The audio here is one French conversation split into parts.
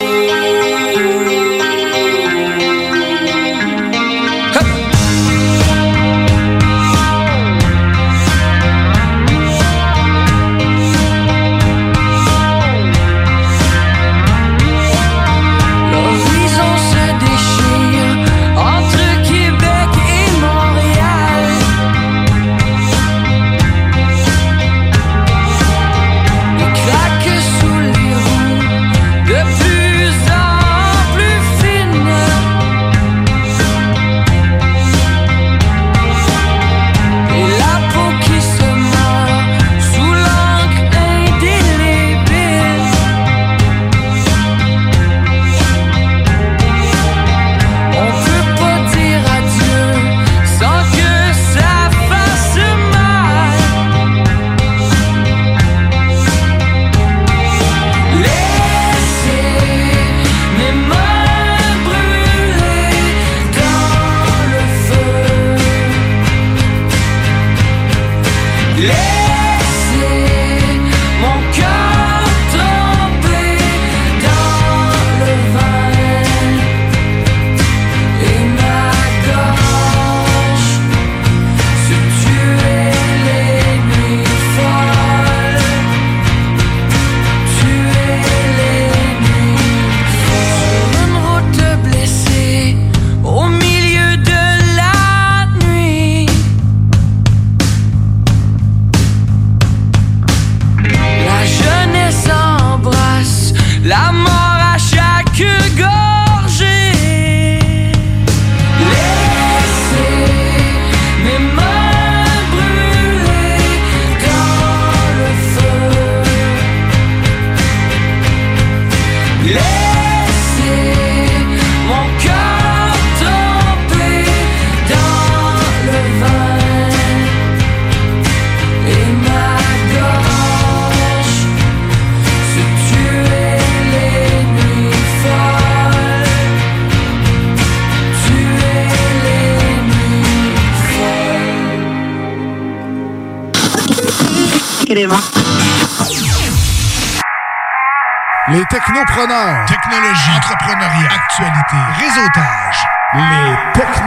Música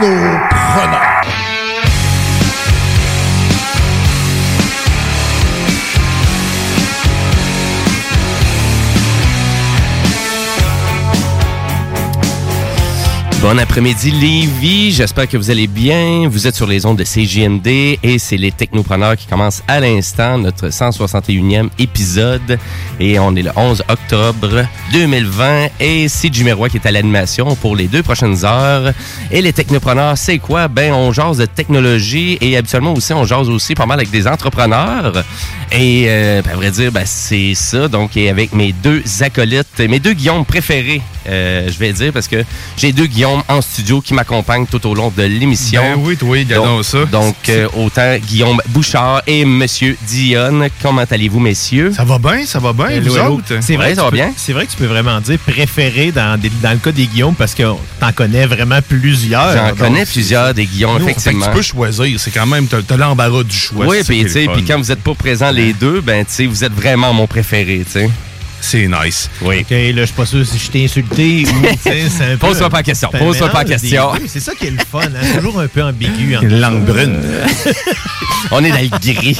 Les Bon après-midi Lévi, j'espère que vous allez bien. Vous êtes sur les ondes de CJMD et c'est les technopreneurs qui commencent à l'instant notre 161e épisode et on est le 11 octobre 2020 et c'est Jimmy qui est à l'animation pour les deux prochaines heures. Et les technopreneurs, c'est quoi? Ben on jase de technologie et habituellement aussi on jase aussi pas mal avec des entrepreneurs et euh, ben, à vrai dire ben, c'est ça donc et avec mes deux acolytes, mes deux Guillaume préférés euh, je vais dire parce que j'ai deux Guillaume en studio qui m'accompagnent tout au long de l'émission. Ben oui, oui, regardons donc, ça. Donc, euh, autant Guillaume Bouchard et Monsieur Dionne. Comment allez-vous, messieurs? Ça va bien, ça va bien, Hello, vous hello. autres? C'est vrai, Ouais, ça tu va peux- bien? C'est vrai que tu peux vraiment dire préféré dans, des- dans le cas des Guillaume parce que t'en connais vraiment plusieurs. J'en connais plusieurs des Guillaume, Nous, fait que effectivement. tu peux choisir, c'est quand même, t'as t'as l'embarras du choix. Oui, puis quand vous n'êtes pas présents les deux, ben tu sais, vous êtes vraiment mon préféré, tu sais. C'est nice. Oui. OK, là, je suis pas sûr si je t'ai insulté ou. Pose-toi pas la question, pose-toi pas la question. C'est ça qui est le fun, hein? Toujours un peu ambigu. en- Une langue brune. On est dans le gris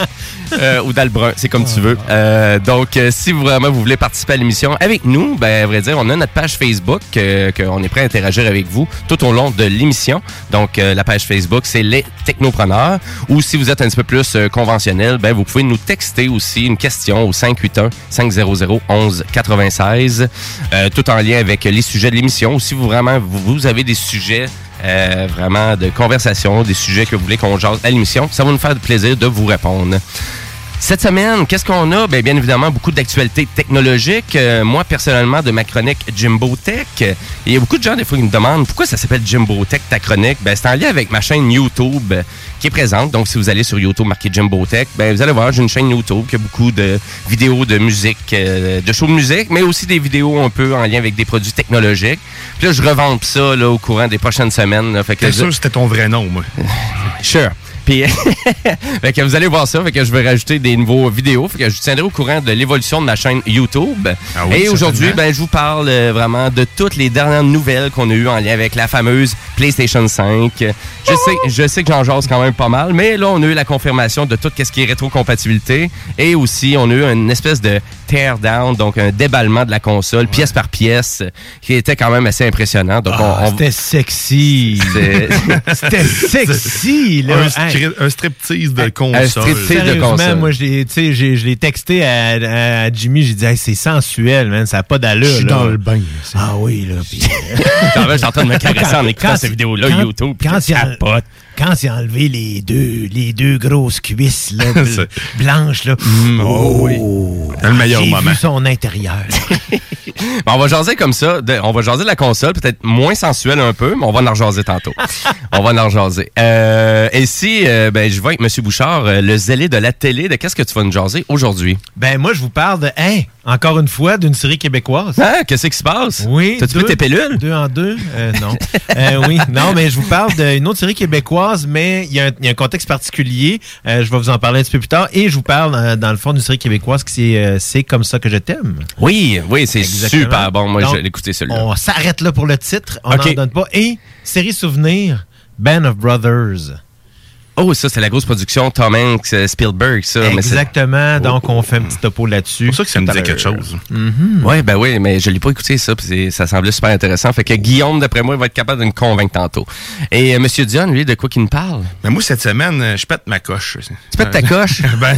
euh, ou dans le brun, c'est comme tu veux. Euh, donc, euh, si vous, vraiment vous voulez participer à l'émission avec nous, ben, à vrai dire, on a notre page Facebook, euh, qu'on est prêt à interagir avec vous tout au long de l'émission. Donc, euh, la page Facebook, c'est les Technopreneurs. Ou si vous êtes un petit peu plus euh, conventionnel, ben, vous pouvez nous texter aussi une question au 581 500 11 96, euh, tout en lien avec les sujets de l'émission. Si vous vraiment avez des sujets euh, vraiment de conversation, des sujets que vous voulez qu'on jase à l'émission. Ça va nous faire plaisir de vous répondre. Cette semaine, qu'est-ce qu'on a? Bien, bien évidemment, beaucoup d'actualités technologiques. Euh, moi, personnellement, de ma chronique Jimbo Tech. Il y a beaucoup de gens, des fois, qui me demandent pourquoi ça s'appelle Jimbo Tech, ta chronique? Ben, c'est en lien avec ma chaîne YouTube euh, qui est présente. Donc, si vous allez sur YouTube, marquez Jimbo Tech, ben, vous allez voir, j'ai une chaîne YouTube qui a beaucoup de vidéos de musique, euh, de shows de musique, mais aussi des vidéos un peu en lien avec des produits technologiques. Puis là, je revends ça là, au courant des prochaines semaines. là. fait sûr que c'était ton vrai nom, moi? Sure. Puis, fait que vous allez voir ça. Fait que je vais rajouter des nouveaux vidéos. Fait que je vous tiendrai au courant de l'évolution de ma chaîne YouTube. Ah oui, Et aujourd'hui, ben, je vous parle euh, vraiment de toutes les dernières nouvelles qu'on a eues en lien avec la fameuse PlayStation 5. Je sais, je sais que j'en jase quand même pas mal, mais là, on a eu la confirmation de tout ce qui est rétrocompatibilité. Et aussi, on a eu une espèce de tear down, donc un déballement de la console, pièce par pièce, qui était quand même assez impressionnant. Donc, Ah, on, on- C'était sexy. C'était sexy, là. Un, Hey. stri- un striptease de console. striptease. de Sérieusement, console. moi, je l'ai- tu sais, j'ai- je l'ai texté à, à Jimmy, j'ai dit, Hey, c'est sensuel, man, ça n'a pas d'allure. Je suis dans le bain. Ah oui, là. euh, je suis en train de me caresser en écoutant cette vidéo-là, YouTube. Quand il, a, capote. Quand a enlevé les deux, les deux grosses cuisses là, bl- C'est- blanches, là. oh oui. Dans le meilleur moment. vu son intérieur. On va jaser comme ça. de- on va jaser de la console, peut-être moins sensuel un peu, mais on va en rejaser tantôt. on va en rejaser. Euh, et si euh, ben, je vais avec M. Bouchard, euh, le zélé de la télé, de qu'est-ce que tu vas nous jaser aujourd'hui? ben, moi, je vous parle de, hein, encore une fois, d'une série québécoise. Hein? Qu'est-ce qui se passe? Oui. T'as-tu pris tes pilules? Deux en deux? Euh, non. Euh, oui. Non, mais je vous parle d'une autre série québécoise, mais il y, a un- il y a un contexte particulier. Euh, je vais vous en parler un petit peu plus tard. Et je vous parle, euh, dans le fond, d'une série québécoise qui c'est euh, C'est comme ça que je t'aime. Oui, oui, c'est super bon. Moi, j'ai écouté celui-là. On s'arrête là pour le titre. On n'en OK. donne pas. Et série souvenir, Band of Brothers. Oh, ça, c'est la grosse production Tom Hanks, euh, Spielberg, ça. mais Exactement. Donc, on fait un petit topo là-dessus. C'est pour ça que ça me disait quelque chose. Ouais, ben oui, mais je l'ai pas écouté ça, puis ça semblait super intéressant. Fait que Guillaume, d'après moi, va être capable de me convaitre tantôt. Et euh, Monsieur Dion, lui, de quoi qu'il nous parle? Mais moi, cette semaine, euh, je pète ma coche. Tu pètes ta coche? Ben,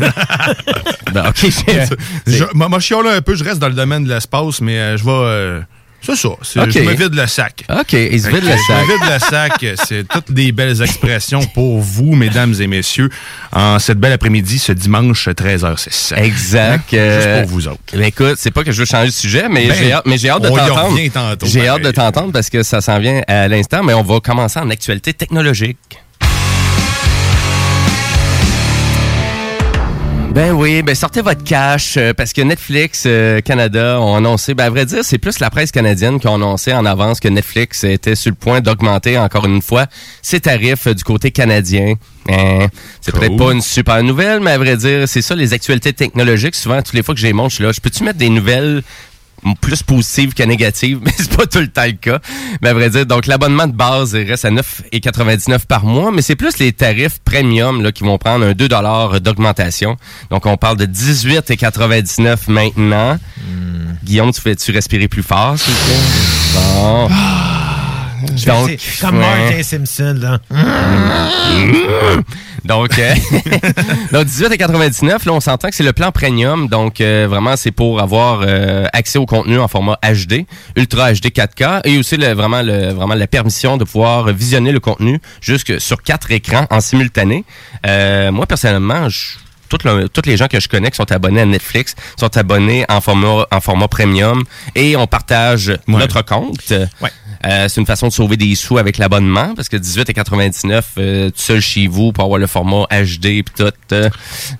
ben, ok. je, ma, ma chiale un peu, je reste dans le domaine de l'espace, mais euh, je vais... euh, c'est ça. c'est- Ok. Je me vide le sac. OK, il se vide le sac. Je me vide le sac. C'est toutes des belles expressions pour vous, mesdames et messieurs, en cette belle après-midi, ce dimanche 13h06. Exact. Hein? euh, Juste pour vous autres. Ben écoute, c'est pas que je veux changer de sujet, mais Ben, j'ai hâte, mais j'ai hâte de t'entendre. J'ai hâte de t'entendre parce que ça s'en vient à l'instant, mais on va commencer en actualité technologique. Ben oui, ben sortez votre cash euh, parce que Netflix euh, Canada ont annoncé, ben à vrai dire, c'est plus la presse canadienne qui a annoncé en avance que Netflix était sur le point d'augmenter encore une fois ses tarifs euh, du côté canadien. Hein, c'est Cool. peut-être pas une super nouvelle, mais à vrai dire, c'est ça les actualités technologiques. Souvent, toutes les fois que les montre, je suis là, je peux-tu mettre des nouvelles plus positives que négatives, mais c'est pas tout le temps le cas. Mais à vrai dire, donc l'abonnement de base il reste à 9,99 par mois, mais c'est plus les tarifs premium là, qui vont prendre un 2 d'augmentation. Donc on parle de 18,99 maintenant. Guillaume, tu fais-tu respirer plus fort, s'il te plaît? Bon. Donc, comme. Martin Simpson, là. Donc, euh, donc 18,99, là, on s'entend que c'est le plan premium. Donc, euh, vraiment, c'est pour avoir euh, accès au contenu en format HD, Ultra HD 4K, et aussi le, vraiment, le, vraiment la permission de pouvoir visionner le contenu jusque sur quatre écrans en simultané. Euh, moi, personnellement, je toutes le- toutes les gens que je connais qui sont abonnés à Netflix sont abonnés en format en format premium et on partage notre compte. Ouais. Euh, c'est une façon de sauver des sous avec l'abonnement parce que 18,99 euh, tout seul chez vous pour avoir le format HD et tout. euh.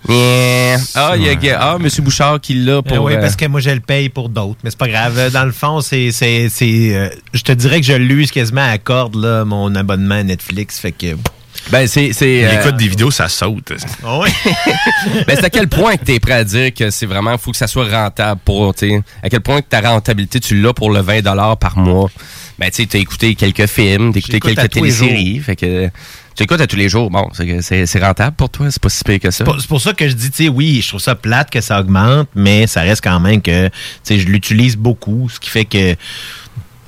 Yeah. Ah, il y a ah monsieur Bouchard qui l'a pour Euh, oui, euh, parce que moi, je le paye pour d'autres. Mais c'est pas grave. Euh, Dans le fond, c'est. c'est, c'est, euh, je te dirais que je l'use quasiment à corde, là, mon abonnement à Netflix. Fait que. Ben, c'est. c'est, euh, L'écoute des vidéos, ça saute. Ah ouais. ben, c'est à quel point que tu es prêt à dire que c'est vraiment, faut que ça soit rentable pour, tu sais, à quel point que ta rentabilité, tu l'as pour le 20 par mois? Ben, tu sais, t'as écouté quelques films, t'as écouté quelques téléséries, fait que tu écoutes à tous les jours. Bon, c'est rentable pour toi, c'est pas si pire que ça. C'est pour- c'est pour ça que je dis, tu sais, oui, je trouve ça plate que ça augmente, mais ça reste quand même que, tu sais, je l'utilise beaucoup, ce qui fait que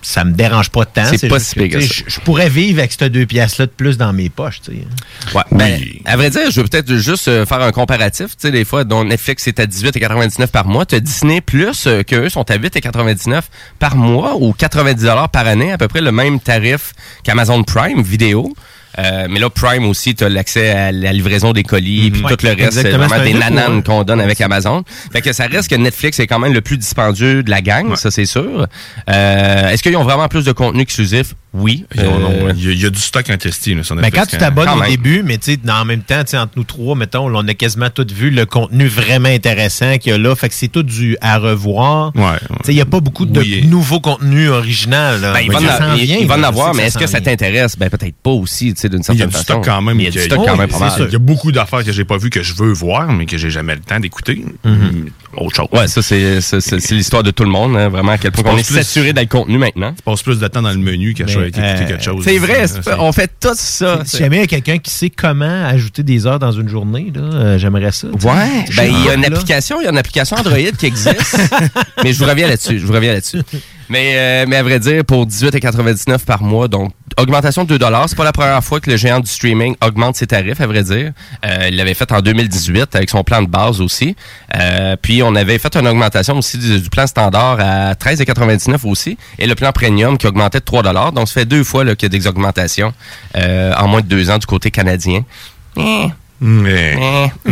ça me dérange pas tant. C'est pas si pire. Je pourrais vivre avec ces deux pièces-là de plus dans mes poches, tu sais. Ouais. Ben, à vrai dire, je veux peut-être juste euh, faire un comparatif. Tu sais, des fois, dont Netflix est à 18,99 par mois. Tu Disney Plus, euh, qu'eux sont à 8,99 par mois ou 90 par année, à peu près le même tarif qu'Amazon Prime vidéo. Euh, mais là, Prime aussi, tu as l'accès à la livraison des colis, puis Ouais, tout le reste, c'est vraiment des nananes qu'on donne avec Amazon. Fait que ça reste que Netflix est quand même le plus dispendieux de la gang, ça c'est sûr. Euh, Est-ce qu'ils ont vraiment plus de contenu exclusif? Oui. Ils ont- Euh, Il y, a- il y a du stock là, sur Ben, quand tu t'abonnes au même. début, mais tu en même temps, tu sais, entre nous trois, mettons, on a quasiment tout vu le contenu vraiment intéressant qu'il y a là. Fait que c'est tout du à revoir. Ouais, ouais. Tu sais, il n'y a pas beaucoup de Oui. nouveau contenu original. Là. Ben, il Mais va en avoir, mais est-ce que ça t'intéresse? Ben, peut-être pas aussi, d'une Il y certaine a du façon. stock quand même. Mais il y a du stock quand même pas c'est mal. sûr. Il y a beaucoup d'affaires que j'ai pas vues que je veux voir, mais que j'ai jamais le temps d'écouter. Mhm. Autre chose. Ouais, ça, c'est ça, c'est- c'est l'histoire de tout le monde, hein, vraiment, à quel point on est plus- saturé dans le contenu maintenant. Tu passes plus de temps dans le menu qu'à Mais, écouter euh, quelque chose. C'est vrai, C'est- c'est- on fait tout ça. Si jamais il y a quelqu'un qui sait comment ajouter des heures dans une journée, là, euh, j'aimerais ça. Ouais, ben il y a une application, il y a une application Android qui existe, mais je vous reviens là-dessus, je vous reviens là-dessus. Mais, euh, mais à vrai dire, pour 18,99 par mois, donc augmentation de 2 c'est pas la première fois que le géant du streaming augmente ses tarifs, à vrai dire. Euh, il l'avait fait en 2018 avec son plan de base aussi. Euh, puis on avait fait une augmentation aussi du, du plan standard à 13,99 aussi, et le plan premium qui augmentait de 3 Donc ça fait deux fois là, qu'il y a des augmentations euh, en moins de deux ans du côté canadien. Eh, Mais- eh.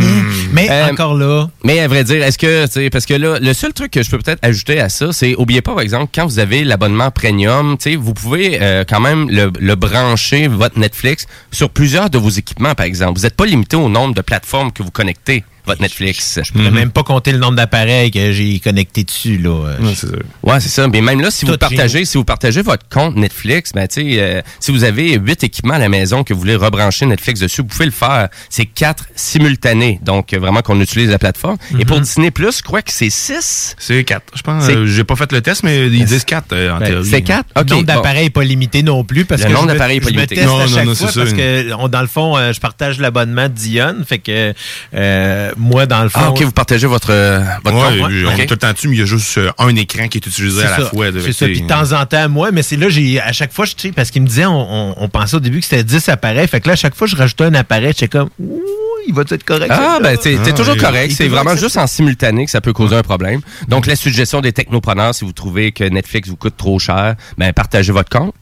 Mais Euh, encore là, Mais à vrai dire, est-ce que, tu sais, parce que là, le seul truc que je peux peut-être ajouter à ça, c'est, oubliez pas, par exemple, quand vous avez l'abonnement premium, tu sais, vous pouvez euh, quand même le, le brancher, votre Netflix, sur plusieurs de vos équipements, par exemple. Vous n'êtes pas limité au nombre de plateformes que vous connectez votre Netflix. je ne même pas compter le nombre d'appareils que j'ai connectés dessus. Là. Euh, Ouais, c'est ça. Ouais, c'est ça. Mais même là, si Tout vous partagez, si vous partagez votre compte Netflix, ben tu sais, euh, si vous avez huit équipements à la maison que vous voulez rebrancher Netflix dessus, vous pouvez le faire. C'est quatre simultanés, donc euh, vraiment qu'on utilise la plateforme. Et pour Disney Plus, je crois que c'est six. C'est 4. Je pense. Euh, j'ai pas fait le test, mais ils disent 4 en Ben, théorie. C'est quatre? Le nombre bon. d'appareils n'est pas limité non plus. Parce Le que nombre d'appareils est pas je me limité. teste Non, à non, chaque non, c'est fois ça. parce que on- dans le fond, euh, je partage l'abonnement Dion. Fait que euh, moi, dans le fond. Ah, ok, vous partagez votre, euh, votre Ouais, compte. on Ok. est tout le temps dessus, mais il y a juste euh, un écran qui est utilisé C'est à la ça. fois. C'est ça. Puis de temps en temps, moi, mais c'est là, j'ai à chaque fois, je sais, parce qu'il me disait, on, on- on pensait au début que c'était 10 appareils. Fait que là, à chaque fois, je rajoutais un appareil. J'étais comme, ouh, il va être correct. Ah, ben, t'es t'es Ah, toujours correct. C'est vraiment juste en simultané que ça peut causer un problème. Donc, la suggestion des technopreneurs, si vous trouvez que Netflix vous coûte trop cher, ben, partagez votre compte.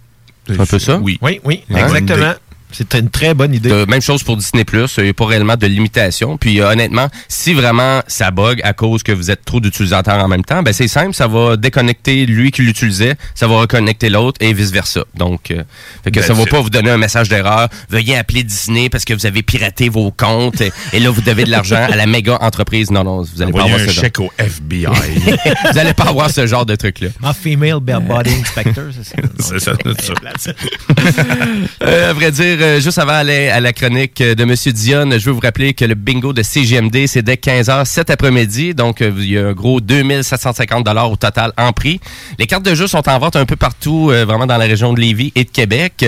C'est un peu ça? Oui. Oui, oui, Hein? exactement. C'est une très bonne idée. Euh, même chose pour Disney+, il n'y a pas réellement de limitation. Puis euh, honnêtement, si vraiment ça bug à cause que vous êtes trop d'utilisateurs en même temps, ben c'est simple, ça va déconnecter lui qui l'utilisait, ça va reconnecter l'autre et vice-versa. Donc, euh, fait que ça That's va pas vous donner un message d'erreur. Veuillez appeler Disney parce que vous avez piraté vos comptes et, et là, vous devez de l'argent à la méga entreprise. Non, non, vous allez pas avoir un ce genre. chèque au FBI. vous allez pas avoir ce genre de truc-là. En female body inspector, c'est ça? c'est ça, ça. Euh, à vrai dire, euh, juste avant aller à la chronique euh, de Monsieur Dion, je veux vous rappeler que le bingo de CGMD, c'est dès 15h cet après-midi. Donc, euh, il y a un gros 2750 dollars au total en prix. Les cartes de jeu sont en vente un peu partout, vraiment dans la région de Lévis et de Québec.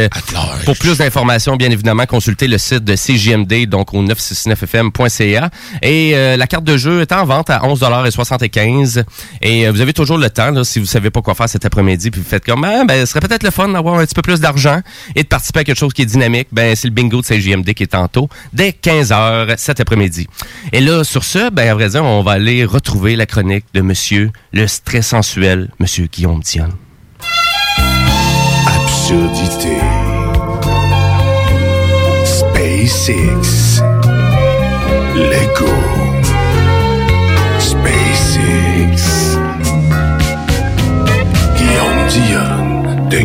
Pour plus d'informations, bien évidemment, consultez le site de CGMD, donc au 969fm.ca. Et euh, la carte de jeu est en vente à 11,75 Et euh, vous avez toujours le temps, là, si vous savez pas quoi faire cet après-midi, puis vous faites comme, ah, ben, ce serait peut-être le fun d'avoir un petit peu plus d'argent et de participer à quelque chose qui est dynamique. Ben, c'est le bingo de CGMD qui est tantôt, dès 15h cet après-midi. Et là, sur ce, ben, à vrai dire, on va aller retrouver la chronique de monsieur le stress sensuel, monsieur Guillaume Dion. Absurdité. SpaceX. Lego. SpaceX. Guillaume Dion de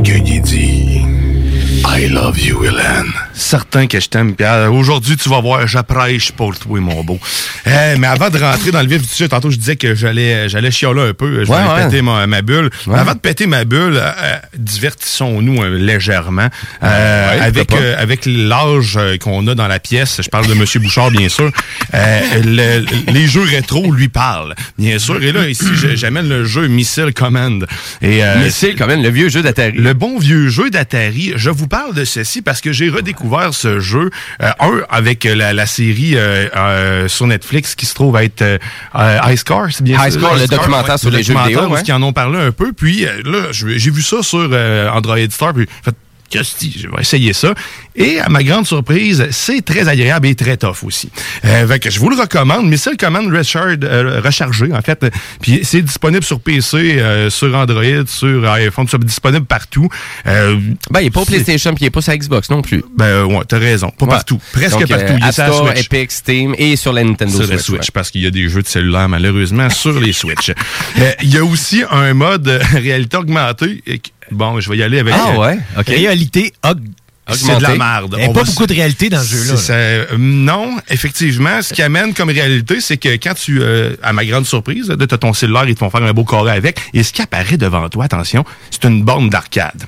I love you, Hélène. Certain que je t'aime, Pierre. Aujourd'hui, tu vas voir, j'apprêche pour toi, mon beau. Euh, mais avant de rentrer dans le vif du sujet, tantôt, je disais que j'allais j'allais chialer un peu. Je vais Ouais, péter ma, ma bulle. Ouais. avant de péter ma bulle, euh, divertissons-nous euh, légèrement. Euh, avec euh, avec l'âge euh, qu'on a dans la pièce, je parle de Monsieur Bouchard, bien sûr, euh, le- les jeux rétro lui parlent, bien sûr. Et là, ici, je- j'amène le jeu Missile Command. Et, euh, Missile, quand même, le vieux jeu d'Atari. le bon vieux jeu d'Atari, je vous parle de ceci parce que j'ai redécouvert ce jeu, euh, un avec la, la série euh, euh, sur Netflix qui se trouve être High Score, c'est bien High? Score, le documentaire sur le les jeux vidéo, ouais. ils en ont parlé un peu, puis là, j'ai vu ça sur Android Star, puis fait je vais essayer ça. Et à ma grande surprise, c'est très agréable et très tough aussi. Euh, fait que je vous le recommande. Missile Command Recharge, euh, rechargé, en fait. Puis c'est disponible sur PC, euh, sur Android, sur iPhone, c'est disponible partout. Euh, Ben, il est pas au c'est- PlayStation, puis il est pas sur Xbox non plus. ben euh, ouais, t'as raison. Pas Ouais. partout. Presque Donc, partout. euh, Il est sur la Store, Switch. Epic, Steam et sur la Nintendo Sur Switch. la Switch, ouais. parce qu'il y a des jeux de cellulaire, malheureusement, sur les Switch. Euh, Il y a aussi un mode euh, réalité augmentée. Bon, je vais y aller avec... Ah euh, ouais, ok. Réalité C'est de la merde. Il n'y a pas va- beaucoup de réalité dans ce jeu-là. ça. Euh, non, effectivement, ce qui amène comme réalité, c'est que quand tu, euh, à ma grande surprise, de ton cellulaire, ils te font faire un beau carré avec, et ce qui apparaît devant toi, attention, c'est une borne d'arcade.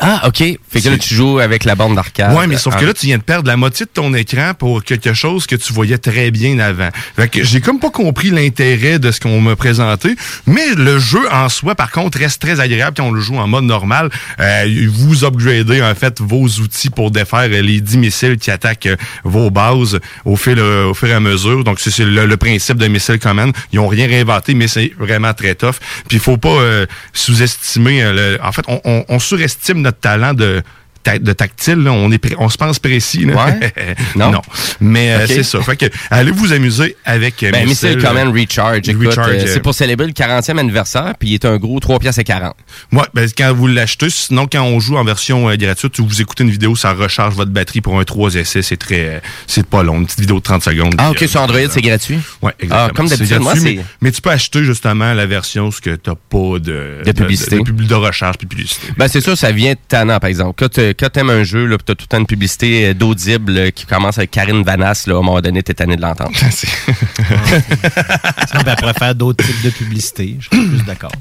Ah, OK. Fait que là, tu joues avec la bande d'arcade. Ouais, mais sauf que Ah. là, tu viens de perdre la moitié de ton écran pour quelque chose que tu voyais très bien avant. Fait que j'ai comme pas compris l'intérêt de ce qu'on m'a présenté, mais le jeu en soi, par contre, reste très agréable quand on le joue en mode normal. Euh, vous upgradez, en fait, vos outils pour défaire les 10 missiles qui attaquent euh, vos bases au fil, euh, au fur et à mesure. Donc, c'est le, le principe de Missile Command. Ils ont rien réinventé, mais c'est vraiment très tough. Puis, il faut pas euh, sous-estimer... le- en fait, on, on- on surestime notre talent de ta- de tactile, là, on, est on se pense précis. Là. Ouais? Non? Mais euh, c'est ça. Fait que, allez vous amuser avec euh, Ben, Missile Command Recharge. Euh, c'est pour célébrer le 40e anniversaire, puis il est un gros 3 piastres et 40. Ouais, ben, quand vous l'achetez, sinon quand on joue en version euh, gratuite, vous écoutez une vidéo, ça recharge votre batterie pour un 3 essais. C'est très, c'est pas long, une petite vidéo de 30 secondes. Ah, Puis, OK, sur Android, euh, c'est gratuit? Ouais, exactement. Ah, comme C'est d'habitude, moi, c'est... mais, mais tu peux acheter justement la version ce que t'as pas de, De publicité. de, de de recharge puis de publicité. Ben, c'est sûr, ça vient tannant, par exemple. Quand quand t'aimes un jeu, là, pis t'as tout le temps une publicité euh, d'audible euh, qui commence avec Karine Vanasse, là, à un moment donné, t'es tanné de l'entendre. Sinon, ben, elle pourrait faire d'autres types de publicité. Je serais plus d'accord.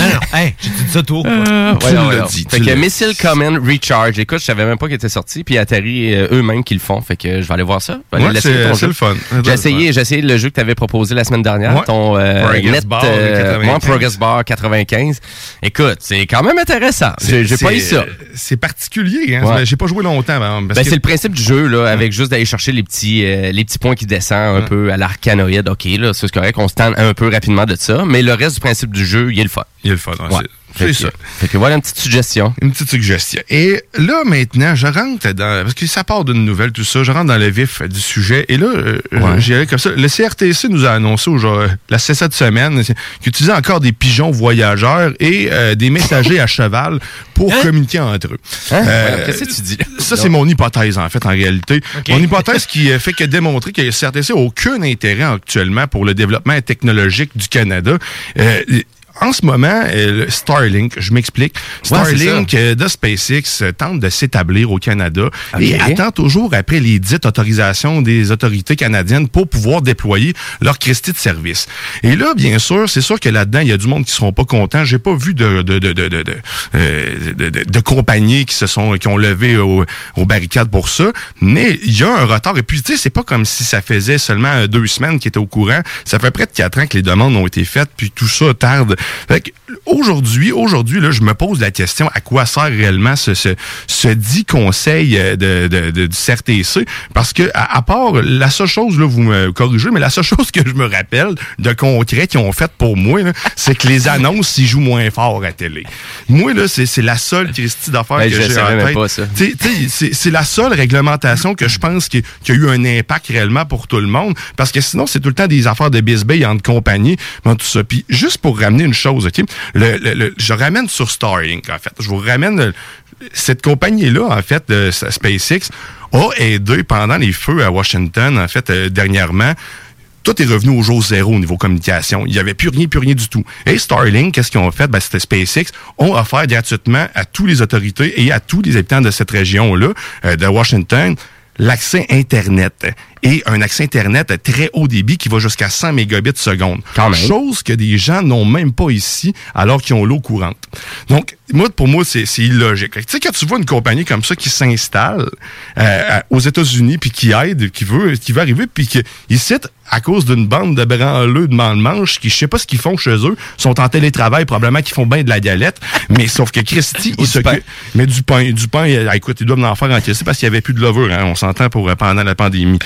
Non, non, hey, j'ai dit ça tout. Euh, Tu l'as dit, tu Fait que. Missile Command Recharge. Écoute, je savais même pas qu'il était sorti, puis Atari euh, eux-mêmes qui le font. Fait que je vais aller voir ça. Ouais, c'est le fun. J'ai essayé, j'ai essayé le jeu que tu avais proposé la semaine dernière, Ouais. ton euh, Progress Net, Bar, euh, 95. ouais, Progress Bar 95. Écoute, c'est quand même intéressant. J'ai pas eu ça. C'est particulier. Hein? Ouais. J'ai pas joué longtemps. Ben, que- c'est le principe du jeu, là, avec juste d'aller chercher les petits, euh, les petits points qui descendent un peu à l'arcanoïde. OK, là, ça, c'est correct, on se tente un peu rapidement de ça, mais le reste du principe du jeu, il est le fun. Il est le fun. Ouais. c'est- ça. Fait que voilà une petite suggestion. Une petite suggestion. Et là, maintenant, je rentre dans... Parce que ça part d'une nouvelle, tout ça. Je rentre dans le vif du sujet. Et là, euh, Ouais. allais comme ça. Le CRTC nous a annoncé aujourd'hui, la c'est cette semaine, qu'il utilisait encore des pigeons voyageurs et euh, des messagers à cheval pour communiquer entre eux. Hein? Euh, Qu'est-ce que tu dis? Ça, c'est mon hypothèse, en fait, en réalité. Mon hypothèse qui euh, fait que démontrer que le CRTC n'a aucun intérêt actuellement pour le développement technologique du Canada. Euh, en ce moment, euh, Starlink, je m'explique, Starlink euh, de SpaceX euh, tente de s'établir au Canada et Ok. attend toujours après les dites autorisations des autorités canadiennes pour pouvoir déployer leur Christie de service. Et là, bien sûr, c'est sûr que là-dedans, il y a du monde qui seront pas contents. J'ai pas vu de de, de, de, de, compagnies qui se sont qui ont levé au- aux barricades pour ça, mais il y a un retard. Et puis, tu sais, c'est pas comme si ça faisait seulement deux semaines qu'ils étaient au courant. Ça fait près de quatre ans que les demandes ont été faites, puis tout ça tarde. Fait que, aujourd'hui, aujourd'hui, là, je me pose la question à quoi sert réellement ce, ce, ce dit conseil euh, de, de, de- du CRTC? Parce que, à, à part la seule chose, là, vous me corrigez, mais la seule chose que je me rappelle de concret qu'ils ont fait pour moi, c'est que les annonces, ils jouent moins fort à télé. Moi, là, c'est la seule Christie d'affaires Ouais, que j'ai en tête. c'est la seule réglementation que je pense qui, qui a eu un impact réellement pour tout le monde. Parce que sinon, c'est tout le temps des affaires de bisbille entre compagnies, tout ça. Puis juste pour ramener une chose, je ramène sur Starlink, en fait. Je vous ramène le- cette compagnie-là, en fait, de SpaceX, a aidé pendant les feux à Washington, en fait, euh, dernièrement, tout est revenu au jour zéro au niveau communication. Il n'y avait plus rien, plus rien du tout. Et Starlink, qu'est-ce qu'ils ont fait? Ben, c'était SpaceX, ont offert gratuitement à toutes les autorités et à tous les habitants de cette région-là, euh, de Washington, l'accès Internet et un accès Internet à très haut débit qui va jusqu'à 100 mégabits seconde. Chose que des gens n'ont même pas ici alors qu'ils ont l'eau courante. Donc, moi, pour moi, c'est illogique. Tu sais, quand tu vois une compagnie comme ça qui s'installe euh, aux États-Unis puis qui aide, qui veut, qui veut arriver, puis qui ici, à cause d'une bande de branleux de manche qui, je sais pas ce qu'ils font chez eux, sont en télétravail, probablement qu'ils font bien de la galette, mais sauf que Christy, il s'occupe... Mais du pain, du pain, euh, écoute, ils doivent en faire encaisser parce qu'il y avait plus de levure, hein, on s'entend pour euh, pendant la pandémie.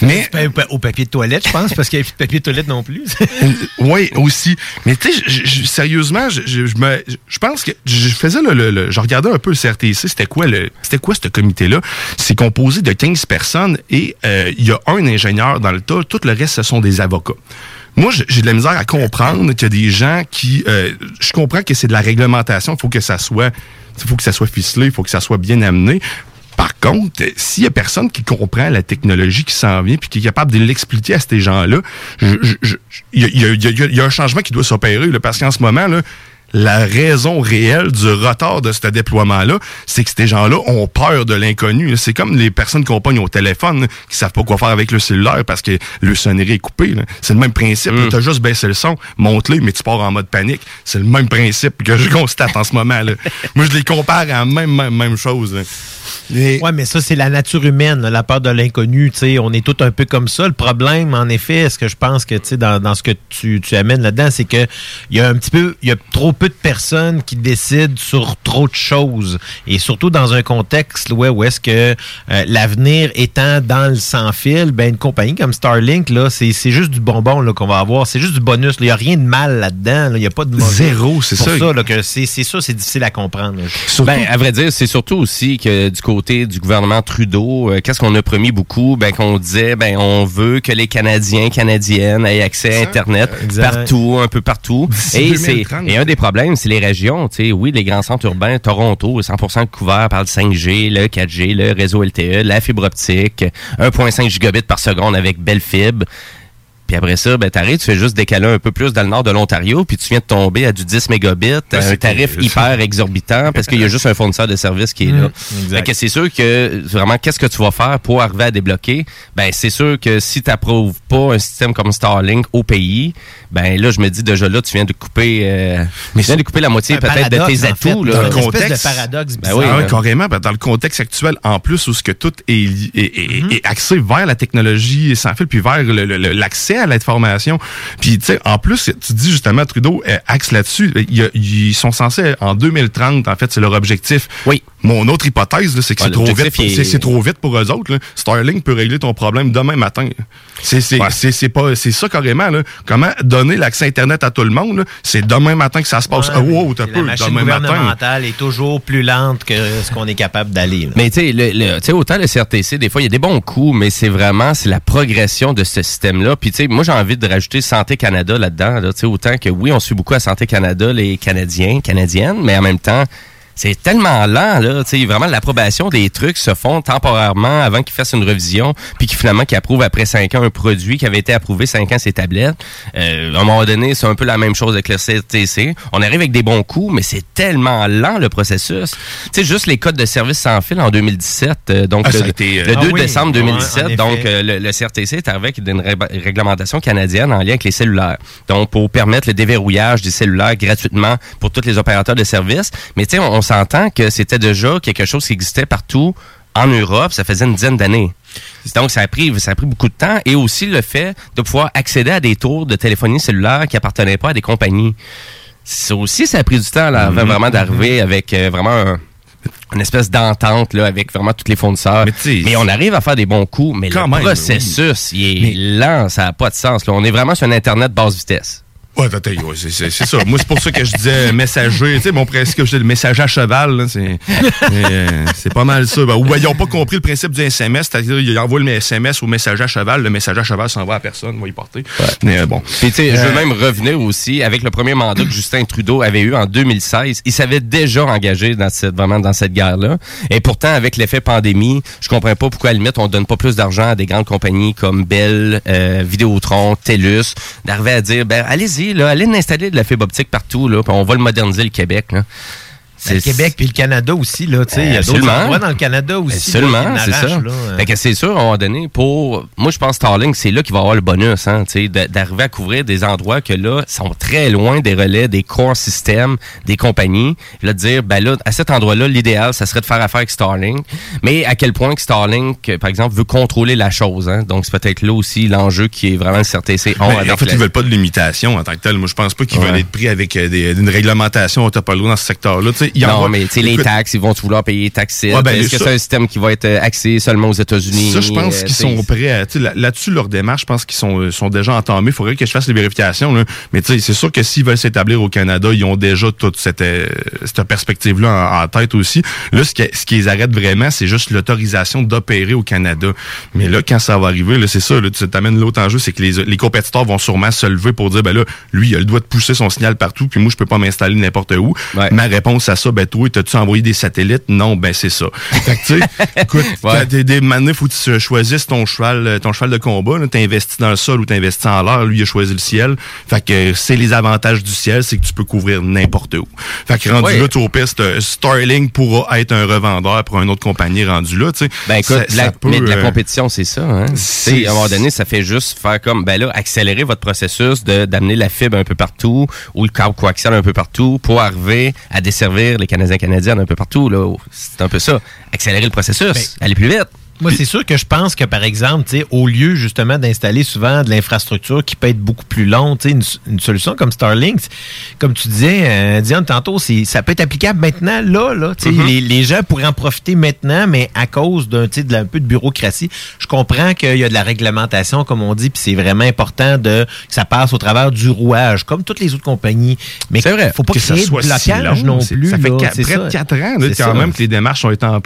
Mais Au papier de toilette, je pense, parce qu'il n'y a plus de papier de toilette non plus. oui, aussi. Mais tu sais, sérieusement, je, je, je me, je pense que je faisais le, le- le- je regardais un peu le CRTC. C'était quoi le, c'était quoi ce comité-là? C'est composé de 15 personnes et euh, il y a un ingénieur dans le tas. Tout le reste, ce sont des avocats. Moi, j'ai de la misère à comprendre qu'il y a des gens qui, euh, je comprends que c'est de la réglementation. Il faut que ça soit, il faut que ça soit ficelé, il faut que ça soit bien amené. Par contre, euh, s'il y a personne qui comprend la technologie qui s'en vient puis qui est capable de l'expliquer à ces gens-là, il y, a- un changement qui doit s'opérer parce qu'en ce moment, là, la raison réelle du retard de ce déploiement-là, c'est que ces gens-là ont peur de l'inconnu. C'est comme les personnes qu'on pogne au téléphone, qui savent pas quoi faire avec le cellulaire parce que le sonnerie est coupé. C'est le même principe. Tu as juste baissé le son, monte-le, mais tu pars en mode panique. C'est le même principe que je constate en ce moment. Là. Moi, je les compare à la même, même, même chose. Mais- Ouais, mais ça, c'est la nature humaine, la peur de l'inconnu. On est tous un peu comme ça. Le problème, en effet, ce que je pense que tu sais, dans, dans ce que tu, tu amènes là-dedans, c'est que il y a un petit peu, il y a trop peu de personnes qui décident sur trop de choses. Et surtout dans un contexte ouais, où est-ce que euh, l'avenir étant dans le sans-fil, ben une compagnie comme Starlink, là, c'est c'est juste du bonbon là, qu'on va avoir. C'est juste du bonus. Il n'y a rien de mal là-dedans. là. Il n'y a pas de mauvais. Zéro, c'est Pour ça. ça là, que c'est c'est ça, c'est difficile à comprendre. Surtout- Ben, à vrai dire, c'est surtout aussi que du côté du gouvernement Trudeau, euh, qu'est-ce qu'on a promis beaucoup? Ben, qu'on disait, ben, on veut que les Canadiens, Canadiennes aient accès à Internet Exact. partout, un peu partout. Et c'est, 2030. et un des problèmes, c'est les régions. Tu sais, oui, les grands centres urbains, Toronto est 100% couvert par le 5G, le 4G, le réseau LTE, la fibre optique, 1.5 gigabits par seconde avec belle fibre. Puis après ça, ben, t'arrives, tu fais juste décaler un peu plus dans le nord de l'Ontario, puis tu viens de tomber à du 10 mégabits, à un tarif hyper exorbitant, parce qu'il y a juste un fournisseur de services qui est là. exact. Fait que c'est sûr que, vraiment, qu'est-ce que tu vas faire pour arriver à débloquer? Ben, c'est sûr que si tu n'approuves pas un système comme Starlink au pays, ben là, je me dis déjà là, tu viens de couper, euh, tu viens de couper la moitié peut-être de tes en fait, atouts, là. Dans le contexte. de paradoxe Ben oui, Ah là. carrément. Ben, dans le contexte actuel, en plus, où ce que tout est, est, est- est axé vers la technologie sans fil, puis vers l'accès à l'information. Puis, tu sais, en plus, tu dis justement, Trudeau euh, axe là-dessus. A- Ils sont censés, en 2030, en fait, c'est leur objectif. Oui. Mon autre hypothèse, c'est que Ouais, c'est trop vite. est- C'est trop vite pour eux autres. là. Starlink peut régler ton problème demain matin. C'est c'est- Ouais. c'est- c'est pas c'est ça carrément. Là. Comment donner l'accès Internet à tout le monde? C'est demain matin que ça se passe. Ouais, Ah, wow, t'as la peu. machine Demain matin. gouvernementale est toujours plus lente que ce qu'on est capable d'aller. Mais tu sais, le, le- autant le CRTC, des fois, il y a des bons coups, mais c'est vraiment, c'est la progression de ce système-là. Puis, tu sais, moi, j'ai envie de rajouter Santé Canada là-dedans. Là, autant que, oui, on suit beaucoup à Santé Canada, les Canadiens, Canadiennes, mais en même temps, c'est tellement lent, là. Tu sais, vraiment, l'approbation des trucs se font temporairement avant qu'ils fassent une revision, puis qu'ils finalement, qu'ils approuvent après cinq ans un produit qui avait été approuvé cinq ans ces tablettes. Euh, à un moment donné, c'est un peu la même chose avec le CRTC. On arrive avec des bons coups, mais c'est tellement lent, le processus. Tu sais, juste les codes de service sans fil en 2017, euh, donc Ah, le, été, euh, le Ah 2 oui, décembre ouais, 2017, en donc euh, le, le CRTC est arrivé avec une ré- réglementation canadienne en lien avec les cellulaires. Donc, pour permettre le déverrouillage des cellulaires gratuitement pour tous les opérateurs de services. Mais tu sais, on, on s'entend que c'était déjà quelque chose qui existait partout en Europe, ça faisait une dizaine d'années. Donc, ça a, pris, ça a pris beaucoup de temps. Et aussi le fait de pouvoir accéder à des tours de téléphonie cellulaire qui appartenaient pas à des compagnies. Ça aussi, ça a pris du temps là, Mhm. vraiment d'arriver avec euh, vraiment un- une espèce d'entente là, avec vraiment tous les fournisseurs. Mais tu sais, on arrive à faire des bons coups, mais Quand le même, processus, il est lent, ça n'a pas de sens. là. On est vraiment sur un Internet basse vitesse. Ouais, attends, ouais, c'est- c'est c'est ça. Moi, c'est pour ça que je disais messager. Tu sais, mon que je dis le messager à cheval, c'est euh, c'est pas mal ça. Ben, ou ben, ils n'ont pas compris le principe du SMS, c'est-à-dire ils envoient le SMS au messager à cheval, le messager à cheval s'envoie à personne, va y porter. Mais euh, bon. Puis, tu sais, je Euh, veux même revenir aussi avec le premier mandat que Justin Trudeau avait eu en 2016. Il s'avait déjà engagé dans cette, vraiment dans cette guerre-là. Et pourtant, avec l'effet pandémie, je comprends pas pourquoi, à la limite, on donne pas plus d'argent à des grandes compagnies comme Bell, euh, Vidéotron, TELUS, d'arriver à dire, ben, allez-y, allez installer de la fibre optique partout, là, on va le moderniser, le Québec. Ben, le Québec puis le Canada aussi, là, tu sais, il y a d'autres Absolument. endroits dans le Canada aussi. Absolument, c'est ça. là, euh. Fait que c'est sûr, à un moment donné, pour. Moi, je pense que Starlink, c'est là qu'il va avoir le bonus, hein, tu sais, d'arriver à couvrir des endroits que là, sont très loin des relais, des core systèmes, des compagnies. Là, de dire, ben là, à cet endroit-là, l'idéal, ça serait de faire affaire avec Starlink. Mais à quel point que Starlink, euh, par exemple, veut contrôler la chose, hein? Donc, c'est peut-être là aussi l'enjeu qui est vraiment le CRTC. en fait, la- ils veulent pas de limitation en tant que tel. Moi, je pense pas qu'ils Ouais. veulent être pris avec euh, des- une réglementation autopolo dans ce secteur-là. Tu sais, non, mais tu sais, les taxes, ils vont vouloir payer les taxes. Ouais, ben, Est-ce que c'est un système qui va être euh, axé seulement aux États-Unis? Ça, je pense Euh, qu'ils sont prêts là- Là-dessus, leur démarche, je pense qu'ils sont, euh, sont déjà entamés. Il faudrait que je fasse les vérifications. Là. Mais tu sais, c'est sûr que s'ils veulent s'établir au Canada, ils ont déjà toute cette, cette perspective-là en, en tête aussi. Là, ce qui, ce qui les arrête vraiment, c'est juste l'autorisation d'opérer au Canada. Mais là, quand ça va arriver, c'est ça, là, tu t'amènes l'autre enjeu, c'est que les, les compétiteurs vont sûrement se lever pour dire, ben là, lui, il a le droit de pousser son signal partout, puis moi, je peux pas m'installer n'importe où. Ouais. Ma réponse à ça, ben toi, t'as-tu envoyé des satellites? Non, ben c'est ça. Fait que, tu sais, écoute, Ouais. des, des manifs où tu se- choisisses ton cheval, euh, ton cheval de combat, t'investis dans le sol ou t'investis en l'air, lui, il a choisi le ciel. Fait que euh, c'est les avantages du ciel, c'est que tu peux couvrir n'importe où. Fait que rendu Ouais. là, tu au piste, euh, Starlink pourra être un revendeur pour une autre compagnie rendu là, tu sais. Ben écoute, Ça- la- ça peut, mais de la compétition, c'est ça. Hein? Sais, à un moment donné, ça fait juste faire comme, ben là, accélérer votre processus de d'amener la fibre un peu partout ou le câble coaxial un peu partout pour arriver à desservir les Canadiens canadiennes un peu partout. là. C'est un peu ça. Accélérer le processus, aller plus vite. Moi, c'est sûr que je pense que, par exemple, tu sais, au lieu justement d'installer souvent de l'infrastructure qui peut être beaucoup plus longue, tu sais, une, une solution comme Starlink, comme tu disais, euh, Diane, tantôt, c'est- ça peut être applicable maintenant, là. là tu sais, Mm-hmm. les, les gens pourraient en profiter maintenant, mais à cause d'un de un peu de bureaucratie, je comprends qu'il y a de la réglementation, comme on dit, puis c'est vraiment important de que ça passe au travers du rouage, comme toutes les autres compagnies. Mais C'est vrai. faut pas que ça créer de soit si blocage long, non plus. Ça fait là, près ça. de 4 ans, là, quand ça. même, que les démarches ont été en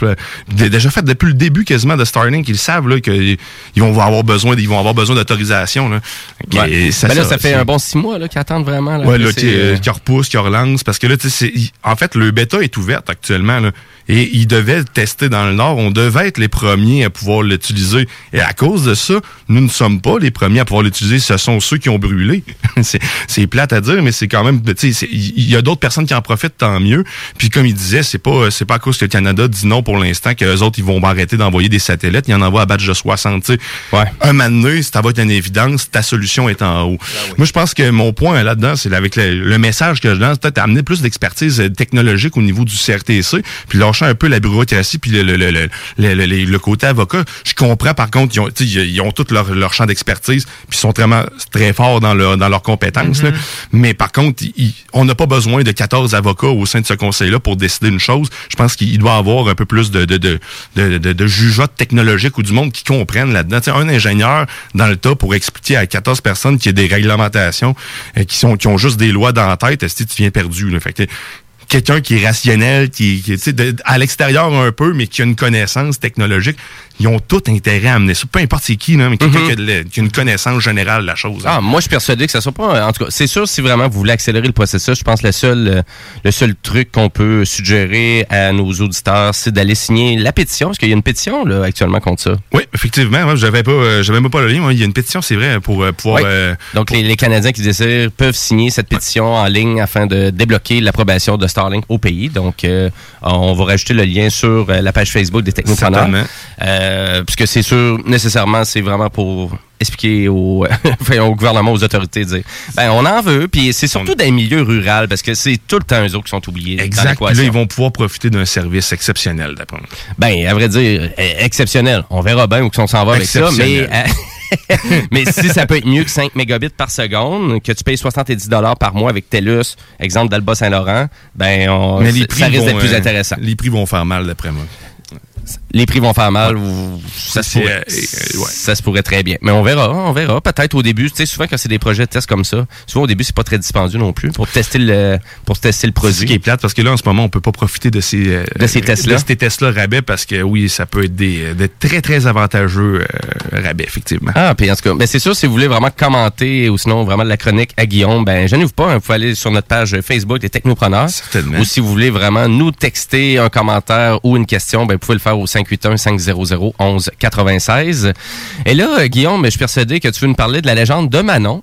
déjà faites depuis le début quasiment de Starlink. Ils savent là, qu'ils ils vont avoir besoin, ils vont avoir besoin d'autorisation. là. Ouais. Et Ben là, ça fait un bon six mois là, qu'ils attendent vraiment. Là, Ouais, là, c'est, qui, euh, euh, qui repousse, qui relance, parce que là, en fait, le bêta est ouverte actuellement, là, et ils devaient le tester dans le Nord. On devait être les premiers à pouvoir l'utiliser. Et à cause de ça, nous ne sommes pas les premiers à pouvoir l'utiliser. Ce sont ceux qui ont brûlé. c'est, plate à dire, mais c'est quand même, tu sais, c'est- il y a d'autres personnes qui en profitent, tant mieux. Puis comme il disait, c'est pas, c'est pas à cause que le Canada dit non pour l'instant que les autres, ils vont arrêter d'envoyer des satellites. Ils en envoient à batch de 60, tu sais. Ouais. Un donné, ça va être une évidence, ta solution est en haut. Moi, je pense que mon point là-dedans, c'est avec le, le message que je lance, peut-être amener plus d'expertise euh, technologique au niveau du CRTC, puis lâcher un peu la bureaucratie, puis le, le, le, le, le, le- le- le côté avocat. Je comprends, par contre, ils ont, ils ont tout leur, leur champ d'expertise, puis ils sont vraiment très forts dans, leur, dans leurs compétences. là. Mais par contre, ils- on n'a pas besoin de 14 avocats au sein de ce conseil-là pour décider une chose. Je pense qu'il doit avoir un peu plus de, de, de, de, de, de jugeote technologique ou du monde qui comprennent là-dedans. Un ingénieur dans le tas pour expliquer à 14 personnes qu'il y a des réglementations euh, qui sont qui ont juste des lois dans la tête, est-ce que tu viens perdu. Là? Fait que, quelqu'un qui est rationnel, qui, qui tu sais, de- à l'extérieur un peu, mais qui a une connaissance technologique, ils ont tout intérêt à amener ça. Peu importe c'est qui, mais quelqu'un qui, a de la- qui a une connaissance générale de la chose. hein. Ah, moi, je suis persuadé que ça soit pas. En tout cas, c'est sûr, si vraiment vous voulez accélérer le processus, je pense que le seul, euh, le seul truc qu'on peut suggérer à nos auditeurs, c'est d'aller signer la pétition, parce qu'il y a une pétition là, actuellement contre ça. Oui, effectivement. Moi, j'avais pas, euh, j'avais même pas le lien. Il y a une pétition, c'est vrai, pour euh, pouvoir. Oui. euh, Donc, les, les Canadiens qui désirent peuvent signer cette pétition en ligne afin de débloquer l'approbation de Starlink au pays. Donc, euh, on va rajouter le lien sur euh, la page Facebook des technopreneurs. Euh, puisque c'est sûr, nécessairement, c'est vraiment pour expliquer au, au gouvernement, aux autorités, dire, ben, on en veut, puis c'est surtout dans les milieux ruraux, parce que c'est tout le temps eux autres qui sont oubliés. Exact. Là, ils vont pouvoir profiter d'un service exceptionnel, d'après moi. Ben, à vrai dire, euh, exceptionnel. On verra bien où on s'en va avec ça, mais, mais si ça peut être mieux que 5 mégabits par seconde, que tu payes 70 dollars par mois avec TELUS, exemple d'Alba Saint-Laurent, ben, on, Mais les ça prix risque vont, d'être plus euh, intéressant. Les prix vont faire mal, d'après moi. Les prix vont faire mal. ou Ça, se C'est, pourrait, euh, euh, ouais. ça se pourrait très bien. Mais on verra, on verra. Peut-être au début, tu sais, souvent quand c'est des projets de test comme ça, souvent au début, c'est pas très dispendieux non plus pour tester le, pour tester le C'est ce qui est produit. plate parce que là, en ce moment, on peut pas profiter de ces, euh, De ces tests-là. de ces tests-là rabais parce que oui, ça peut être des, de très, très avantageux euh, rabais, effectivement. Ah, puis en tout cas, ben c'est sûr, si vous voulez vraiment commenter ou sinon vraiment de la chronique à Guillaume, ben gênez-vous pas, hein, vous pouvez aller sur notre page Facebook des Technopreneurs. Certainement. Ou si vous voulez vraiment nous texter un commentaire ou une question, ben vous pouvez le faire au 581 500 11 96. Et là, euh, Guillaume, je suis persuadé que tu veux nous parler de la légende de Manon.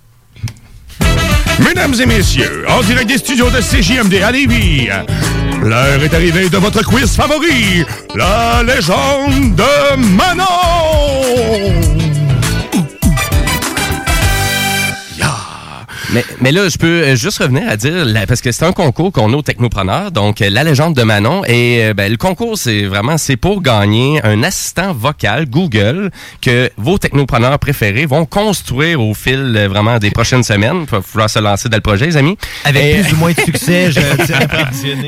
Mesdames et messieurs, en direct des studios de CJMD à Lévis, l'heure est arrivée de votre quiz favori, la légende de Manon! Mais, mais là, je peux euh, juste revenir à dire, parce que c'est un concours qu'on a au Technopreneur, donc euh, la légende de Manon. Et euh, ben, le concours, c'est vraiment, c'est pour gagner un assistant vocal Google que vos technopreneurs préférés vont construire au fil vraiment des prochaines semaines. Il va falloir se lancer dans le projet, les amis. Avec Et- plus ou moins de succès, je tiens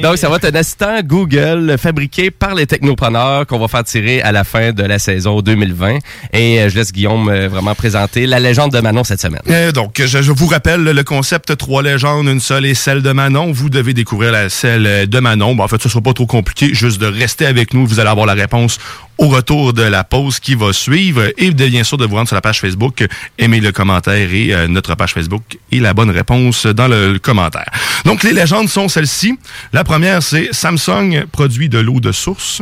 donc, ça va être un assistant Google fabriqué par les technopreneurs qu'on va faire tirer à la fin de la saison 2020. Et je laisse Guillaume vraiment présenter la légende de Manon cette semaine. Donc, je, je vous rappelle le concept trois légendes, une seule et celle de Manon. Vous devez découvrir la celle euh, de Manon. Bon, en fait, ce sera pas trop compliqué, juste de rester avec nous. Vous allez avoir la réponse au retour de la pause qui va suivre. Et de- bien sûr, de vous rendre sur la page Facebook, aimer le commentaire et euh, notre page Facebook et la bonne réponse dans le, le commentaire. Donc, les légendes sont celles-ci. La première, c'est Samsung produit de l'eau de source.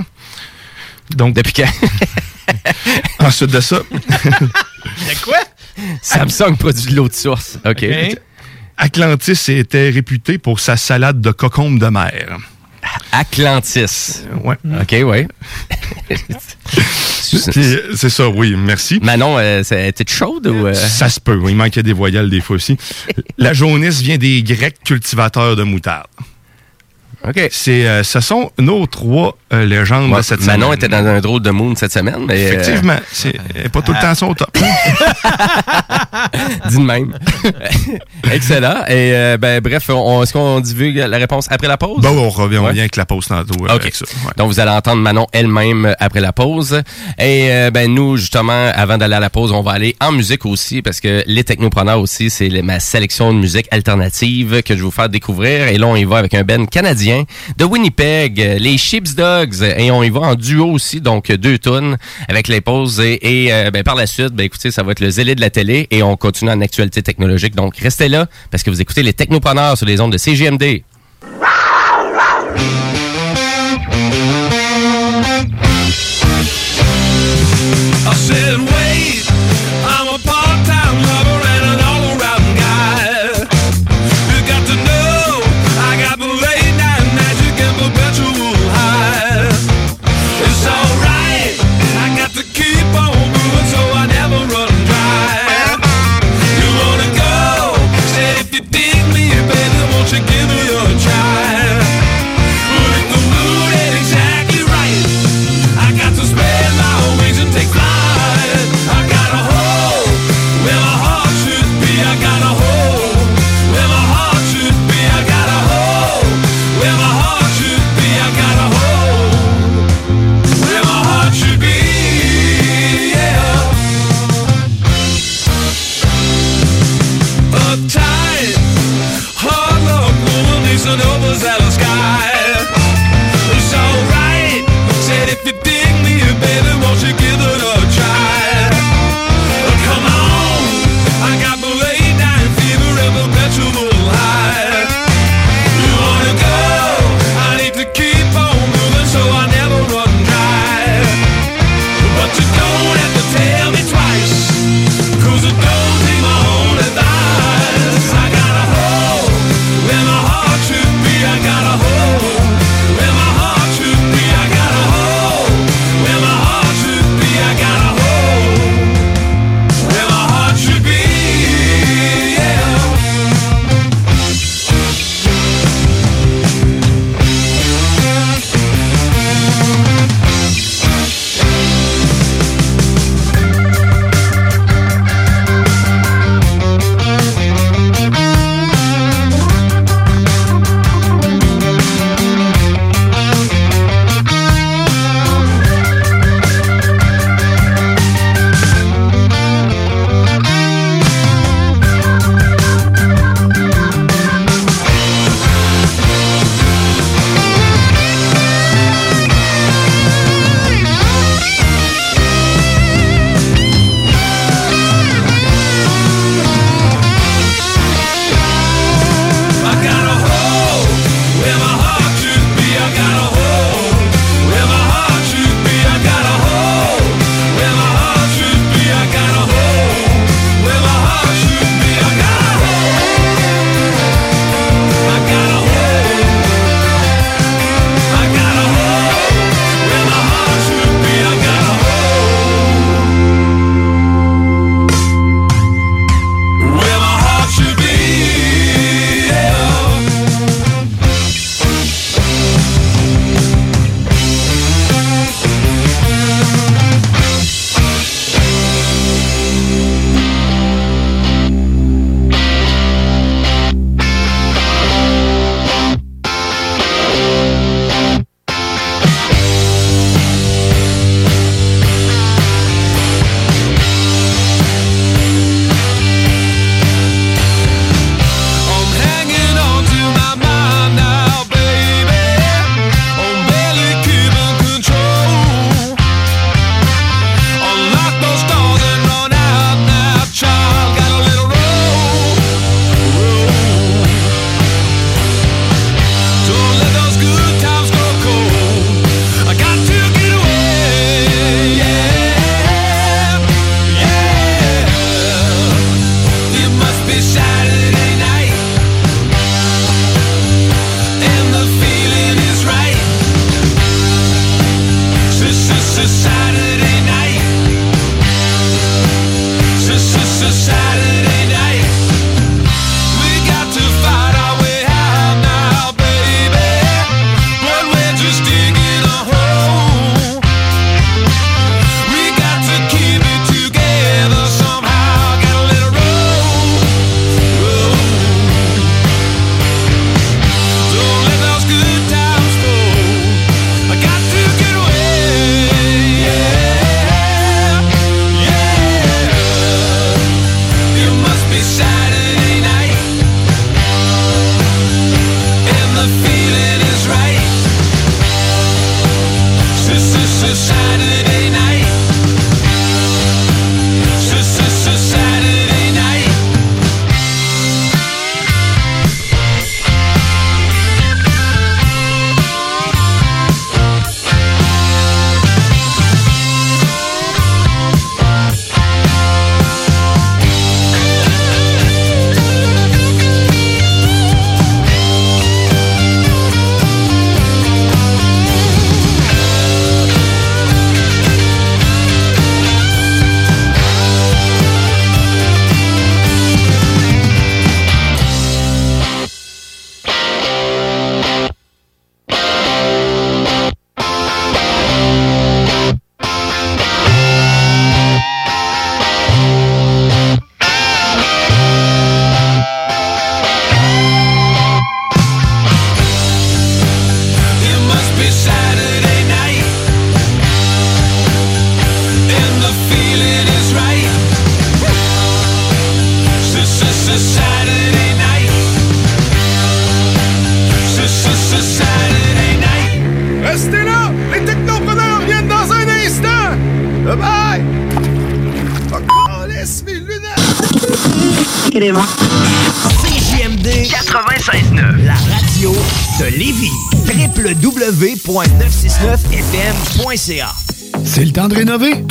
Donc, Depuis quand? ensuite de ça, C'est quoi? Samsung produit de l'eau de source. OK. Atlantis était réputé pour sa salade de cocombe de mer. Atlantis. Ouais. OK, oui. C'est ça, oui, merci. Manon, euh, ça- était chaude ou... euh? Ça se peut, oui, il manquait des voyelles des fois aussi. La jaunisse vient des Grecs cultivateurs de moutarde. OK. C'est, euh, ce sont nos trois euh, légendes Ouais, de cette Manon semaine. était dans un drôle de moon cette semaine, mais... euh, Effectivement, c'est elle est pas tout le temps son top. dit de même. Excellent. Et euh, ben bref, on, est-ce qu'on divulgue la réponse après la pause? bon, on revient, on Ouais. revient avec la pause tantôt euh, OK. avec ça. ouais. Donc, vous allez entendre Manon elle-même euh, après la pause. Et euh, ben nous, justement, avant d'aller à la pause, on va aller en musique aussi, parce que les technopreneurs aussi, c'est ma sélection de musique alternative que je vais vous faire découvrir. Et là, on y va avec un band canadien de Winnipeg, euh, les Sheep's Dogs. Et on y va en duo aussi, donc deux tunes avec les pauses. Et, euh, ben, par la suite, ben écoutez, ça va être le zélé de la télé et on continue en actualité technologique. Donc, restez là, parce que vous écoutez les technopreneurs sur les ondes de CGMD. I said,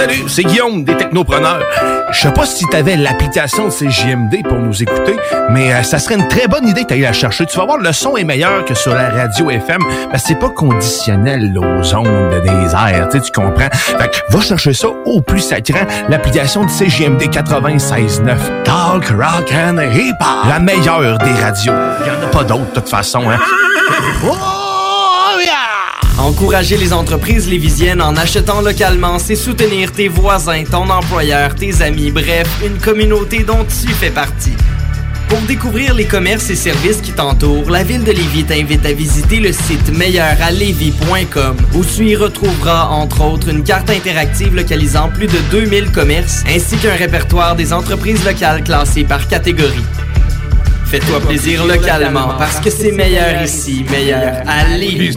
Salut, c'est Guillaume des Technopreneurs. Je sais pas si tu avais l'application de CJMD pour nous écouter, mais euh, ça serait une très bonne idée d'aller la chercher. Tu vas voir, le son est meilleur que sur la radio FM, parce que c'est pas conditionnel là, aux ondes des airs, tu comprends? Fait que va chercher ça au plus sacrant, l'application de CJMD 96.9. Talk, rock and hip-hop. La meilleure des radios. Il en a pas d'autres de toute façon, hein? Encourager les entreprises lévisiennes en achetant localement, c'est soutenir tes voisins, ton employeur, tes amis, bref, une communauté dont tu fais partie. Pour découvrir les commerces et services qui t'entourent, la ville de Lévis t'invite à visiter le site meilleuralevis.com où tu y retrouveras entre autres une carte interactive localisant plus de 2000 commerces ainsi qu'un répertoire des entreprises locales classées par catégorie. Fais-toi plaisir localement parce que c'est meilleur ici, meilleur à Lévis.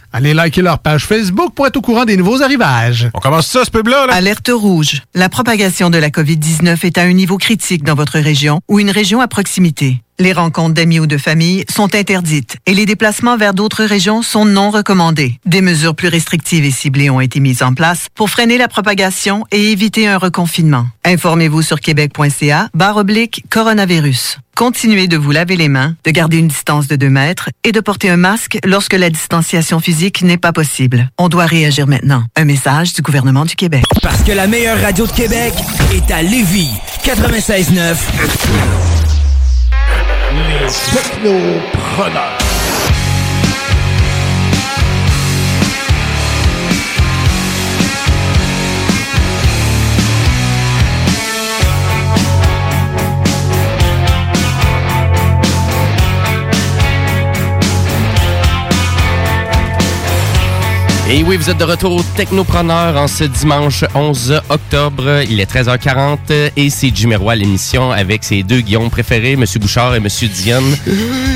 Allez liker leur page Facebook pour être au courant des nouveaux arrivages. On commence ça, ce pub-là? Là? Alerte rouge. La propagation de la COVID-19 est à un niveau critique dans votre région ou une région à proximité. Les rencontres d'amis ou de famille sont interdites et les déplacements vers d'autres régions sont non recommandés. Des mesures plus restrictives et ciblées ont été mises en place pour freiner la propagation et éviter un reconfinement. Informez-vous sur québec.ca barre oblique coronavirus. Continuez de vous laver les mains, de garder une distance de 2 mètres et de porter un masque lorsque la distanciation physique n'est pas possible. On doit réagir maintenant. Un message du gouvernement du Québec. Parce que la meilleure radio de Québec est à Lévis. 96.9. Les technopreneurs. Et oui, vous êtes de retour au Technopreneur en ce dimanche 11 octobre. Il est 13h40 et c'est Jimmy Roy l'émission avec ses deux Guillaume préférés, M. Bouchard et M. Diane,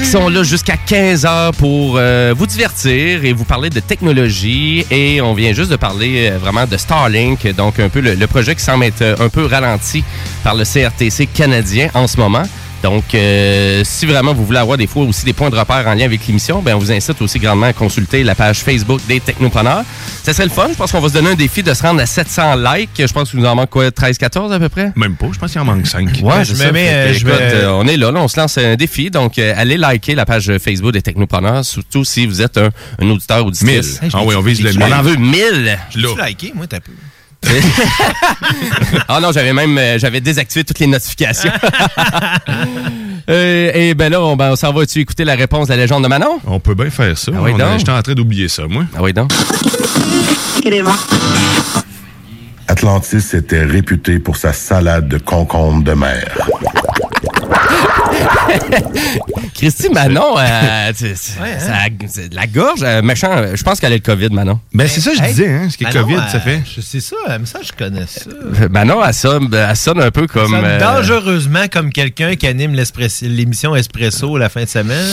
qui sont là jusqu'à 15h pour euh, vous divertir et vous parler de technologie. Et on vient juste de parler euh, vraiment de Starlink, donc un peu le, le projet qui semble être euh, un peu ralenti par le CRTC canadien en ce moment. Donc, euh, si vraiment vous voulez avoir des fois aussi des points de repère en lien avec l'émission, ben on vous incite aussi grandement à consulter la page Facebook des Technopreneurs. Ça serait le fun. Je pense qu'on va se donner un défi de se rendre à 700 likes. Je pense qu'il nous en manque quoi, 13-14 à peu près? Même pas. Je pense qu'il en manque 5. Ouais, je ça. mets, euh, je écoute, euh, on est là, là, on se lance un défi. Donc, euh, allez liker la page Facebook des Technopreneurs, surtout si vous êtes un, un auditeur auditrice. 1000. Ah oui, on vise le On 1000. en veut 1000. Là. Tu liké, moi, t'as peu? Ah non, j'avais même euh, j'avais désactivé toutes les notifications. Euh, et ben là, on, ben, on s'en va-tu écouter la réponse de la légende de Manon? On peut bien faire ça. Ah oui, On a- donc. J'étais en train d'oublier ça, moi. Ah oui, donc. Atlantis était réputé pour sa salade de concombre de mer. Christy Manon, euh, c'est- c'est- ça- c'est de la gorge, euh, méchant. euh, Je pense qu'elle a le COVID, Manon. Ben, c'est ça que je disais, hein. Ce qui est Manon, COVID, ça euh, fait. je- C'est ça, mais ça, je connais ça. Euh, Manon, elle sonne, elle sonne un peu comme. Ça sonne euh, dangereusement comme quelqu'un qui anime l'émission Espresso la fin de semaine.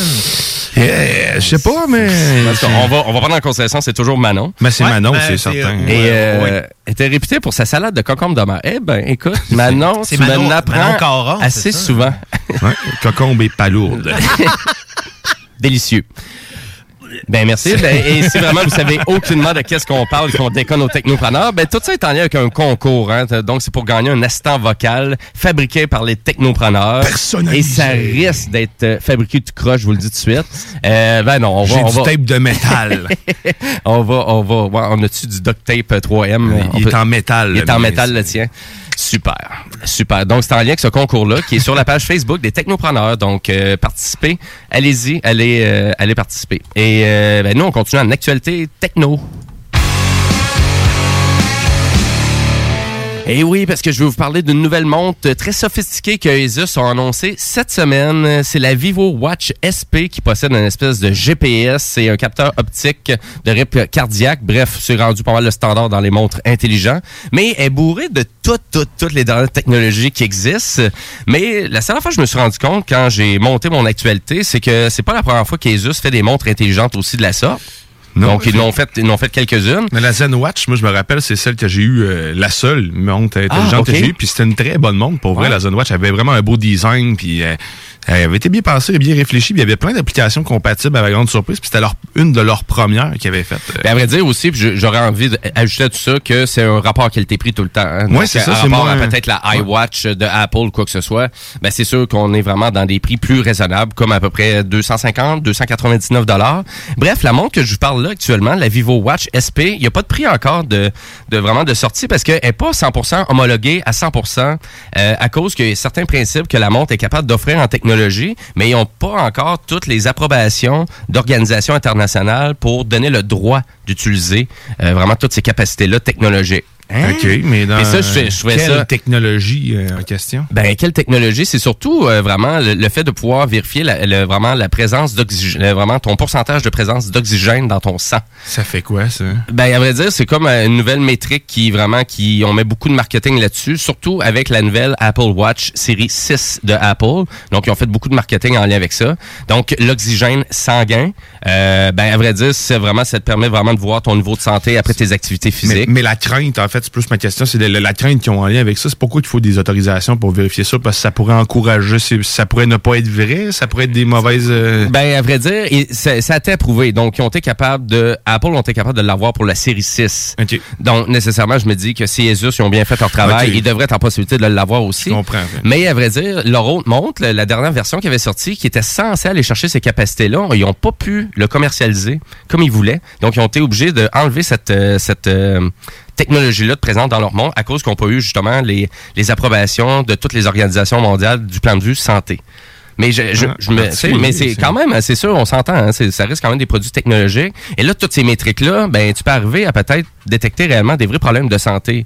je sais pas, mais. Parce qu'on va, on va prendre en considération, c'est toujours Manon. Mais c'est Ouais, Manon, ben, c'est c'est- certain. Et euh, elle était réputée pour sa salade de concombre de mer. Eh ben, écoute, Manon, c'est tu Manon- me l'apprends Manon Caron, c'est assez ça? souvent. Ouais, Cocombe et palourde. Délicieux. Ben merci. Ben, et si vraiment vous savez aucunement de qu'est-ce qu'on parle, qu'on déconne aux technopreneurs, ben tout ça est en lien avec un concours. Hein. Donc c'est pour gagner un assistant vocal fabriqué par les technopreneurs. Et ça risque d'être euh, fabriqué tout croche, je vous le dis tout de suite. Euh, ben non, on va. J'ai on du va- tape de métal. on va, on va. ouais, on a-tu du duct tape 3M? On Il est en métal. Il est en métal, le tien. Super. Super. Donc, c'est en lien avec ce concours-là qui est sur la page Facebook des technopreneurs. Donc, euh, participez. Allez-y. Allez, euh, allez participer. Et euh, ben, nous, on continue en actualité techno. Et oui, parce que je vais vous parler d'une nouvelle montre très sophistiquée que Asus a annoncé cette semaine. C'est la Vivo Watch SP qui possède une espèce de GPS et un capteur optique de rythme cardiaque. Bref, c'est rendu pas mal le standard dans les montres intelligents. Mais elle est bourrée de toutes, toutes, toutes les dernières technologies qui existent. Mais la seule fois que je me suis rendu compte quand j'ai monté mon actualité, c'est que c'est pas la première fois qu'Asus fait des montres intelligentes aussi de la sorte. Non, Donc, ils l'ont fait, ils l'ont fait quelques-unes. Mais la Zen Watch, moi, je me rappelle, c'est celle que j'ai eue, euh, la seule montre intelligente Ah, ok. que j'ai eue. Puis c'était une très bonne montre. Pour vrai, Ouais. la Zen Watch avait vraiment un beau design. Puis euh, elle avait été bien pensée et bien réfléchie. Il y avait plein d'applications compatibles à la grande surprise. Puis c'était leur, une de leurs premières qu'ils avaient faites. euh. Ben, à vrai dire aussi, j'aurais envie d'ajouter à tout ça que c'est un rapport qualité-prix tout le temps. hein. Donc, c'est ça, par c'est rapport moins- à peut-être la iWatch de Apple ou quoi que ce soit, ben c'est sûr qu'on est vraiment dans des prix plus raisonnables, comme à peu près 250, 299 dollars. Bref, la montre que je vous parle là actuellement, la Vivo Watch SP, il n'y a pas de prix encore de, de vraiment de sortie parce qu'elle n'est pas 100% homologuée à 100% euh, à cause a certains principes que la montre est capable d'offrir en technologie, mais ils n'ont pas encore toutes les approbations d'organisations internationales pour donner le droit d'utiliser euh, vraiment toutes ces capacités-là technologiques. Hein? OK, mais dans Mais ça, je, quelle ça... technologie euh, en question? Ben, quelle technologie? C'est surtout euh, vraiment le, le fait de pouvoir vérifier la, le- vraiment la présence d'oxygène, vraiment ton pourcentage de présence d'oxygène dans ton sang. Ça fait quoi, ça? Ben, à vrai dire, c'est comme euh, une nouvelle métrique qui vraiment, qui, on met beaucoup de marketing là-dessus, surtout avec la nouvelle Apple Watch série 6 de Apple. Donc, ils ont fait beaucoup de marketing en lien avec ça. Donc, l'oxygène sanguin, ben, à vrai dire, c'est vraiment, ça te permet vraiment de voir ton niveau de santé après tes activités Mais, physiques. mais la crainte, en fait, c'est plus ma question, c'est la, la crainte qu'ils ont en lien avec ça. C'est pourquoi il faut des autorisations pour vérifier ça? Parce que ça pourrait encourager, ça pourrait ne pas être vrai, ça pourrait être des mauvaises... euh, Ben, à vrai dire, et ça, ça a été approuvé. Donc, ils ont été capables de, Apple ont été capables de l'avoir pour la série 6. OK. Donc, nécessairement, je me dis que si Asus, ils ont bien fait leur travail, ils devraient être en possibilité de l'avoir aussi. Je comprends. Mais à vrai dire, leur autre montre, la, la dernière version qui avait sorti, qui était censée aller chercher ces capacités-là, ils n'ont pas pu le commercialiser comme ils voulaient. Donc, ils ont été obligés d'enlever cette, euh, cette euh, technologie-là de présente dans leur monde à cause qu'on n'a pas eu justement les, les approbations de toutes les organisations mondiales du plan de vue santé. Mais je, je, Ah, je me, mais c'est quand même, c'est sûr, on s'entend, hein, c'est- ça reste quand même des produits technologiques. Et là, toutes ces métriques-là, ben, tu peux arriver à peut-être détecter réellement des vrais problèmes de santé.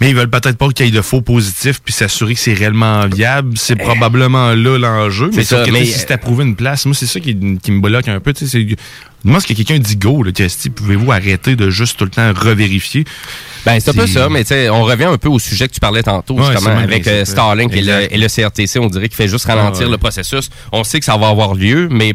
Mais ils veulent peut-être pas qu'il y ait de faux positifs puis s'assurer que c'est réellement viable. C'est probablement là l'enjeu. Mais, ça, mais- si c'est approuvé une place, moi, c'est ça qui, qui me bloque un peu. tu sais, c'est- Moi, ce que quelqu'un dit go, là, Christy, pouvez-vous arrêter de juste tout le temps revérifier? Ben, c'est un peu ça, mais on revient un peu au sujet que tu parlais tantôt, Ouais, justement, le avec euh, Starlink et le, et le CRTC, on dirait qu'il fait juste ralentir Ah, ouais. le processus. On sait que ça va avoir lieu, mais...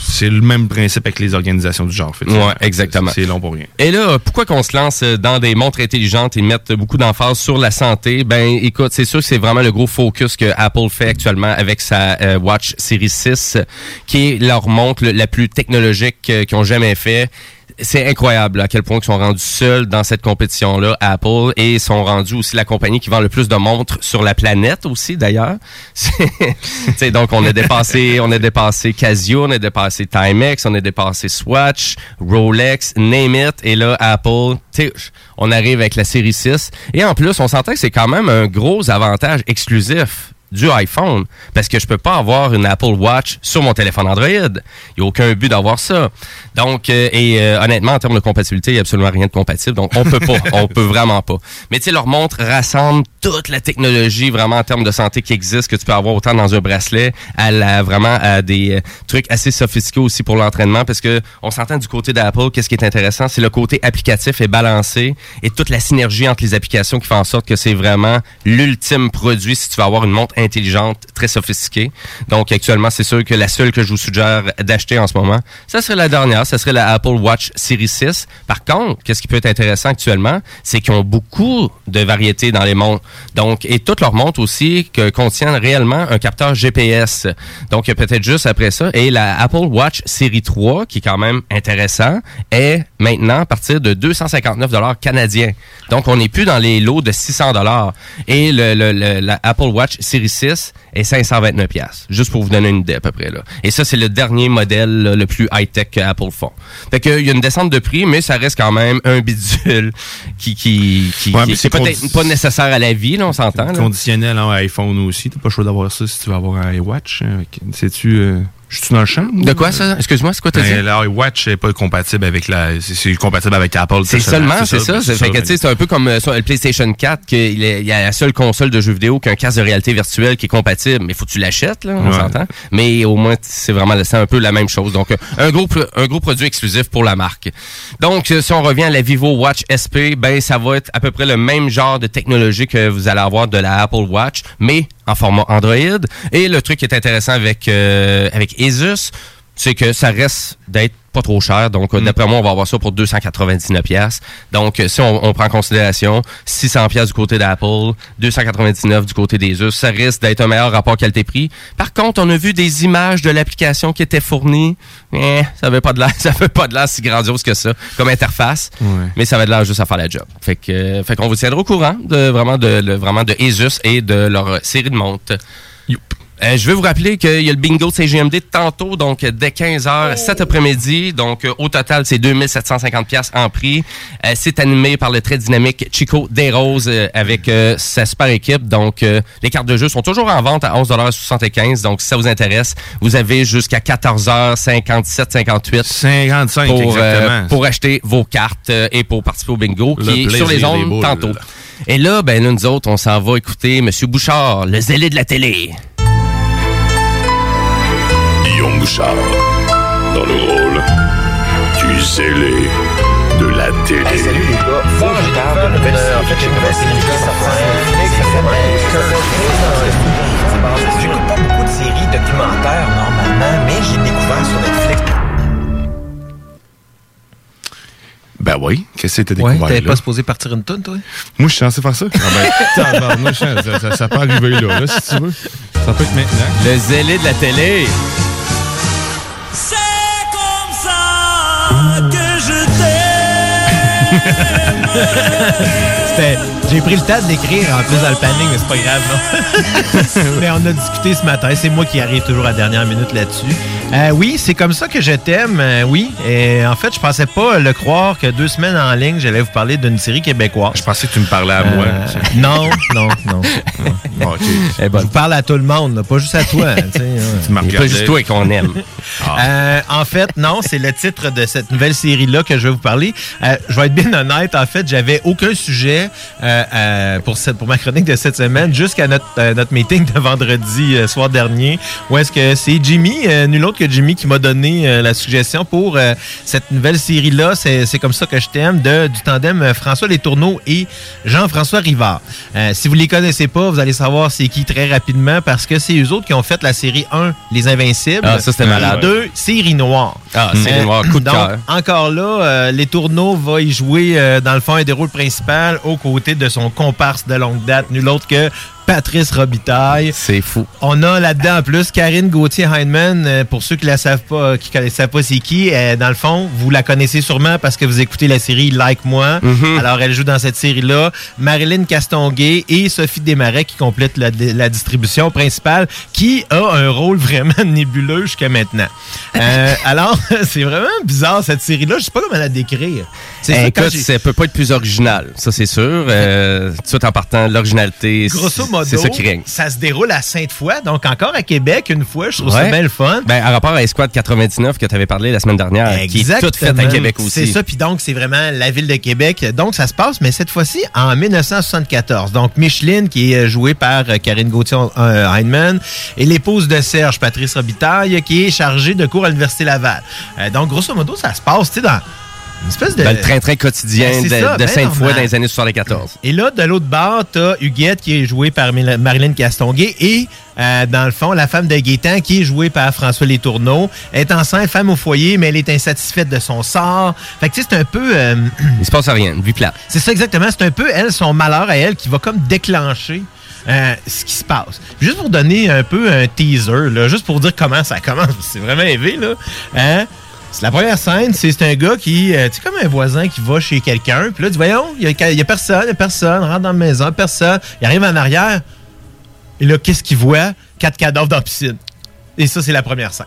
C'est le même principe avec les organisations du genre. fait que Ouais, exactement. C'est long pour rien. Et là, pourquoi qu'on se lance dans des montres intelligentes et mettre beaucoup d'emphase sur la santé? Ben, écoute, c'est sûr que c'est vraiment le gros focus que Apple fait actuellement avec sa euh, Watch Series 6, qui est leur montre le- la plus technologique euh, qu'ils ont jamais fait. c'est incroyable à quel point ils sont rendus seuls dans cette compétition-là, Apple, et sont rendus aussi la compagnie qui vend le plus de montres sur la planète aussi, d'ailleurs. Donc, on a dépassé, on a dépassé Casio, on a dépassé Timex, on a dépassé Swatch, Rolex, name it, et là, Apple, on arrive avec la série 6. Et en plus, on s'entend que c'est quand même un gros avantage exclusif du iPhone parce que je peux pas avoir une Apple Watch sur mon téléphone Android. Il n'y a aucun but d'avoir ça. Donc, euh, et euh, honnêtement, en termes de compatibilité, il n'y a absolument rien de compatible. Donc, on peut pas. on peut vraiment pas. Mais tu sais, leur montre rassemble toute la technologie vraiment en termes de santé qui existe, que tu peux avoir autant dans un bracelet, à la, vraiment à des euh, trucs assez sophistiqués aussi pour l'entraînement parce que on s'entend du côté d'Apple, qu'est-ce qui est intéressant, c'est le côté applicatif et balancé et toute la synergie entre les applications qui fait en sorte que c'est vraiment l'ultime produit si tu veux avoir une montre intelligente, très sophistiquée. Donc actuellement, c'est sûr que la seule que je vous suggère d'acheter en ce moment, ça serait la dernière, ça serait la Apple Watch Series 6. Par contre, qu'est-ce qui peut être intéressant actuellement, c'est qu'ils ont beaucoup de variétés dans les montres. Donc, et toutes leurs montres aussi contiennent réellement un capteur GPS. Donc, peut-être juste après ça. Et la Apple Watch Série 3, qui est quand même intéressant, est maintenant à partir de 259 dollars canadiens. Donc, on n'est plus dans les lots de 600 dollars. Et le, le- le- la Apple Watch Série 6 est 529 pièces. Juste pour vous donner une idée à peu près là. Et ça, c'est le dernier modèle là, le plus high-tech que Apple font. Fait que, il y a une descente de prix, mais ça reste quand même un bidule qui, qui, qui, Ouais, c'est est peut-être pas nécessaire à la vie, là, on s'entend. Conditionnel en iPhone aussi. T'as pas le choix d'avoir ça si tu veux avoir un iWatch. hein. Sais-tu. euh, je suis dans le champ? De quoi ça? Excuse-moi, c'est quoi t'as dit? Ben, L'iWatch n'est pas compatible avec la. C'est compatible avec Apple. C'est seulement, c'est ça. c'est Fait que, tu sais, c'est un peu comme euh, sur le PlayStation 4, qu'il y a la seule console de jeux vidéo qui a un casque de réalité virtuelle qui est compatible, mais faut que tu l'achètes, là, on Ouais. s'entend. Mais au moins, c'est vraiment c'est un peu la même chose. Donc, euh, un gros, un gros produit exclusif pour la marque. Donc, euh, si on revient à la Vivo Watch SP, ben, ça va être à peu près le même genre de technologie que vous allez avoir de la Apple Watch, mais en format Android. Et le truc qui est intéressant avec, euh, avec Asus, c'est que ça reste d'être pas trop cher. Donc, euh, d'après moi, on va avoir ça pour 299 pièces. Donc, euh, si on, on prend en considération 600 pièces du côté d'Apple, 299 du côté des US, ça risque d'être un meilleur rapport qualité-prix. Par contre, on a vu des images de l'application qui étaient fournies. Eh, ça avait pas de l'air, ça fait pas de l'air si grandiose que ça comme interface. Mais ça avait de l'air juste à faire la job. Fait que, euh, fait qu'on vous tiendra au courant de vraiment de, vraiment de Asus et de leur série de montres. Euh, je veux vous rappeler qu'il y a le bingo de CGMD tantôt, donc dès 15h cet après-midi. Donc, euh, au total, c'est 2750 pièces en prix. Euh, c'est animé par le très dynamique Chico Desroses euh, avec euh, sa super équipe. Donc, euh, les cartes de jeu sont toujours en vente à 11,75 Donc, si ça vous intéresse, vous avez jusqu'à 14h57, 58 55, pour, euh, exactement. pour acheter vos cartes euh, et pour participer au bingo Le qui est sur les ondes tantôt. Et là, ben là, nous autres, on s'en va écouter Monsieur Bouchard, le zélé de la télé. Bouchard, dans le rôle du zélé de la télé. salut les gars, faut que je parle de nouvelle série. En fait, j'ai une nouvelle série qui sort sur Netflix. J'écoute pas beaucoup de séries documentaires normalement, mais j'ai découvert sur Netflix. Ben oui, qu'est-ce que t'as Ouais, découvert t'avais là? pas supposé partir une tonne, toi? Moi, je suis censé faire ça. Ah ben, ça, ça, ça peut arriver là, là, si tu veux. Ça peut être maintenant. Le zélé de la télé. C'est comme ça que je t'aime. C'était- J'ai pris le temps de l'écrire en plus dans le planning, mais c'est pas grave, non? mais on a discuté ce matin. C'est moi qui arrive toujours à la dernière minute là-dessus. Euh, oui, c'est comme ça que je t'aime, euh, oui. Et en fait, je pensais pas le croire que deux semaines en ligne, j'allais vous parler d'une série québécoise. Je pensais que tu me parlais à moi. Non, non, non. Bon, ok. Je vous parle à tout le monde, là, pas juste à toi. tu sais, a pas juste toi qu'on aime. Euh, en fait, non, c'est le titre de cette nouvelle série-là que je vais vous parler. Euh, je vais être bien honnête, en fait, j'avais aucun sujet euh, euh, pour, cette, pour ma chronique de cette semaine jusqu'à notre, euh, notre meeting de vendredi soir dernier, où est-ce que c'est Jimmy, nul autre que Jimmy, qui m'a donné la suggestion pour cette nouvelle série-là. C'est c'est comme ça que je t'aime, de du tandem François Letourneau et Jean-François Rivard. Si vous les connaissez pas, vous allez savoir c'est qui très rapidement parce que c'est eux autres qui ont fait la série 1, Les Invincibles. Ah, ça, c'était malade. 2, Série Noire. Ah, Série Noire, coup de cœur. encore là, les tourneaux va y jouer, dans le fond, un des rôles principaux aux côtés de son comparse de longue date, nul autre que Patrice Robitaille. C'est fou. On a là-dedans en plus Karine Gauthier-Heinemann. euh, pour ceux qui la savent pas, qui ne savent pas c'est qui, euh, dans le fond, vous la connaissez sûrement parce que vous écoutez la série Like Moi. Mhm. Alors, elle joue dans cette série-là. Marilyn Castonguay et Sophie Desmarais qui complètent la, la distribution principale, qui a un rôle vraiment nébuleux jusqu'à maintenant. Euh, alors, c'est vraiment bizarre cette série-là. Je sais pas comment la décrire. C'est Eh, écoute, ça peut pas être plus original, ça c'est sûr. Euh, tout en partant de l'originalité, Grosso modo, c'est ça qui règne. ça se déroule à Sainte-Foy, donc encore à Québec une fois. Je trouve ça bien le fun. Ben, en rapport à Esquad 99 que tu avais parlé la semaine dernière, qui est toute faite à Québec aussi. C'est ça, puis donc c'est vraiment la ville de Québec. Donc ça se passe, mais cette fois-ci en 1974. Donc Micheline, qui est euh, jouée par euh, Karine Gauthier-Heinemann, et l'épouse de Serge, Patrice Robitaille, qui est chargée de cours à l'Université Laval. Euh, donc grosso modo, ça se passe, tu sais, dans une espèce de... Le train-train quotidien Ben, de, c'est ça, de ben Sainte-Foy normal. dans les années 74. Et là, de l'autre bord, t'as Huguette qui est jouée par Marilyn Castonguay et, euh, dans le fond, la femme de Gaétan qui est jouée par François Letourneau. Elle est enceinte, femme au foyer, mais elle est insatisfaite de son sort. Fait que, tu sais, c'est un peu... euh, Il se passe rien, une vie plate. c'est ça exactement. C'est un peu, elle, son malheur à elle qui va comme déclencher euh, ce qui se passe. Juste pour donner un peu un teaser, là, juste pour dire comment ça commence. C'est vraiment élevé, là. Hein? La première scène, c'est un gars qui, euh, tu sais, comme un voisin qui va chez quelqu'un, puis là, tu voyons, il y, a- il y a personne, il y a personne, rentre dans la maison, personne. Il arrive en arrière, et là, qu'est-ce qu'il voit? Quatre cadavres dans la piscine. Et ça, c'est la première scène.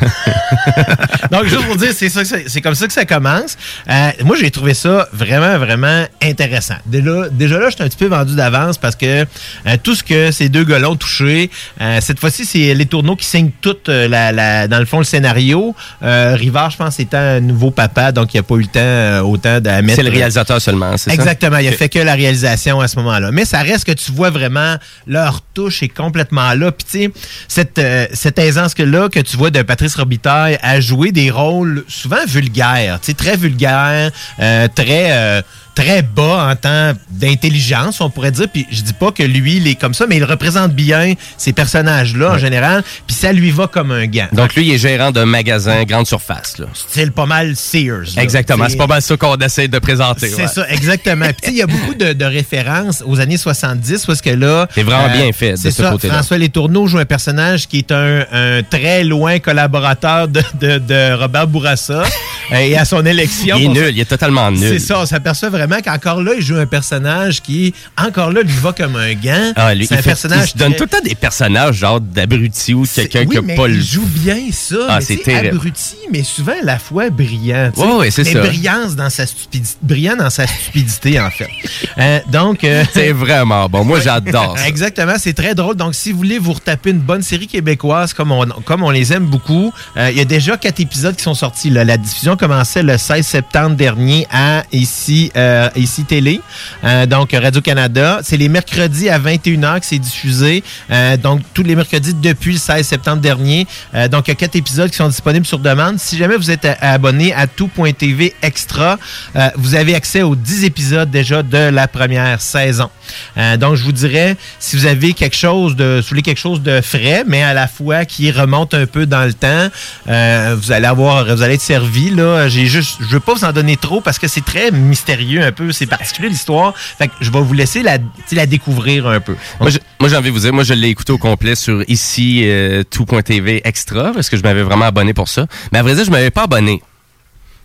Donc, juste pour dire, c'est ça c'est comme ça que ça commence. Euh, moi, j'ai trouvé ça vraiment, vraiment intéressant. Déjà, déjà là, j'étais un petit peu vendu d'avance parce que euh, tout ce que ces deux gars-là ont touché, euh, cette fois-ci, c'est les tourneaux qui signent tout, la, la- dans le fond, le scénario. Rivard, je pense, étant un nouveau papa, donc il n'a pas eu le temps autant de mettre... C'est le réalisateur seulement, c'est ça? Exactement, il a fait que la réalisation à ce moment-là. Mais ça reste que tu vois vraiment leur touche est complètement là. Puis tu sais, cette, cette aisance que là que tu vois de Patrice Robitaille à jouer des rôles souvent vulgaires, très vulgaires, euh, très... euh, très bas en temps d'intelligence, on pourrait dire. Puis je dis pas que lui, il est comme ça, mais il représente bien ces personnages-là en général. Puis ça lui va comme un gant. Donc lui, il est gérant d'un magasin grande surface. Là. Style pas mal Sears. là. Exactement, c'est pas mal ça qu'on essaie de présenter. c'est ouais. ça, exactement. Puis, il y a beaucoup de, de références aux années 70 parce que là. euh, C'est vraiment bien fait de c'est ce ça, côté-là. François Letourneau joue un personnage qui est un, un très loin collaborateur de, de- de Robert Bourassa. euh, et à son élection. Il est nul, il est totalement nul. C'est ça, on s'aperçoit vraiment qu'encore là, il joue un personnage qui, encore là, lui va comme un gant. Ah, lui, c'est un fait- personnage. il se donne très- tout le temps des personnages genre d'abruti ou quelqu'un oui, qui a mais pas le. il joue bien ça. Ah, c'est terrible. abruti, mais souvent à la fois brillant. Ouais, ouais, c'est ça. brillance dans sa stupidité, brillant dans sa stupidité en fait. Euh, donc, euh, C'est vraiment bon. Moi, j'adore ça. Exactement, c'est très drôle. Donc, si vous voulez vous retaper une bonne série québécoise comme on, comme on les aime beaucoup, euh, il y a déjà quatre épisodes qui sont sortis. là. La diffusion commençait le 16 septembre dernier à ici, euh, ici Télé, euh, donc Radio-Canada. C'est les mercredis à 21h que c'est diffusé. Euh, donc, tous les mercredis depuis le 16 septembre dernier. Euh, donc, il y a quatre épisodes qui sont disponibles sur demande. Si jamais vous êtes abonné à tout.tv extra, euh, vous avez accès aux 10 épisodes déjà de la première saison. Euh, donc, je vous dirais, si vous avez quelque chose de, si vous voulez quelque chose de frais, mais à la fois qui remonte un peu dans le temps, euh, vous allez avoir, vous allez être servi. Là, j'ai juste, je veux pas vous en donner trop parce que c'est très mystérieux un peu, c'est particulier l'histoire. Fait que je vais vous laisser la, découvrir un peu. Moi, j'ai envie de vous dire, moi, je l'ai écouté au complet sur ici, euh, tout.tv extra, parce que je m'avais vraiment abonné pour ça. Mais à vrai dire, je m'avais pas abonné.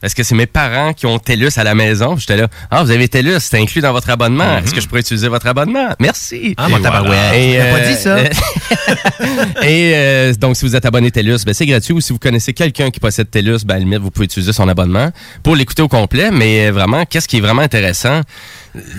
Parce que c'est mes parents qui ont TELUS à la maison? J'étais là, ah, vous avez TELUS, c'est inclus dans votre abonnement. Est-ce que je pourrais utiliser votre abonnement? Merci. Ah, mon tabarouette. Et, T'as pas euh, dit ça? Et euh, donc, si vous êtes abonné TELUS, ben, c'est gratuit. Ou si vous connaissez quelqu'un qui possède TELUS, ben, à la limite, vous pouvez utiliser son abonnement pour l'écouter au complet. Mais euh, vraiment, qu'est-ce qui est vraiment intéressant,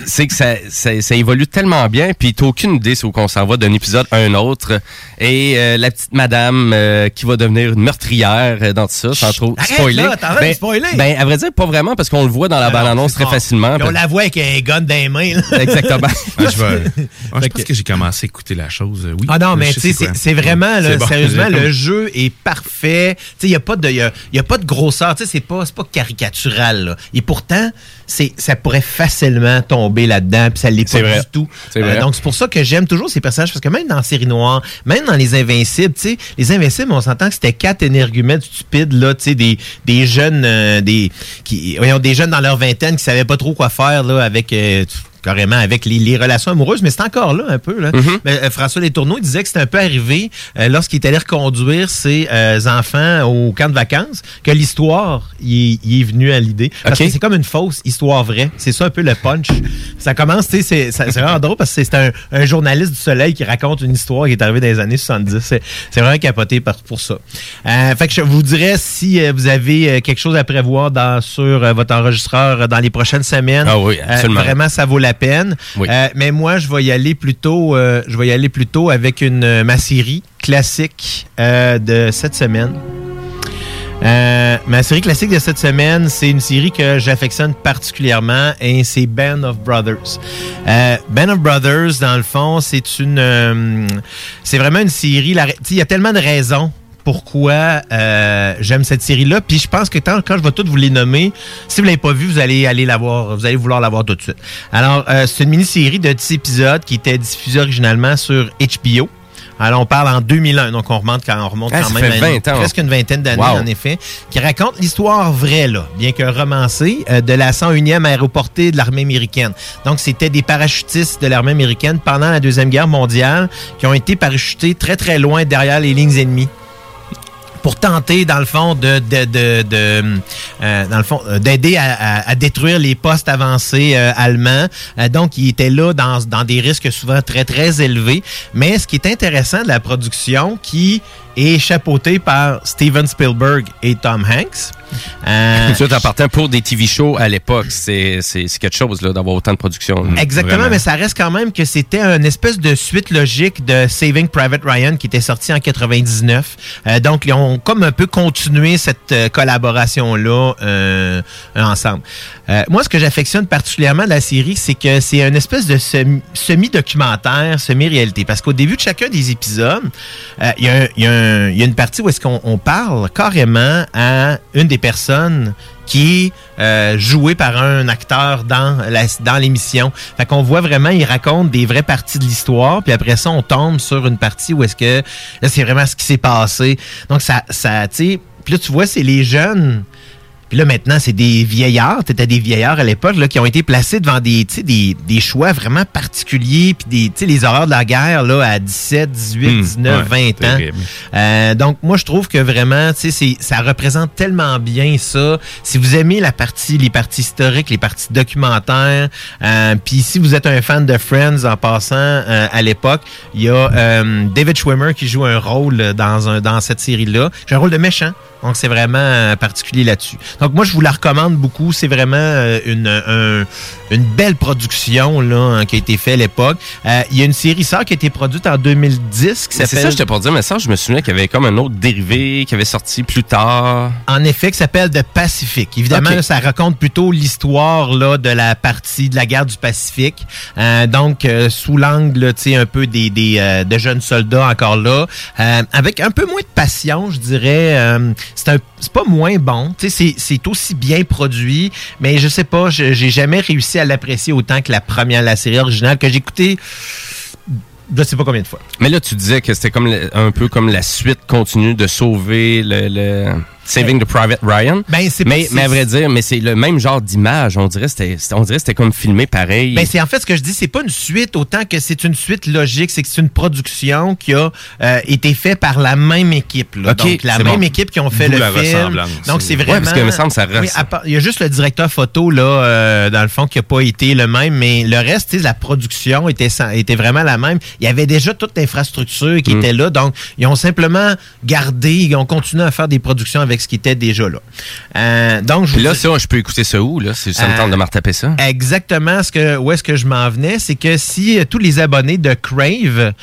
c'est que ça, ça, ça évolue tellement bien, puis t'as aucune idée sur où qu'on s'en va d'un épisode à un autre. Et euh, la petite madame euh, qui va devenir une meurtrière euh, dans tout ça, sans trop spoiler. là, de ben, spoiler. ben, à vrai dire, pas vraiment, parce qu'on le voit dans la Ah non, bande-annonce très facilement. Puis on la voit avec un gun dans les mains. là. Exactement. Ah, je, Ah, je pense que j'ai commencé à écouter la chose. Oui. Ah non, mais tu sais, c'est vraiment, là, bon. sérieusement, le jeu est parfait. Tu sais, il n'y a, pas de- y a, y a pas de grosseur. Tu sais, c'est pas, c'est pas caricatural. là. Et pourtant, c'est ça pourrait facilement tomber là-dedans, puis ça l'est pas vrai. du tout. C'est vrai. donc, c'est pour ça que j'aime toujours ces personnages, parce que même dans la série noire, même dans Les Invincibles, tu sais, Les Invincibles, on s'entend que c'était quatre énergumènes stupides, là, tu sais, des, des jeunes, euh, des, qui, voyons, des jeunes dans leur vingtaine qui savaient pas trop quoi faire, là, avec... euh, carrément avec les, les relations amoureuses, mais c'est encore là un peu. Là. Mais, euh, François Letourneau il disait que c'était un peu arrivé euh, lorsqu'il est allé reconduire ses euh, enfants au camp de vacances, que l'histoire, il, est- il est venu à l'idée. Parce que c'est comme une fausse histoire vraie. C'est ça un peu le punch. Ça commence, tu sais, c'est c'est vraiment drôle parce que c'est un, un journaliste du Soleil qui raconte une histoire qui est arrivée dans les années 70. C'est c'est vraiment capoté par, pour ça. Euh, fait que je vous dirais si euh, vous avez quelque chose à prévoir dans, sur euh, votre enregistreur dans les prochaines semaines. Ah oui, euh, absolument. vraiment, ça vaut la peine. Oui. Euh, mais moi, je vais y aller plutôt, euh, je vais y aller plutôt avec une euh, ma série classique euh, de cette semaine. Ma série classique de cette semaine, c'est une série que j'affectionne particulièrement et c'est Band of Brothers. Band of Brothers, dans le fond, c'est une, c'est vraiment une série. Il y a tellement de raisons pourquoi euh, j'aime cette série-là. Puis je pense que tant, quand je vais toutes vous les nommer, si vous l'avez pas vu, vous allez aller la voir, vous allez vouloir la voir tout de suite. Alors, euh, c'est une mini-série de 10 épisodes qui était diffusée originalement sur HBO. Alors, on parle en 2001, donc on remonte quand on remonte Ah, quand même à une- 20 ans. presque une vingtaine d'années, Wow. en effet, qui raconte l'histoire vraie, là, bien que romancée, euh, de la 101e aéroportée de l'armée américaine. Donc, c'était des parachutistes de l'armée américaine pendant la Deuxième Guerre mondiale qui ont été parachutés très, très loin derrière les lignes ennemies pour tenter, dans le fond, de, de, de, euh, dans le fond, euh, d'aider à, à- détruire les postes avancés euh, allemands. Donc, ils étaient là dans, dans des risques souvent très, très élevés. Mais ce qui est intéressant de la production, qui est chapeautée par Steven Spielberg et Tom Hanks. Euh, Tu vois, en partant pour des TV shows à l'époque, c'est quelque chose là, d'avoir autant de production. Exactement, Vraiment. mais ça reste quand même que c'était une espèce de suite logique de Saving Private Ryan qui était sorti en 99. Euh, donc, ils ont comme un peu continué cette euh, collaboration-là euh, ensemble. Moi, ce que j'affectionne particulièrement de la série, c'est que c'est une espèce de semi- semi-documentaire, semi-réalité. Parce qu'au début de chacun des épisodes, il y, a un- y a un- il y a une partie où est-ce qu'on on parle carrément à une des personnes qui est euh, jouée par un acteur dans la- dans l'émission. Fait qu'on voit vraiment, il raconte des vraies parties de l'histoire, puis après ça, on tombe sur une partie où est-ce que là, c'est vraiment ce qui s'est passé. Donc ça, ça, tu sais, puis là tu vois, c'est les jeunes. Puis là, maintenant, c'est des vieillards. T'étais des vieillards à l'époque là, qui ont été placés devant des, tu sais, des, des choix vraiment particuliers. Puis des, tu sais, les horreurs de la guerre là, à 17, 18, Hmm, 19, ouais, 20 ans. Euh, donc, moi, je trouve que vraiment, tu sais, c'est- ça représente tellement bien ça. Si vous aimez la partie, les parties historiques, les parties documentaires, euh, puis si vous êtes un fan de Friends en passant euh, à l'époque, il y a euh, David Schwimmer qui joue un rôle dans, un, dans cette série-là. J'ai un rôle de méchant. Donc, c'est vraiment euh, particulier là-dessus. Donc, moi, je vous la recommande beaucoup. C'est vraiment euh, une, un- une belle production là, hein, qui a été faite à l'époque. Euh, Il y a une série sœur qui a été produite en 2010 qui Mais C'est s'appelle... ça, je t'ai pas dit, mais ça, je me souviens qu'il y avait comme un autre dérivé qui avait sorti plus tard. En effet, qui s'appelle The Pacific. Évidemment, là, ça raconte plutôt l'histoire là de la partie de la guerre du Pacifique. Euh, donc, euh, sous l'angle, tu sais, un peu des, des euh, de jeunes soldats encore là, avec un peu moins de passion, je dirais. C'est pas moins bon. Tu sais, c'est- aussi bien produit, mais je sais pas, j'ai jamais réussi à l'apprécier autant que la première, la série originale que j'ai écoutée. Je sais pas combien de fois. Mais là, tu disais que c'était comme un peu comme la suite continue de sauver le Saving the Private Ryan. Ben, c'est mais, mais à vrai dire, mais c'est le même genre d'image. On dirait que c'était, on dirait c'était comme filmé pareil. Ben, c'est en fait ce que je dis, c'est pas une suite autant que c'est une suite logique, c'est que c'est une production qui a euh, été faite par la même équipe. là. Ok, Donc la même bon. équipe qui ont fait D'où le la film. Donc c'est Ouais, vraiment. parce que, me semble, ça reste- part- il y a juste le directeur photo là, euh, dans le fond, qui a pas été le même, mais le reste, tu sais, la production était sans- était vraiment la même. Il y avait déjà toute l'infrastructure qui Mm. était là, donc ils ont simplement gardé, ils ont continué à faire des productions avec ce qui était déjà là. Euh, donc je Puis là, dis- ça, je peux écouter ça où, là? Si ça me Euh, tente de me retaper ça? Exactement ce que où est-ce que je m'en venais, c'est que si euh, tous les abonnés de Crave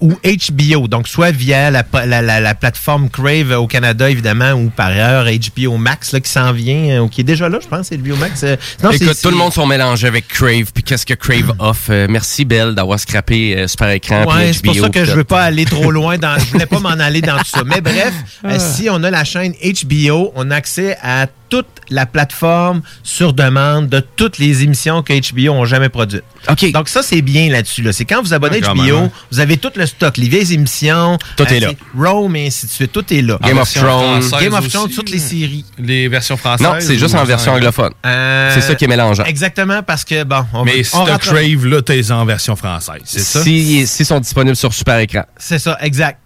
ou HBO, donc soit via la, la, la- la plateforme Crave au Canada évidemment ou par ailleurs HBO Max là, qui s'en vient ou qui est déjà là, je pense, c'est HBO Max. non, Écoute, tout le monde sont mélangés avec Crave. Puis qu'est-ce que Crave offre? Euh, merci, Belle, d'avoir scrappé euh, Super Écran. Ouais, c'est pour ça que je veux pas aller trop loin dans. Je voulais pas m'en aller dans tout ça. Mais bref, euh, Ah. si on a la chaîne HBO, on a accès à toute la plateforme sur demande de toutes les émissions que HBO ont jamais produites. Donc ça, c'est bien là-dessus. Là. C'est quand vous abonnez à HBO, même, hein. vous avez tout le stock, les vieilles émissions. Tout est là. c'est Rome et ainsi de suite. Tout est là. Game of Thrones. Game of. Thrones, toutes les séries. Les versions françaises. Non, c'est juste en version anglophone. Euh, C'est ça qui est mélangeant. Exactement, parce que, bon, on Mais si Euh, Crave, là, t'es en version française, c'est ça? Si, s'ils sont disponibles sur super écran. C'est ça, exact.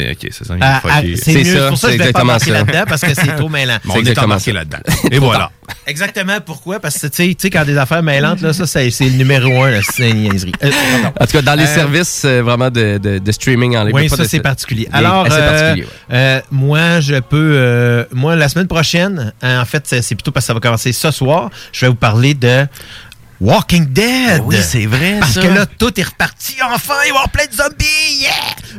Eh, ok, c'est ça. Ah, ah, c'est mieux, c'est pour ça que je vais pas embarquer là-dedans, parce que c'est trop mêlant. Bon, on est embarqué là-dedans. Et voilà. Exactement, pourquoi? Parce que, tu sais- quand des affaires mêlantes, là, ça, c'est le numéro un, c'est une niaiserie. Euh. En tout cas, dans les Euh, services euh, vraiment de, de- de streaming en libre. Oui, ça c'est particulier. Alors, assez particulier, ouais. euh, moi, je peux, moi, la semaine prochaine, en fait, c'est plutôt parce que ça va commencer ce soir. Je vais vous parler de Walking Dead. Oui, c'est vrai, Parce ça. que là, tout est reparti. Enfin, il va y avoir plein de zombies. Yeah!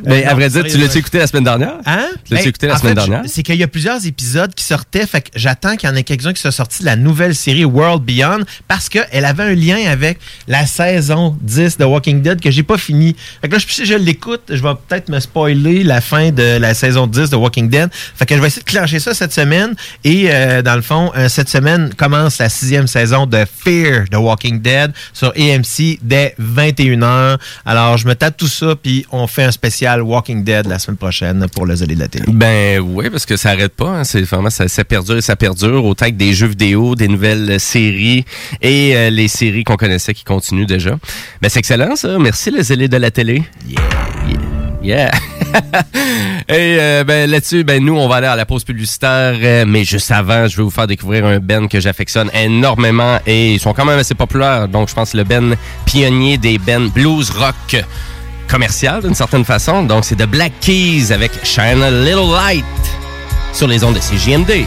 Mais Euh, à non, vrai dire, tu l'as-tu écouté la semaine dernière? Hein? Tu l'as-tu Ben, écouté la en semaine fait, dernière? C'est qu'il y a plusieurs épisodes qui sortaient, fait que j'attends qu'il y en ait quelques-uns qui soient sortis de la nouvelle série World Beyond parce qu'elle avait un lien avec la saison 10 de Walking Dead que j'ai pas fini. Fait que là, je- si je l'écoute, je vais peut-être me spoiler la fin de la saison 10 de Walking Dead. Fait que je vais essayer de clencher ça cette semaine et euh, dans le fond, euh, cette semaine commence la sixième saison de Fear de Walking Dead sur AMC dès 21h. Alors, je me tape tout ça puis on fait un spécial Walking Dead la semaine prochaine pour le zélé de la télé. Ben oui, parce que ça arrête pas. hein. C'est vraiment ça, ça perdure et ça perdure. Autant que des jeux vidéo, des nouvelles euh, séries et euh, les séries qu'on connaissait qui continuent déjà. Ben c'est excellent ça. Merci les zélés de la télé. Yeah. Yeah. Et euh, ben, là-dessus, ben, nous, on va aller à la pause publicitaire. euh, mais juste avant, je vais vous faire découvrir un Ben que j'affectionne énormément. Et ils sont quand même assez populaires. Donc, je pense le Ben pionnier des Ben blues rock commercial d'une certaine façon. Donc, c'est The Black Keys avec Shine a Little Light sur les ondes de CJMD.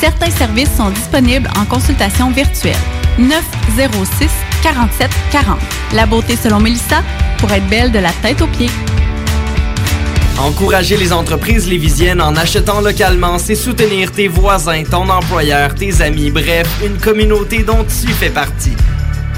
certains services sont disponibles en consultation virtuelle. 906 47 40. La beauté selon Mélissa pour être belle de la tête aux pieds. Encourager les entreprises lévisiennes en achetant localement, c'est soutenir tes voisins, ton employeur, tes amis, bref, une communauté dont tu fais partie.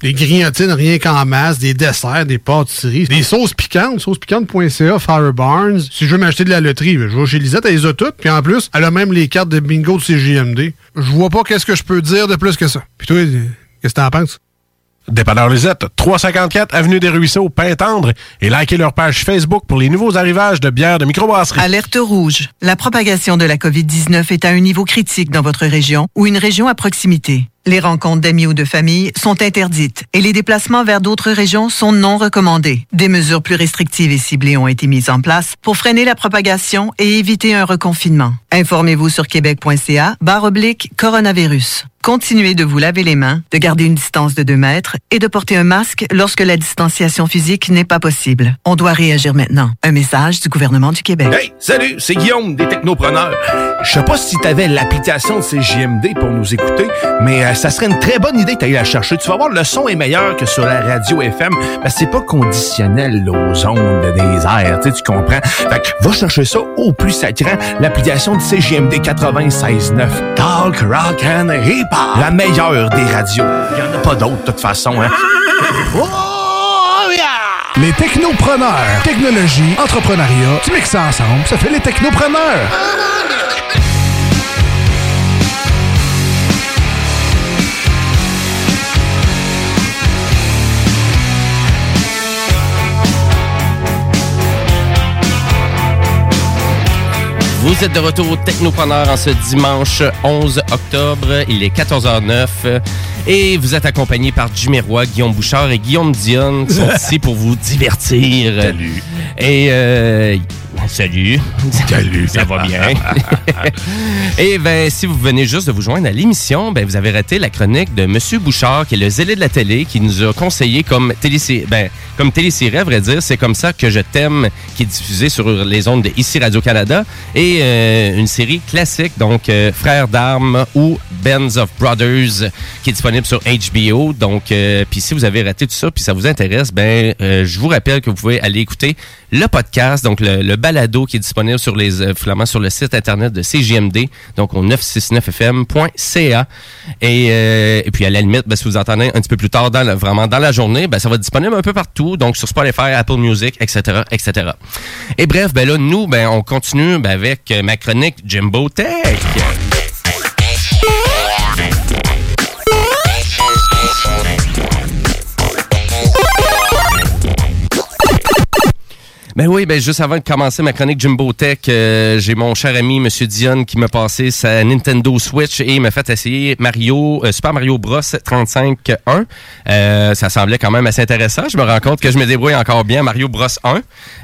des grignotines rien qu'en masse, des desserts, des pâtisseries, des sauces piquantes, saucespiquante.ca, Fire Barnes. Si je veux m'acheter de la loterie, je vais chez Lisette, elle les a toutes. Puis en plus, elle a même les cartes de bingo de CJMD. Je vois pas qu'est-ce que je peux dire de plus que ça. Puis toi, qu'est-ce que t'en penses? Dépanneur Lisette, 354 Avenue des Ruisseaux, Pintendre, et likez leur page Facebook pour les nouveaux arrivages de bières de microbrasserie. Alerte rouge. La propagation de la COVID-19 est à un niveau critique dans votre région ou une région à proximité. Les rencontres d'amis ou de famille sont interdites et les déplacements vers d'autres régions sont non recommandés. Des mesures plus restrictives et ciblées ont été mises en place pour freiner la propagation et éviter un reconfinement. Informez-vous sur québec.ca barre oblique coronavirus. Continuez de vous laver les mains, de garder une distance de 2 mètres et de porter un masque lorsque la distanciation physique n'est pas possible. On doit réagir maintenant. Un message du gouvernement du Québec. Hey, salut, c'est Guillaume des Technopreneurs. Je sais pas si t'avais l'application de CJMD pour nous écouter, mais euh, ça serait une très bonne idée d'aller la chercher. Tu vas voir, le son est meilleur que sur la radio FM, parce que c'est pas conditionnel aux ondes des airs, tu sais, tu comprends? Fait que va chercher ça au plus sacrant, l'application de CJMD 96.9. Talk, rock and hip La meilleure des radios. Il y en a pas d'autres, de toute façon, hein. Les technopreneurs. Technologie, entrepreneuriat, tu mixes ça ensemble, ça fait les technopreneurs. Vous êtes de retour au Technopreneur en ce dimanche 11 octobre. Il est 14h09 et vous êtes accompagné par Jimmy Roy, Guillaume Bouchard et Guillaume Dion qui sont ici pour vous divertir. Salut. Et euh, salut. Salut. Ça va bien? et ben si vous venez juste de vous joindre à l'émission, ben vous avez raté la chronique de Monsieur Bouchard qui est le zélé de la télé qui nous a conseillé comme télésérie ben comme télésérie à vrai dire, c'est comme ça que je t'aime qui est diffusée sur les ondes de ici Radio Canada et euh, une série classique donc euh, Frères d'armes ou Bands of Brothers qui est disponible sur HBO. Donc euh, puis si vous avez raté tout ça puis ça vous intéresse, ben je vous rappelle que vous pouvez aller écouter le podcast donc le, le qui est disponible sur les euh, sur le site internet de CGMD donc au 969fm.ca et, euh, et puis à la limite ben, si vous entendez un petit peu plus tard dans le- vraiment dans la journée ben ça va être disponible un peu partout donc sur Spotify, Apple Music, etc., etc. Et bref, ben là, nous, ben, on continue ben, avec ma chronique Jimbo Tech. Ben oui, ben juste avant de commencer ma chronique Jimbo Tech, euh, j'ai mon cher ami Monsieur Dion qui m'a passé sa Nintendo Switch et il m'a fait essayer Mario euh, Super Mario Bros 35.1. Euh, ça semblait quand même assez intéressant. Je me rends compte que je me débrouille encore bien Mario Bros 1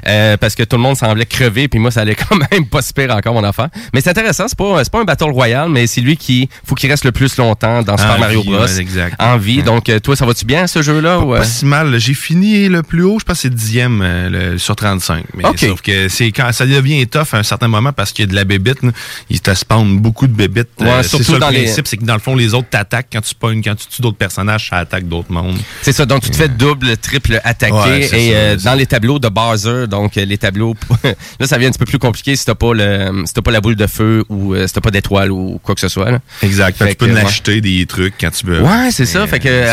euh, parce que tout le monde semblait crever puis moi ça allait quand même pas se pire encore mon enfant. Mais c'est intéressant, c'est pas c'est pas un battle royal, mais c'est lui qui faut qu'il reste le plus longtemps dans Super En Mario vie, Bros. ouais, exact. En vie. Donc euh, toi ça va-tu bien ce jeu-là ou, euh? Pas si mal. J'ai fini le plus haut, je pense que c'est dixième euh, le- sur 35. Mais Ok. sauf que c'est quand ça devient tough à un certain moment parce qu'il y a de la bébite. là. Il te spawn beaucoup de bébites. Ouais, Euh, c'est surtout ça le dans les- principe, c'est que dans le fond, les autres t'attaquent quand tu pognes, quand tu tues d'autres personnages, ça attaque d'autres mondes. C'est ça, donc tu te fais double, triple attaquer. Ouais, et ça, euh, dans les tableaux de buzzer, donc euh, les tableaux, là ça devient un petit peu plus compliqué si t'as pas le, si t'as pas la boule de feu ou si t'as pas d'étoile ou quoi que ce soit. là. Exact. Fait tu peux que, en ouais. acheter des trucs quand tu veux. Ouais, c'est ça. Fait que,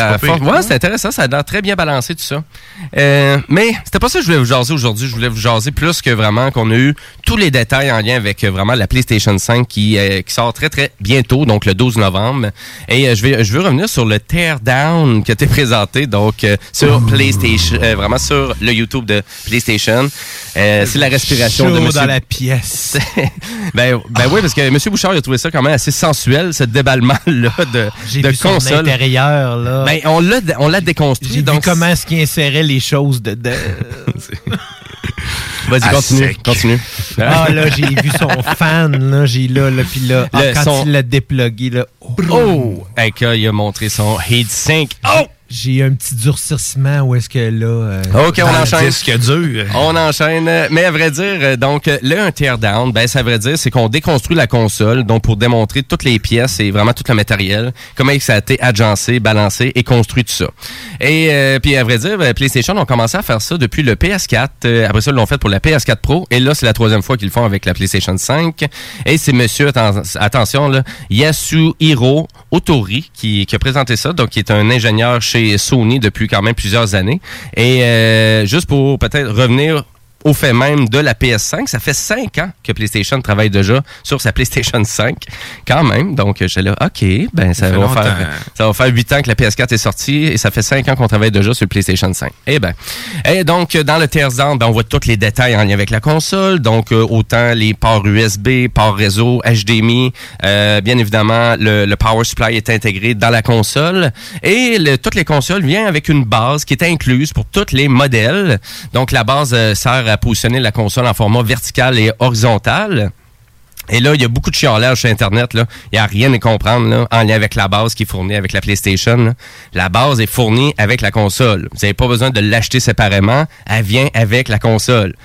c'est intéressant. Ça a l'air très bien balancé, tout ça. Mais c'était pas ça que je voulais vous jaser aujourd'hui. Je voulais vous jaser plus que vraiment qu'on a eu tous les détails en lien avec euh, vraiment la PlayStation 5 qui, euh, qui sort très, très bientôt, donc le 12 novembre. Et euh, je vais, je veux revenir sur le teardown que t'es présenté, donc euh, sur PlayStation, euh, vraiment sur le YouTube de PlayStation. C'est la respiration Chaud de Monsieur dans la pièce. ben, ben oui, parce que M. Bouchard il a trouvé ça quand même assez sensuel, ce déballement-là de, J'ai de vu son console. intérieur, là. Ben, on l'a, on l'a déconstruit. J'ai vu donc comment est-ce qu'il insérait les choses dedans. Vas-y, continue, sec. continue. Ah là, j'ai vu son fan, là, j'ai là, là, puis là, ah, quand son- il l'a déplugué, là, Oh! Que il a montré son heatsink. Oh! J'ai un petit durcissement où est-ce que là... euh, OK, on enchaîne. disque dur. On enchaîne. Mais à vrai dire, euh, donc, euh, là, un teardown, ben, ça veut dire, c'est qu'on déconstruit la console, donc pour démontrer toutes les pièces et vraiment tout le matériel, comment ça a été agencé, balancé et construit tout ça. Et euh, puis, à vrai dire, ben, PlayStation ont commencé à faire ça depuis le PS4. Euh, après ça, ils l'ont fait pour la PS4 Pro. Et là, c'est la troisième fois qu'ils le font avec la PlayStation 5. Et c'est monsieur, atten- attention, là, Yasuhiro Qui, qui a présenté ça, donc qui est un ingénieur chez Sony depuis quand même plusieurs années. Et euh, juste pour peut-être revenir au fait même de la PS5, ça fait cinq ans que PlayStation travaille déjà sur sa PlayStation 5, quand même. Donc, j'étais là, OK, ben ça va, faire, ça va faire huit ans que la PS4 est sortie et ça fait cinq ans qu'on travaille déjà sur le PlayStation 5. Eh ben, et donc, dans le teardown, ben, on voit tous les détails en lien avec la console. Donc, euh, autant les ports USB, ports réseau, HDMI, euh, bien évidemment, le, le power supply est intégré dans la console. Et le- toutes les consoles viennent avec une base qui est incluse pour tous les modèles. Donc, la base euh, sert à positionner la console en format vertical et horizontal. Et là, il y a beaucoup de chiolage sur Internet. Il n'y a rien à comprendre en lien avec la base qui est fournie avec la PlayStation. La base est fournie avec la console. Vous n'avez pas besoin de l'acheter séparément. Elle vient avec la console.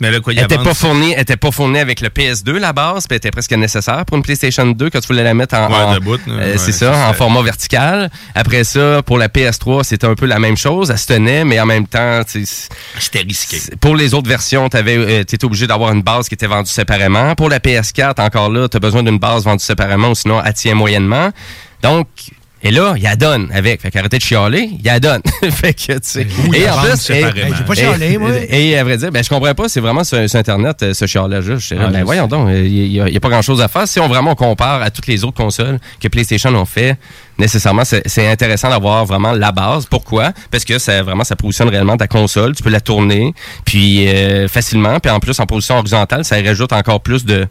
Mais là, quoi, il Elle était avance. pas fournie, elle était pas fournie avec le PS2 la base, puis elle était presque nécessaire pour une PlayStation 2 quand tu voulais la mettre en, Ouais, euh, Ouais, c'est ça, ça. en format vertical. Après ça, pour la PS3, c'était un peu la même chose, elle se tenait, mais en même temps, C'était risqué. pour les autres versions, tu étais obligé d'avoir une base qui était vendue séparément. Pour la PS4, encore là, tu as besoin d'une base vendue séparément, ou sinon elle tient moyennement. Donc, et là, il y a donne avec. Fait qu'arrêtez de chialer, il y a donne. fait que, tu sais. Et la en plus, et- Hey, j'ai pas et- chialé, moi. Et, et à vrai dire, ben, je comprends pas, c'est vraiment sur, sur Internet, euh, ce chialage-là. Je sais, Ah, ben, voyons donc, il n'y a, pas grand-chose à faire. Si on vraiment compare à toutes les autres consoles que PlayStation ont fait, nécessairement, c'est c'est intéressant d'avoir vraiment la base. Pourquoi? Parce que ça, vraiment, ça positionne réellement ta console. Tu peux la tourner, puis euh, facilement. Puis en plus, en position horizontale, ça rajoute encore plus de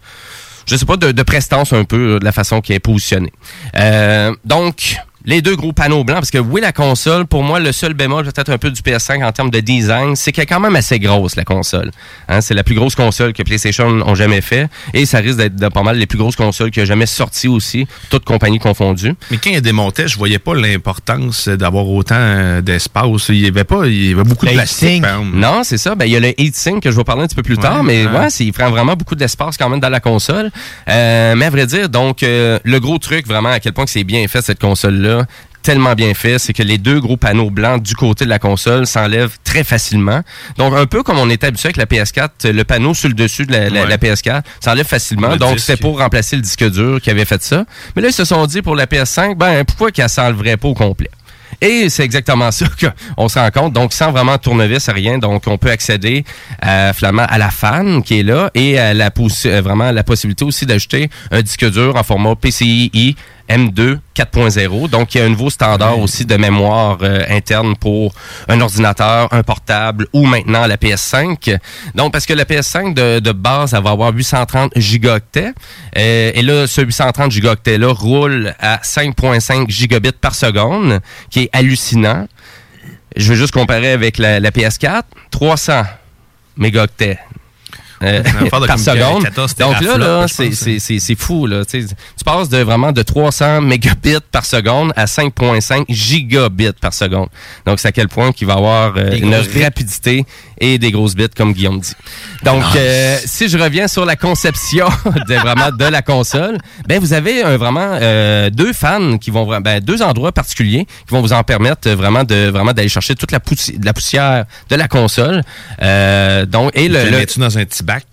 je sais pas, de, de prestance un peu de la façon qui est positionnée. Euh, donc, les deux gros panneaux blancs, parce que oui, la console, pour moi, le seul bémol peut-être un peu du PS5 en termes de design, c'est qu'elle est quand même assez grosse, la console. Hein, c'est la plus grosse console que PlayStation ont jamais fait, et ça risque d'être pas mal les plus grosses consoles qui ont jamais sorti aussi, toutes compagnies confondues. Mais quand il démontait, je voyais pas l'importance d'avoir autant euh, d'espace. Il y avait pas, il y avait beaucoup de Le plastique. Non, c'est ça. Ben, il y a le heatsink que je vais parler un petit peu plus Ouais, tard, mais ouais. il prend vraiment beaucoup d'espace quand même dans la console. Euh, mais à vrai dire, donc, euh, le gros truc, vraiment, à quel point que c'est bien fait, cette console-là, tellement bien fait, c'est que les deux gros panneaux blancs du côté de la console s'enlèvent très facilement. Donc, un peu comme on était habitué avec la PS4, le panneau sur le dessus de la, la- Ouais. la PS4 s'enlève facilement. Le Donc, c'était pour remplacer le disque dur qui avait fait ça. Mais là, ils se sont dit pour la PS5, ben, pourquoi qu'elle s'enlèverait pas au complet? Et c'est exactement ça qu'on se rend compte. Donc, sans vraiment tournevis, rien. Donc, on peut accéder à, finalement à la fan qui est là et à la euh, vraiment la possibilité aussi d'ajouter un disque dur en format PCI M2 4.0. Donc, il y a un nouveau standard aussi de mémoire euh, interne pour un ordinateur, un portable ou maintenant la PS5. Donc, parce que la PS5 de, base, elle va avoir 830 gigaoctets. Euh, et là, ce 830 gigaoctets-là roule à 5.5 gigabits par seconde, qui est hallucinant. Je vais juste comparer avec la, la PS4. 300 mégaoctets. Euh, par seconde. 14 Donc là, là je c'est- pense. c'est c'est- c'est fou. Là. Tu passes de vraiment de 300 mégabits par seconde à 5.5 gigabits par seconde. Donc, c'est à quel point qu'il va avoir euh, une rapidité et des grosses bits, comme Guillaume dit. Donc, euh, si je reviens sur la conception de vraiment de la console, ben vous avez un, vraiment euh, deux fans qui vont ben, deux endroits particuliers qui vont vous en permettre euh, vraiment de vraiment d'aller chercher toute la, poussi- de la poussière de la console. Euh, donc et le, Tu le mets-tu dans un petit bac?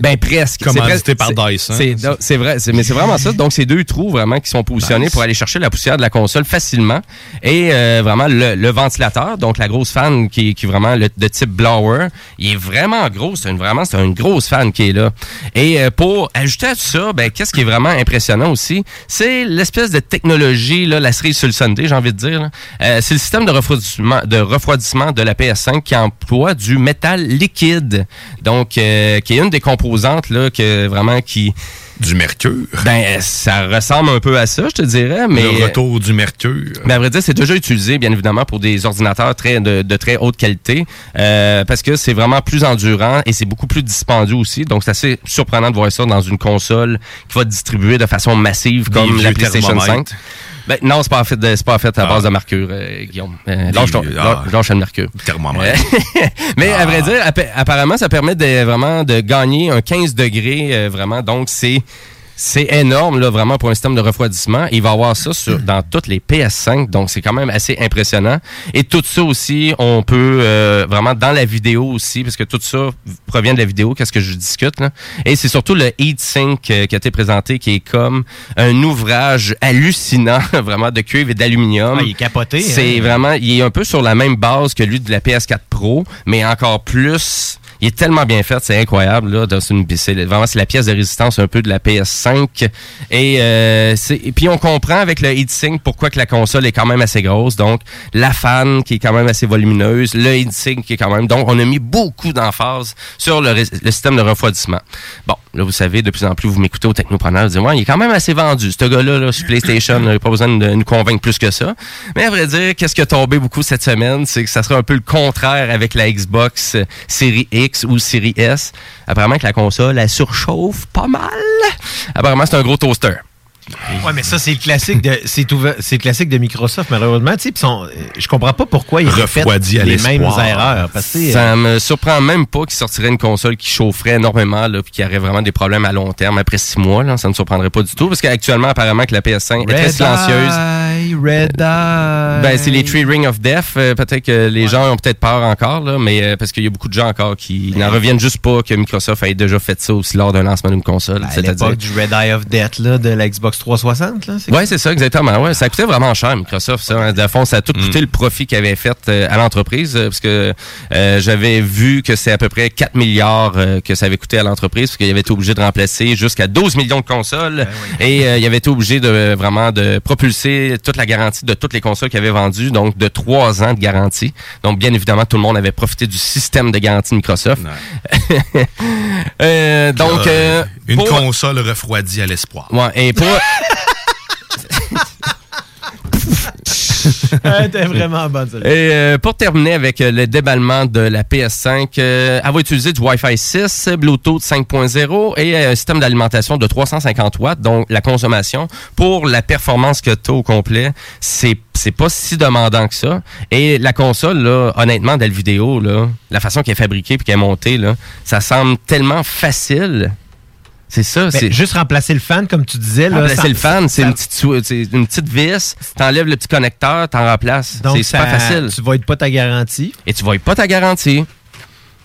ben presque. Commandité presque- par Dyson. C'est, vrai, mais c'est vraiment ça. Donc, c'est deux trous vraiment qui sont positionnés Nice. pour aller chercher la poussière de la console facilement. Et euh, vraiment, le, le ventilateur, donc la grosse fan qui, qui est vraiment le, de type il est vraiment gros. C'est une, vraiment, c'est une grosse fan qui est là. Et euh, pour ajouter à tout ça, ben, qu'est-ce qui est vraiment impressionnant aussi, c'est l'espèce de technologie, là, la cerise sur le Sunday, j'ai envie de dire. Euh, c'est le système de refroidissement, de refroidissement de la PS5 qui emploie du métal liquide. Donc, euh, qui est une des composantes là, que vraiment qui. Du mercure. Ben, ça ressemble un peu à ça, je te dirais, mais. Le retour du mercure. Mais à vrai dire, c'est déjà utilisé, bien évidemment, pour des ordinateurs très de, de très haute qualité, euh, parce que c'est vraiment plus endurant et c'est beaucoup plus dispendieux aussi. Donc, c'est assez surprenant de voir ça dans une console qui va être distribuée de façon massive comme la PlayStation 5. Ben, non, c'est pas fait, de- c'est pas fait à base de mercure, euh, Guillaume. Euh, lâche, ton, ah. lâche le mercure. Thermomètre. Mais à vrai dire, appa- apparemment, ça permet de, vraiment de gagner un 15 degrés, euh, vraiment. Donc, c'est c'est énorme, là, vraiment, pour un système de refroidissement. Il va avoir ça sur, dans toutes les PS5, donc c'est quand même assez impressionnant. Et tout ça aussi, on peut euh, vraiment dans la vidéo aussi, parce que tout ça provient de la vidéo, qu'est-ce que je discute, là. Et c'est surtout le heatsink euh, qui a été présenté, qui est comme un ouvrage hallucinant, vraiment, de cuivre et d'aluminium. Ah, il est capoté, C'est hein. vraiment, il est un peu sur la même base que lui de la PS4 Pro, mais encore plus. Il est tellement bien fait, c'est incroyable. Là, dans une, c'est vraiment c'est la pièce de résistance un peu de la PS5. Et, euh, et puis on comprend avec le heatsink pourquoi que la console est quand même assez grosse. Donc la fan qui est quand même assez volumineuse, le heatsink qui est quand même. Donc on a mis beaucoup d'emphase sur le, le système de refroidissement. Bon, là vous savez, de plus en plus vous m'écoutez au Technopreneur, vous dites ouais, il est quand même assez vendu. Ce gars-là là, sur PlayStation, il n'a pas besoin de nous convaincre plus que ça. Mais à vrai dire, qu'est-ce qui a tombé beaucoup cette semaine, c'est que ça sera un peu le contraire avec la Xbox euh, Series X ou Series S. Apparemment que la console, elle surchauffe pas mal. Apparemment, c'est un gros toaster. Ouais, mais ça, c'est le classique de, c'est ouvert- c'est le classique de Microsoft, malheureusement. Tu sais, sont- je comprends pas pourquoi ils répètent Refroidi à les mêmes erreurs. Parce que, Ça me surprend même pas qu'il sortirait une console qui chaufferait énormément là, puis qui aurait vraiment des problèmes à long terme après six mois. Là, ça ne me surprendrait pas du tout parce qu'actuellement, apparemment que la PS5 est très Red silencieuse. Eye, Red Eye. Ben, c'est les Tree Ring of Death. Euh, peut-être que les gens ont peut-être peur encore, là, mais euh, parce qu'il y a beaucoup de gens encore qui n'en reviennent juste pas que Microsoft ait déjà fait ça aussi lors d'un lancement d'une console. à C'est-à-dire l'époque du Red Eye of Death, là, de la Xbox 360, là. c'est- Ouais, c'est ça, exactement. Ouais, ça coûtait vraiment cher, Microsoft. Ça, hein. de fond, ça a tout coûté le profit qu'il avait fait euh, à l'entreprise, euh, parce que euh, j'avais vu que c'est à peu près 4 milliards euh, que ça avait coûté à l'entreprise, parce qu'il avait été obligé de remplacer jusqu'à 12 millions de consoles, et euh, il avait été obligé de vraiment de propulser toute la garantie de toutes les consoles qu'il avait vendues, donc de 3 ans de garantie. Donc, bien évidemment, tout le monde avait profité du système de garantie de Microsoft. Euh, donc, euh, Une pour- console refroidie à l'espoir. Ouais, et pour... Et euh, pour terminer avec euh, le déballement de la PS5, euh, elle va utiliser du Wi-Fi 6, Bluetooth 5.0 et un système d'alimentation de 350 watts. Donc, la consommation pour la performance que tu au complet, c'est c'est pas si demandant que ça. Et la console, honnêtement, dans le vidéo, la façon qu'elle est fabriquée puis qu'elle est montée, ça semble tellement facile. C'est ça. C'est juste remplacer le fan, comme tu disais. Là, Remplacer le fan, c'est ça- une petite, une vis, t'enlèves le petit connecteur, t'en remplaces. C'est super facile. Tu vas être pas ta garantie. Et tu vas pas ta garantie.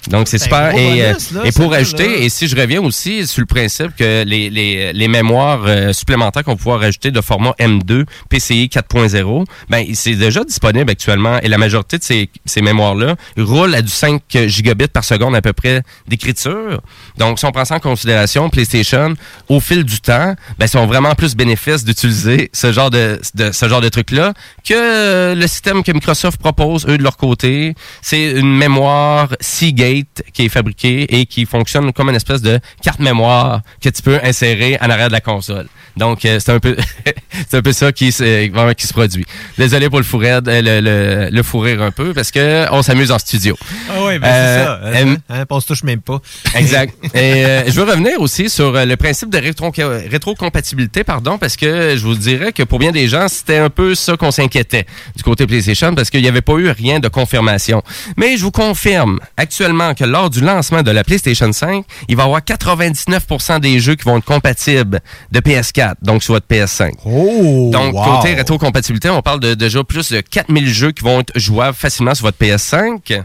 Donc, c'est C'est super. Et, euh, bonus, là, et pour ajouter, là. et si je reviens aussi sur le principe que les, les, les mémoires euh, supplémentaires qu'on va pouvoir ajouter de format M2, PCI 4.0, ben, c'est déjà disponible actuellement. Et la majorité de ces, ces mémoires-là roulent à du 5 gigabits par seconde à peu près d'écriture. Donc, si on prend ça en considération, PlayStation, au fil du temps, ben, sont vraiment plus bénéfices d'utiliser ce genre de, de ce genre de truc-là que euh, le système que Microsoft propose, eux, de leur côté. C'est une mémoire Seagate qui est fabriquée et qui fonctionne comme une espèce de carte mémoire que tu peux insérer en arrière de la console. Donc, euh, c'est un peu c'est un peu ça qui, se- vraiment qui se produit. Désolé pour le fou raide, euh, le, le, le fou rire un peu, parce que on s'amuse en studio. Ah oui, ben Euh, c'est ça. euh, Hein, hein, on se touche même pas. Exact. Et euh, je veux revenir aussi sur euh, le principe de rétro rétrocompatibilité, pardon, parce que je vous dirais que pour bien des gens, c'était un peu ça qu'on s'inquiétait du côté PlayStation, parce qu'il n'y avait pas eu rien de confirmation. Mais je vous confirme actuellement que lors du lancement de la PlayStation 5, il va y avoir 99% des jeux qui vont être compatibles de PS4, donc sur votre PS5. donc, wow. côté rétrocompatibilité, on parle de déjà plus de 4000 jeux qui vont être jouables facilement sur votre PS5.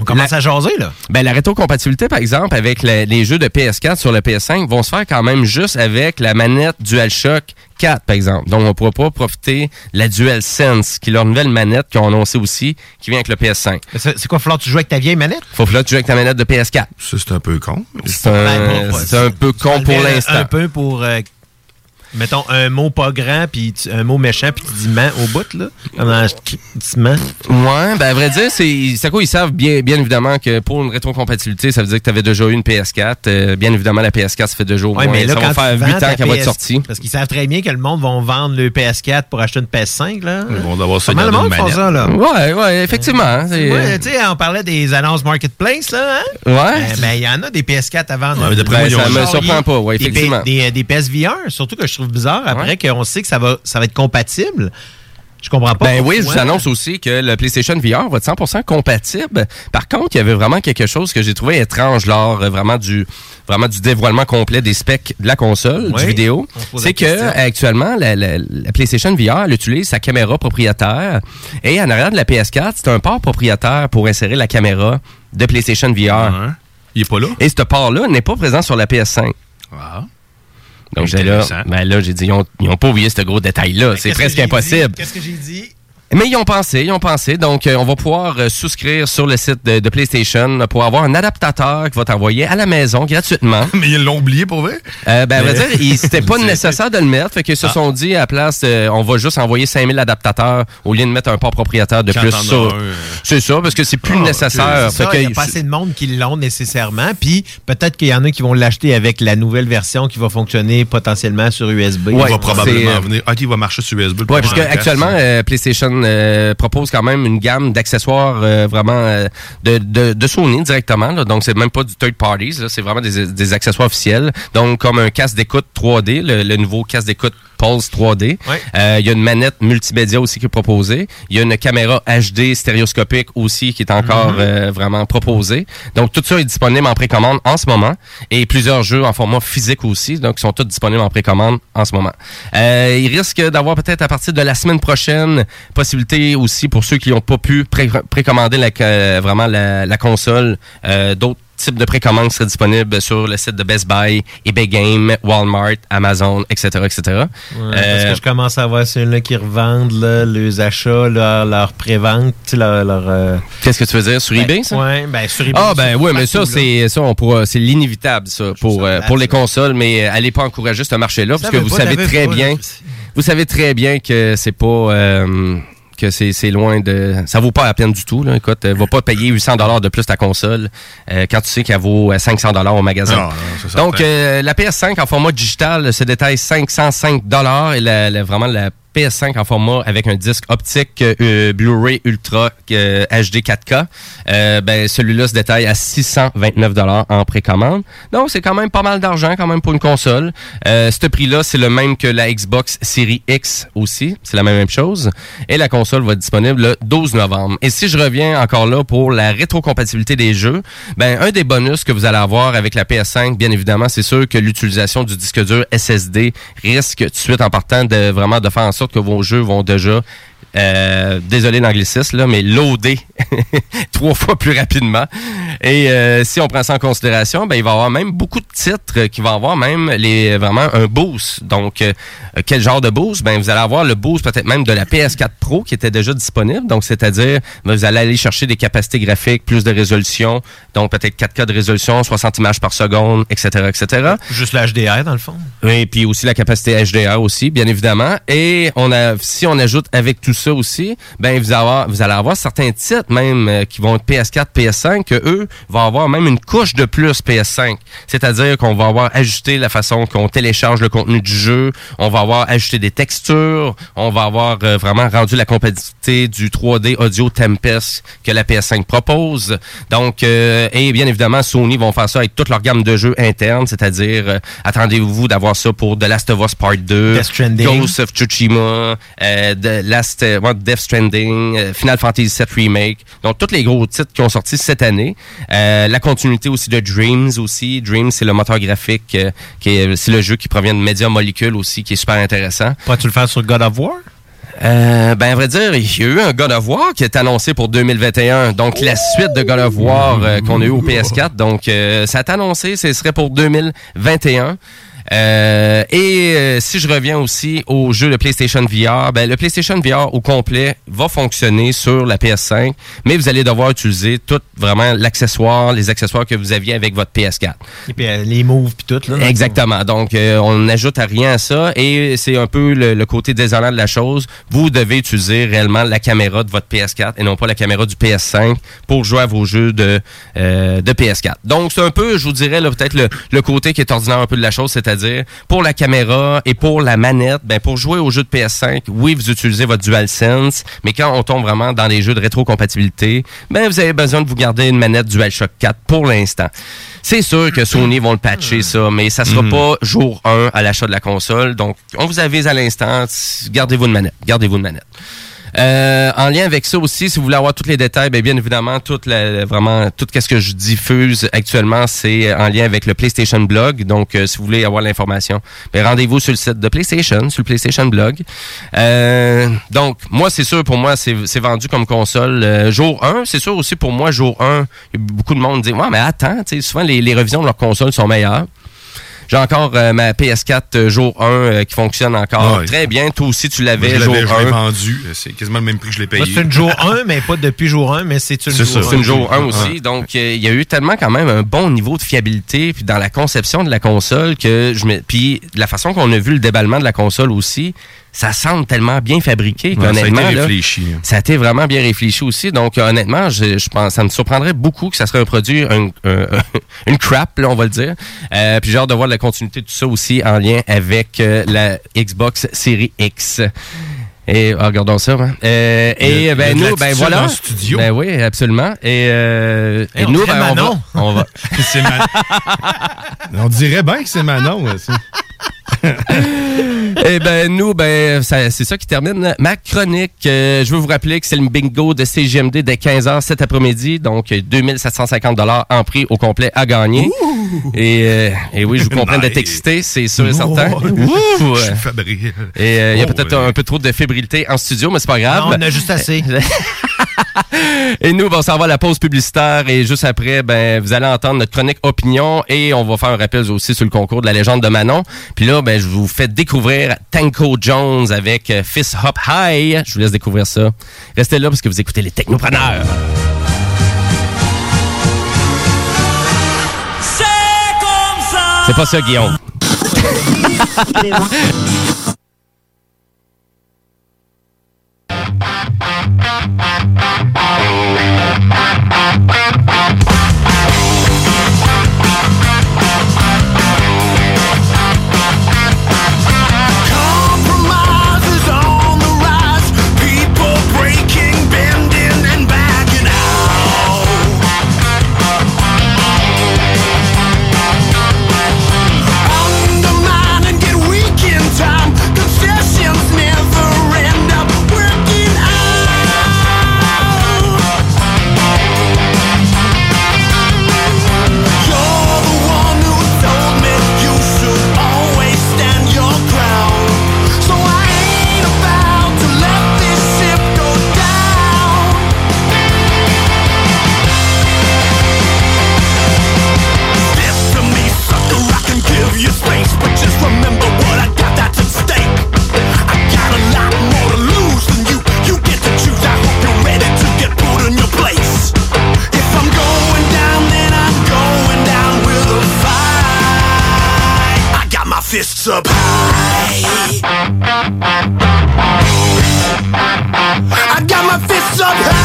On commence à jaser, là. Ben, la rétrocompatibilité, par exemple, avec la- les jeux de PS4 sur le PS5 vont se faire quand même juste avec la manette DualShock 4, par exemple. Donc, on ne pourra pas profiter de la DualSense, qui est leur nouvelle manette qu'ils ont annoncé aussi, qui vient avec le PS5. C'est quoi, falloir que tu joues avec ta vieille manette? Faut que là, tu joues avec ta manette de PS4. Ça, c'est un peu con. C'est un, c'est un peu con pour l'instant. Un peu pour. euh, mettons un mot pas grand, puis un mot méchant, puis tu dis ment au bout, là. Comme dans tu mens? Ouais, ben à vrai dire, c'est c'est quoi ils savent bien bien évidemment que pour une rétrocompatibilité, ça veut dire que tu avais déjà eu une PS4. Euh, bien évidemment, la PS4 ça fait deux jours. Ouais, moins. mais là, ça quand va faire tu 8 vends ta ans qu'elle va être sortie. Parce qu'ils savent très bien que le monde va vendre le PS4 pour acheter une PS5, là. Ils vont devoir se Pas mal de garder monde font manette. ça, là? Ouais, ouais, effectivement. tu sais, on parlait des annonces Marketplace, là, hein? Ouais. Euh, ben, il y en a des PS4 à vendre. Ouais, mais ils ont- ça me surprend pas, ouais, effectivement. Des, des PSVR, surtout que je trouve bizarre, après Ouais. qu'on sait que ça va, ça va être compatible. Je comprends pas. Ben oui, je vous annonce aussi que le PlayStation VR va être 100% compatible. Par contre, il y avait vraiment quelque chose que j'ai trouvé étrange lors euh, vraiment du vraiment du dévoilement complet des specs de la console, Oui, du vidéo. C'est que question. actuellement la, la- la PlayStation VR elle utilise sa caméra propriétaire et en arrière de la PS4, c'est un port propriétaire pour insérer la caméra de PlayStation VR. Il est pas là. Et ce port-là n'est pas présent sur la PS5. Donc j'ai là, ben là, j'ai dit, ils ont, ils ont pas oublié ce gros détail-là. C'est Qu'est-ce que presque impossible. Qu'est-ce que j'ai dit? Mais ils ont pensé, ils ont pensé. Donc, euh, on va pouvoir euh, souscrire sur le site de, de PlayStation pour avoir un adaptateur qui va t'envoyer à la maison gratuitement. Mais ils l'ont oublié pour vrai? Euh, ben, à vrai Mais- dire, c'était pas nécessaire de le mettre. Fait qu'ils se Ah. sont dit, à la place, euh, on va juste envoyer 5000 adaptateurs au lieu de mettre un port propriétaire de Quand plus sur. euh. C'est ça, parce que c'est plus Ah, nécessaire. Il n'y a pas assez de monde qui l'ont nécessairement. Puis peut-être qu'il y en a qui vont l'acheter avec la nouvelle version qui va fonctionner potentiellement sur USB. il va probablement venir. Ah, il va marcher sur USB. le Oui, parce qu'actuellement. PlayStation euh, propose quand même une gamme d'accessoires euh, vraiment euh, de, Sony directement. là. donc, c'est même pas du third parties. C'est vraiment des, des accessoires officiels. Donc, comme un casque d'écoute 3D, le, le nouveau casque d'écoute Pulse 3D. Ouais. Euh, Il y a une manette multimédia aussi qui est proposée. Il y a une caméra HD stéréoscopique aussi qui est encore Mhm. euh, vraiment proposée. Donc, tout ça est disponible en précommande en ce moment. Et plusieurs jeux en format physique aussi. Donc, ils sont tous disponibles en précommande en ce moment. Euh, il risque d'avoir peut-être à partir de la semaine prochaine possibilité aussi pour ceux qui n'ont pas pu pré- précommander la, vraiment la, la console, d'autres types de précommandes seraient disponibles sur le site de Best Buy, eBay Game, Walmart, Amazon, etc., etc. Ouais, parce que je commence à voir ceux-là qui revendent là, leurs achats, leur, leur pré-vente, leur. leur, euh, Qu'est-ce que tu veux dire? Sur ben, eBay, ça? Ouais, ben sur eBay. Ah ben oui, mais ça c'est ça on pourra c'est l'inévitable ça pour euh, pour les consoles mais euh, allez pas encourager ce marché-là parce que vous savez très bien vous savez très bien que c'est pas euh, que c'est c'est loin de ça vaut pas la peine du tout là écoute euh, va pas payer 800 dollars de plus ta console euh, quand tu sais qu'elle vaut euh, 500 dollars au magasin. Non, non, c'est Donc euh, la PS5 en format digital se détaille 505 dollars et la, la- vraiment la PS5 en format avec un disque optique euh, Blu-ray Ultra euh, HD 4K, euh, ben celui-là se détaille à 629 dollars en précommande. Donc c'est quand même pas mal d'argent quand même pour une console. Euh, ce prix-là, c'est le même que la Xbox Series X aussi, c'est la même chose. Et la console va être disponible le 12 novembre. Et si je reviens encore là pour la rétrocompatibilité des jeux, ben un des bonus que vous allez avoir avec la PS5, bien évidemment, c'est sûr que l'utilisation du disque dur SSD risque tout de suite en partant de vraiment de faire en sorte que vos jeux vont déjà euh, désolé l'anglicisme, là, mais loader trois fois plus rapidement. Et euh, si on prend ça en considération, ben, il va y avoir même beaucoup de titres qui vont avoir même les vraiment un boost. Donc, euh, quel genre de boost? Ben, vous allez avoir le boost peut-être même de la PS4 Pro qui était déjà disponible. Donc, c'est-à-dire, ben, vous allez aller chercher des capacités graphiques, plus de résolution, donc peut-être 4K de résolution, 60 images par seconde, etc., etc. Juste la HDR, dans le fond. Et puis aussi la capacité HDR aussi, bien évidemment. Et on a, si on ajoute avec tout ça aussi, ben vous, avoir, vous allez avoir certains titres même euh, qui vont être PS4, PS5, que eux vont avoir même une couche de plus PS5. C'est-à-dire qu'on va avoir ajusté la façon qu'on télécharge le contenu du jeu, on va avoir ajusté des textures, on va avoir euh, vraiment rendu la compatibilité du 3D audio Tempest que la PS5 propose. Donc, euh, et bien évidemment, Sony vont faire ça avec toute leur gamme de jeux internes, c'est-à-dire, attendez-vous d'avoir ça pour The Last of Us Part 2, Death Stranding. Ghost of Tsushima, The Last, euh, Death Stranding, euh, Final Fantasy VII Remake. Donc, tous les gros titres qui ont sorti cette année. Euh, la continuité aussi de Dreams aussi. Dreams, c'est le moteur graphique, qui est, c'est le jeu qui provient de Media Molecule aussi, qui est super intéressant. Pourrais-tu le faire sur God of War? Euh, ben, à vrai dire, il y a eu un God of War qui est annoncé pour 2021. Donc, la suite de God of War euh, qu'on a eu au PS4. Donc, euh, ça est annoncé, ce serait pour 2021. Euh, et euh, si je reviens aussi au jeu de PlayStation VR, ben, le PlayStation VR au complet va fonctionner sur la PS5, mais vous allez devoir utiliser tout vraiment l'accessoire, les accessoires que vous aviez avec votre PS4. Et puis euh, les moves puis tout, là. Exactement. Donc, euh, on n'ajoute à rien à ça et c'est un peu le, le côté désolant de la chose. Vous devez utiliser réellement la caméra de votre PS4 et non pas la caméra du PS5 pour jouer à vos jeux de, euh, de PS4. Donc, c'est un peu, je vous dirais, là, peut-être le, le côté qui est ordinaire un peu de la chose, c'est-à-dire pour la caméra et pour la manette, ben, pour jouer aux jeux de PS5, oui, vous utilisez votre DualSense, mais quand on tombe vraiment dans les jeux de rétrocompatibilité, ben, vous avez besoin de vous garder une manette DualShock 4 pour l'instant. C'est sûr que Sony vont le patcher, ça, mais ça sera Mhm. pas jour 1 à l'achat de la console. Donc, on vous avise à l'instant, gardez-vous une manette. Gardez-vous une manette. Euh, en lien avec ça aussi, si vous voulez avoir tous les détails, bien, bien évidemment, la, vraiment tout ce que je diffuse actuellement, c'est en lien avec le PlayStation Blog. Donc, euh, si vous voulez avoir l'information, ben, rendez-vous sur le site de PlayStation, sur le PlayStation Blog. Euh, donc, moi, c'est sûr, pour moi, c'est vendu comme console euh, jour 1. C'est sûr aussi pour moi, jour 1, il y a beaucoup de monde dit, ouais, mais attends, souvent les, les revisions de leurs consoles sont meilleures. J'ai encore euh, ma PS4 euh, jour 1 euh, qui fonctionne encore Ah ouais. très bien. Toi aussi, tu l'avais jour l'avais je l'ai 1. vendu. C'est quasiment le même prix que je l'ai payé. C'est une jour 1, mais pas depuis jour 1, mais c'est une C'est jour ça. C'est une jour 1 Ouais. aussi. Donc, euh, il y a eu tellement quand même un bon niveau de fiabilité puis dans la conception de la console que je me... Puis la façon qu'on a vu le déballement de la console aussi, ça semble tellement bien fabriqué Ouais, ça a été là, réfléchi. hein. Ça a été vraiment bien réfléchi aussi. Donc, euh, honnêtement, je, je pense, ça me surprendrait beaucoup que ça serait un produit, un- un- une crap, là, on va le dire. Euh, puis j'ai hâte de voir la continuité de tout ça aussi en lien avec euh, la Xbox Series X. Et ah, regardons ça. hein. Euh, et ben nous, ben voilà. dans le studio. Ben oui, absolument. Et, euh, Hey, et on nous, ben, on va, Manon. on va. C'est Ma- On dirait bien que c'est Manon. ouais, ça. Eh ben nous, ben c'est ça qui termine ma chronique. Euh, je veux vous rappeler que c'est le bingo de CGMD dès 15h cet après-midi, donc euh, 2750 dollars en prix au complet à gagner. Et, euh, et oui, je vous comprends d'être excité, c'est sûr et certain. Ouh! Je suis. Et euh, il y a Oh, peut-être un peu trop de fébrilité en studio, mais c'est pas grave. Non, on a juste assez. Et nous, ben, on s'en va à la pause publicitaire et juste après, ben, vous allez entendre notre chronique opinion et on va faire un rappel aussi sur le concours de la légende de Manon. Puis là, ben, je vous fais découvrir Tanko Jones avec euh, Fist Hop High. Je vous laisse découvrir ça. Restez là parce que vous écoutez les technopreneurs. C'est pas ça, Guillaume. Fists up high. I got my fists up high.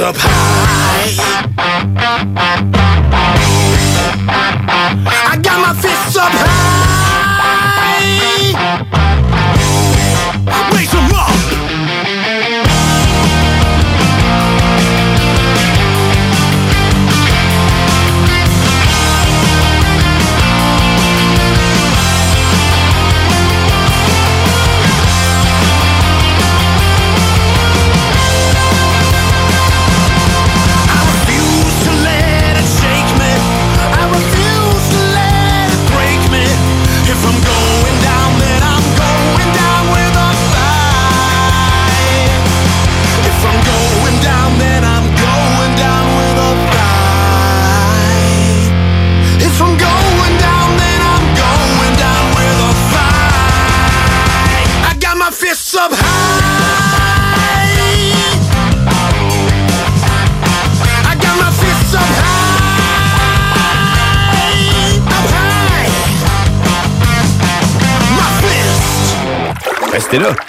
Up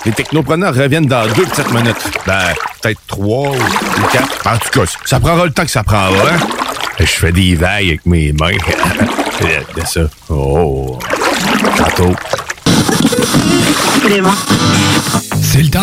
Les technopreneurs reviennent dans deux petites minutes. Ben, peut-être trois ou quatre. En tout cas, ça prendra le temps que ça prendra. hein? Je fais des vagues avec mes mains. de ça.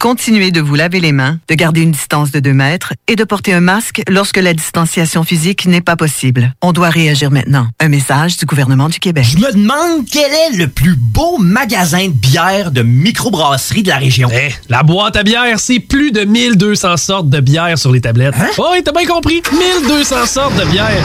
Continuez de vous laver les mains, de garder une distance de 2 mètres et de porter un masque lorsque la distanciation physique n'est pas possible. On doit réagir maintenant. Un message du gouvernement du Québec. Je me demande quel est le plus beau magasin de bière de microbrasserie de la région. Eh, la boîte à bière, c'est plus de 1200 sortes de bière sur les tablettes. Hein? Oh, oui, t'as bien compris. 1200 sortes de bière.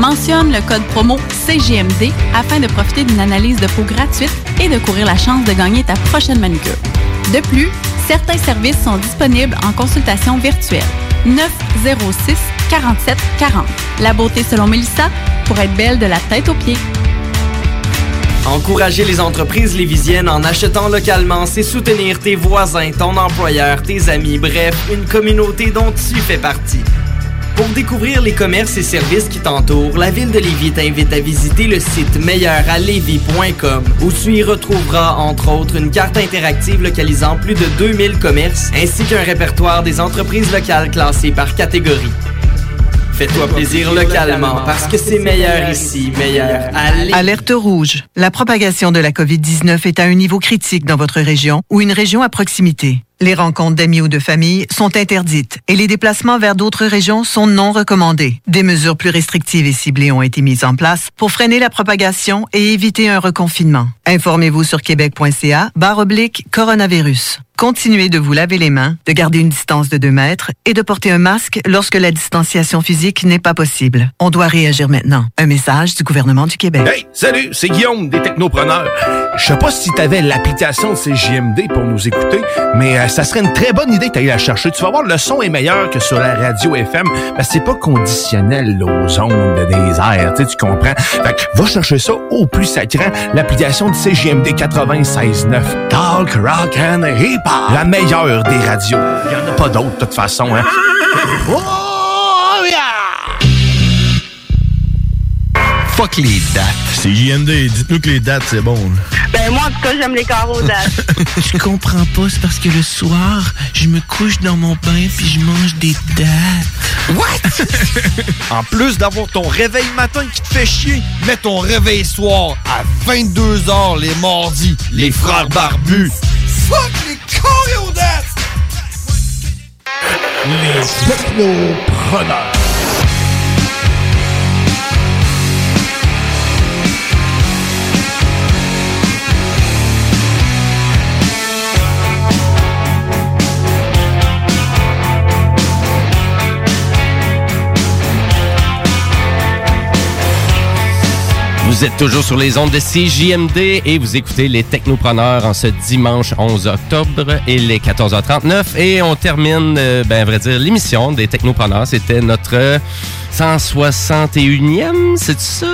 Mentionne le code promo CGMD afin de profiter d'une analyse de peau gratuite et de courir la chance de gagner ta prochaine manucure. De plus, certains services sont disponibles en consultation virtuelle. 906 47 40. La beauté selon Mélissa pour être belle de la tête aux pieds. Encourager les entreprises lévisiennes en achetant localement, c'est soutenir tes voisins, ton employeur, tes amis, bref, une communauté dont tu fais partie. Pour découvrir les commerces et services qui t'entourent, la ville de Lévis t'invite à visiter le site meilleuralevis.com où tu y retrouveras entre autres une carte interactive localisant plus de 2000 commerces ainsi qu'un répertoire des entreprises locales classées par catégorie. Fais-toi plaisir localement parce que c'est meilleur ici, meilleur à. Alerte rouge. La propagation de la COVID-19 est à un niveau critique dans votre région ou une région à proximité. Les rencontres d'amis ou de famille sont interdites et les déplacements vers d'autres régions sont non recommandés. Des mesures plus restrictives et ciblées ont été mises en place pour freiner la propagation et éviter un reconfinement. Informez-vous sur québec.ca barre oblique coronavirus. Continuez de vous laver les mains, de garder une distance de 2 mètres et de porter un masque lorsque la distanciation physique n'est pas possible. On doit réagir maintenant. Un message du gouvernement du Québec. Hey, salut, c'est Guillaume des Technopreneurs. Je sais pas si t'avais l'application de CJMD pour nous écouter, mais euh, ça serait une très bonne idée que t'ailles la chercher. Tu vas voir, le son est meilleur que sur la radio FM, que c'est pas conditionnel aux ondes des airs, tu tu comprends? Fait que va chercher ça au plus sacrant, l'application de CJMD 96.9. Talk, rock and hip La meilleure des radios. Il en a pas d'autres, de toute façon, hein. Fuck les dates. C'est JMD, dites-nous que les dates, c'est bon. Ben moi, en tout cas, j'aime les carreaux dates. Je comprends pas, c'est parce que le soir, je me couche dans mon bain puis je mange des dates. What? en plus d'avoir ton réveil matin qui te fait chier, mets ton réveil soir à 22h les mardis. Les frères barbus. Fuck les choréodates! Les technopreneurs. Vous êtes toujours sur les ondes de CJMD et vous écoutez les Technopreneurs en ce dimanche 11 octobre et les 14h39. Et on termine, euh, ben, à vrai dire, l'émission des Technopreneurs. C'était notre 161e, c'est ça?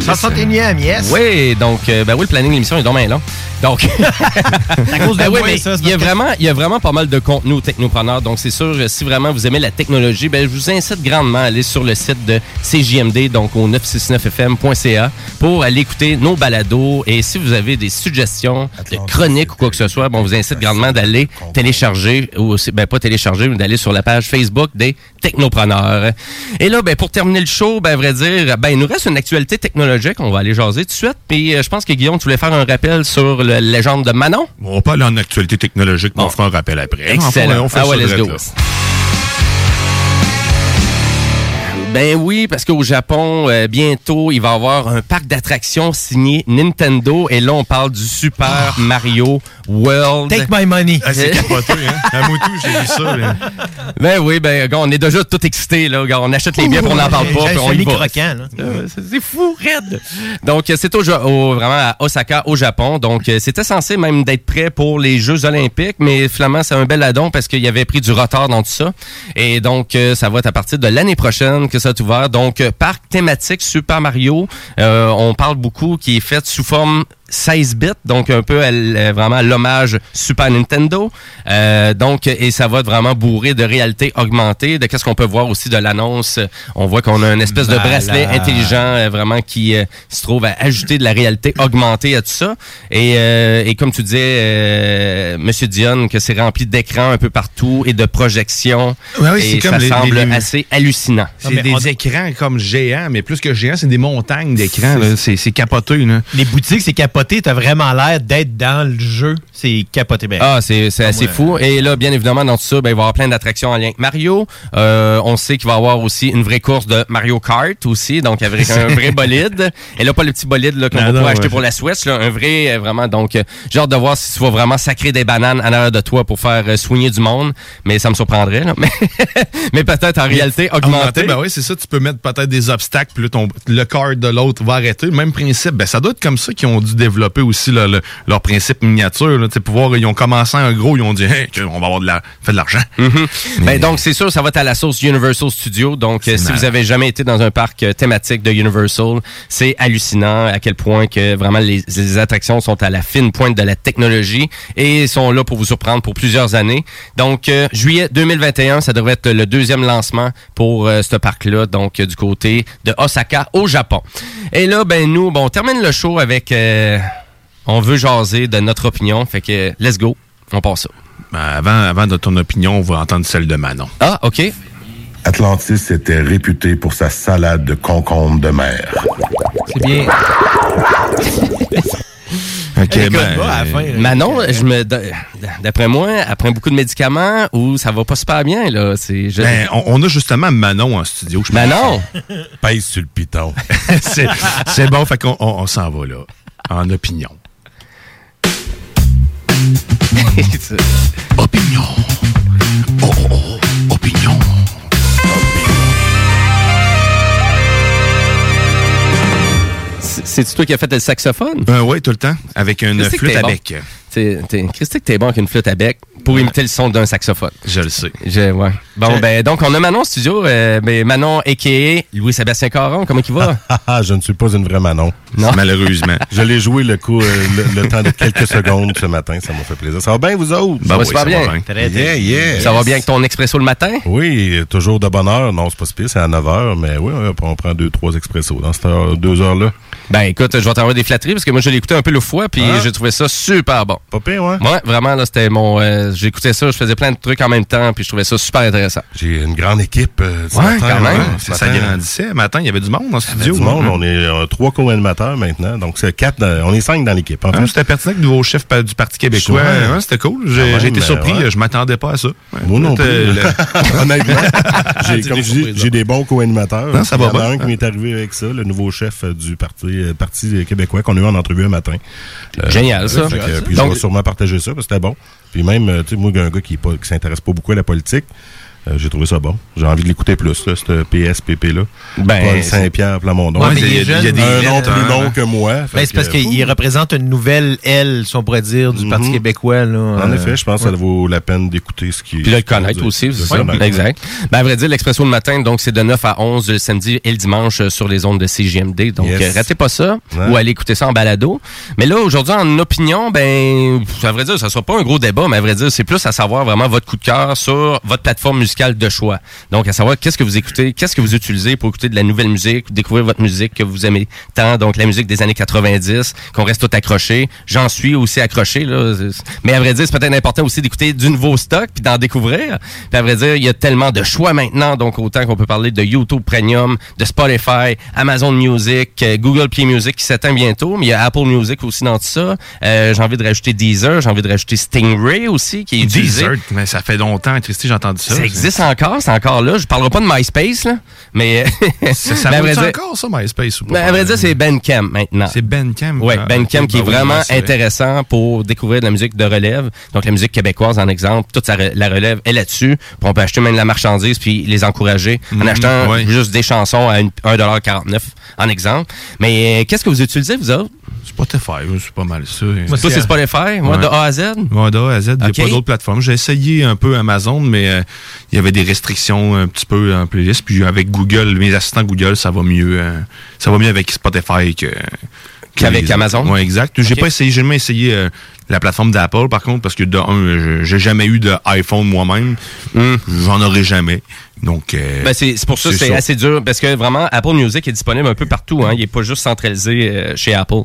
161e, yes. Oui, donc, euh, ben oui, le planning de l'émission est dommage long. Donc, à cause de Ben oui, moi, mais ça, c'est il y a vraiment, il y a vraiment pas mal de contenu aux technopreneurs. Donc, c'est sûr, si vraiment vous aimez la technologie, ben, je vous incite grandement à aller sur le site de CJMD, donc au 969fm.ca, pour aller écouter nos balados. Et si vous avez des suggestions de chroniques ou quoi que ce soit, bon, on vous incite grandement d'aller télécharger, ou aussi, ben, pas télécharger, mais d'aller sur la page Facebook des technopreneurs. Et là, ben, pour terminer le show, ben, à vrai dire, ben, il nous reste une actualité technologique. On va aller jaser tout de suite. Puis, euh, je pense que Guillaume, tu voulais faire un rappel sur la légende de Manon? On parle en actualité technologique, mais on fera un rappel après. Excellent. On fait Ah ouais, ça let's go. là. Ben oui, parce qu'au Japon, euh, bientôt, il va y avoir un parc d'attractions signé Nintendo. Et là, on parle du Super Mario World. Take my money. Ah, c'est capoté, hein? À Moutou, j'ai vu ça. là. Ben oui, ben gars, on est déjà tout excités. Là, Gars, on achète les biens, puis on n'en parle pas. Puis on y va. semi-croquant, là. Euh, c'est- fou, raide. Donc, euh, c'est au, au- vraiment à Osaka, au Japon. Donc, c'était censé même d'être prêt pour les Jeux olympiques, mais finalement, c'est un bel addon parce qu'il y avait pris du retard dans tout ça. Et donc, ça va être à partir de l'année prochaine que être ouvert. Donc, euh, parc thématique Super Mario. Euh, on parle beaucoup qui est fait sous forme 16 bits, donc un peu l- euh, vraiment l'hommage Super Nintendo. Euh, donc, et ça va être vraiment bourré de réalité augmentée, de qu'est-ce qu'on peut voir aussi de l'annonce. On voit qu'on a une espèce de bracelet intelligent euh, vraiment qui euh, se trouve à ajouter de la réalité augmentée à tout ça. Et, euh, et comme tu disais, euh, Monsieur Dion, que c'est rempli d'écrans un peu partout et de projections. Ouais, oui, et c'est comme ça les- semble les- assez hallucinant. C'est des écrans comme géants, mais plus que géants, c'est des montagnes d'écrans. là. C'est c'est capoté. Là. Les boutiques, c'est capoté. T'as vraiment l'air d'être dans le jeu. C'est capoté. Ben. Ah, c'est c'est assez ouais. fou. Et là, bien évidemment, dans tout ça, ben, il va y avoir plein d'attractions en lien avec Mario. Euh, on sait qu'il va y avoir aussi une vraie course de Mario Kart aussi, donc avec un vrai bolide. Et là, pas le petit bolide là, qu'on va pouvoir acheter ouais. pour la Switch, là, un vrai, euh, vraiment. Donc, euh, j'ai hâte de voir si tu vas vraiment sacrer des bananes en arrière de toi pour faire euh, soigner du monde. Mais ça me surprendrait. Là. Mais, mais peut-être en réalité augmentée. Ben oui, c'est ça. Tu peux mettre peut-être des obstacles, puis là, ton, le card de l'autre va arrêter. Même principe. Ben, ça doit être comme ça qu'ils ont dû développer aussi là, le- leur principe miniature. Là, pouvoir, ils ont commencé en gros, ils ont dit, hey, on va avoir de la, fait de l'argent. Mhm. Ben, donc, c'est sûr, ça va être à la sauce Universal Studios. Donc, euh, si vous avez jamais été dans un parc euh, thématique de Universal, c'est hallucinant à quel point que vraiment les, les attractions sont à la fine pointe de la technologie et sont là pour vous surprendre pour plusieurs années. Donc, euh, juillet 2021, ça devrait être le deuxième lancement pour euh, ce parc-là, donc du côté de Osaka au Japon. Et là, ben nous, bon, on termine le show avec... euh, on veut jaser de notre opinion, fait que let's go, on passe ça. Ben, avant, avant de ton opinion, on va entendre celle de Manon. Ah, OK. Atlantis était réputé pour sa salade de concombre de mer. C'est bien. Ok, ben, fin, là. Manon, je me, d'après moi, elle prend beaucoup de médicaments ou ça va pas super bien là. C'est, je- Ben, on, on a justement Manon en studio. je. Manon, Pèse sur le piton. c'est c'est bon, fait qu'on on, on s'en va là, en opinion. Opinion. Oh, oh, oh, opinion. c'est- toi qui as fait le saxophone? Ben oui, tout le temps, avec une flûte à bon. bec. T'es, Christy, que t'es bon avec une flûte à bec pour imiter le son d'un saxophone. Je le sais. Je, ouais. Bon, Je- ben, donc, on a Manon studio. Euh, ben, Manon, a.k.a. Louis-Sébastien Caron, comment il va? Ah, ah, je ne suis pas une vraie Manon. Non. Malheureusement. Je l'ai joué le coup, euh, le, le temps de quelques secondes ce matin. Ça m'a fait plaisir. Ça va bien, vous autres? Ça va super bien. Yeah, yeah. Ça va bien avec ton expresso le matin? Oui, toujours de bonne heure. Non, c'est pas si pire, c'est à 9 heures, mais oui, oui, on prend deux, trois expressos dans cette heure, deux heures-là. Ben, écoute, je vais t'envoyer des flatteries parce que moi, je l'ai écouté un peu le fois puis Ah. j'ai trouvé ça super bon. Pas pire, ouais. Ouais, vraiment, là, c'était mon. euh, J'écoutais ça, je faisais plein de trucs en même temps, puis je trouvais ça super intéressant. J'ai une grande équipe. euh, Ouais, matin, quand même. ouais, Ça ce matin. il y avait du monde a studio. du monde, hein. on est euh, trois co-animateurs maintenant, donc c'est quatre, dans- on est cinq dans l'équipe. En Ah, fait. C'était pertinent que le nouveau chef du Parti québécois. Ouais. Ouais, C'était cool. J'ai même, j'ai été surpris. ouais. Je m'attendais pas à ça. Ouais, Moi non plus. le- Honnêtement, j'ai, des bons co-animateurs. Non, ça Il y va en a bien. un qui m'est arrivé avec ça, le nouveau chef du parti, euh, parti québécois qu'on a eu en entrevue un matin. Euh, Génial, ça. fait puis Donc- je vais sûrement partager ça parce que c'était bon. Puis même, euh, tu sais, moi, un gars qui, qui s'intéresse pas beaucoup à la politique, euh, j'ai trouvé ça bon. J'ai envie de l'écouter plus, là, ce PSPP-là. Ben, Paul Saint-Pierre Plamondon. Ouais, il est jeune. un il est nom plus hein. long que moi. Ben, c'est parce que, qu'il représente une nouvelle aile, si on pourrait dire, du Parti Mhm. québécois. Là, En Euh, effet, je pense que ça vaut la peine d'écouter ce qui Puis de le connaître aussi, c'est ça. Exact. Ben, à vrai dire, l'Expresso le matin, donc, c'est de 9 à 11 le samedi et le dimanche euh, sur les ondes de CGMD. Donc, Yes. euh, ratez pas ça Ouais. ou allez écouter ça en balado. Mais là, aujourd'hui, en opinion, ben, à vrai dire, ça sera pas un gros débat, mais à vrai dire, c'est plus à savoir vraiment votre coup de cœur sur votre plateforme musicale de choix. Donc, à savoir qu'est-ce que vous écoutez, qu'est-ce que vous utilisez pour écouter de la nouvelle musique, découvrir votre musique que vous aimez tant, donc la musique des années 90, qu'on reste tout accroché. J'en suis aussi accroché, là. Mais à vrai dire, c'est peut-être important aussi d'écouter du nouveau stock puis d'en découvrir. Puis à vrai dire, il y a tellement de choix maintenant, donc autant qu'on peut parler de YouTube Premium, de Spotify, Amazon Music, euh, Google Play Music qui s'éteint bientôt, mais il y a Apple Music aussi dans tout ça. Euh, j'ai envie de rajouter Deezer, j'ai envie de rajouter Stingray aussi qui est utilisé. Deezer, mais ça fait longtemps, Christy, j'ai entendu ça. C'est existe encore, c'est encore là. Je parlerai pas de MySpace, là, mais... Ça, ça mais dire- encore, ça, MySpace, ou pas? Ben, à vrai dire, c'est Bandcamp maintenant. C'est Bandcamp? Oui, Ah, Bandcamp qui est oui, vraiment vrai. intéressant pour découvrir de la musique de relève. Donc, la musique québécoise, en exemple, toute sa re- la relève est là-dessus. On peut acheter même de la marchandise puis les encourager en Mhm, achetant ouais. juste des chansons à une- 1,49 en exemple. Mais euh, qu'est-ce que vous utilisez, vous autres? Spotify, c'est pas mal ça. Toi, c'est Spotify? Moi, de A à Z? Ouais, de A à Z. Il n'y a pas d'autres plateformes. J'ai essayé un peu Amazon, mais euh, il y avait des restrictions un petit peu en playlist. Puis avec Google, mes assistants Google, ça va mieux. euh, ça va mieux avec Spotify que. Qu'avec les- Amazon? Ouais, exact. J'ai Ok. pas essayé, j'ai jamais essayé euh, la plateforme d'Apple, par contre, parce que de un, j'ai jamais eu d'iPhone moi-même. J'en aurai jamais. Donc, euh, Hmm. Ben, c'est pour ça que c'est assez dur parce que vraiment Apple Music est disponible un peu partout. Hein. Il est pas juste centralisé euh, chez Apple.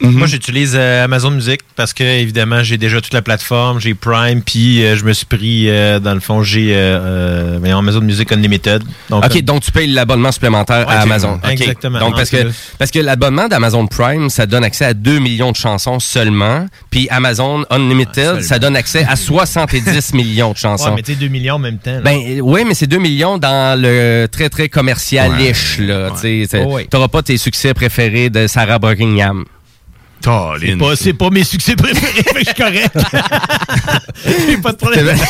Moi, j'utilise euh, Amazon Music parce que, évidemment, j'ai déjà toute la plateforme, j'ai Prime, puis euh, je me suis pris, euh, dans le fond, j'ai Amazon Music Unlimited. Donc, OK, donc tu payes l'abonnement supplémentaire à Amazon. Exactement. Donc parce que parce que l'abonnement d'Amazon Prime, ça donne accès à 2 millions de chansons seulement, puis Amazon Unlimited, ça donne accès à 70 millions de chansons. ouais, mais tu sais, 2 millions en même temps. là. Ben oui, mais c'est 2 millions dans le très très commercial-ish là, tu c'est- Oh, pas tes succès préférés de Sarah Buckingham. C'est pas, c'est pas mes succès préférés, mais je suis correct. j'ai pas de problème.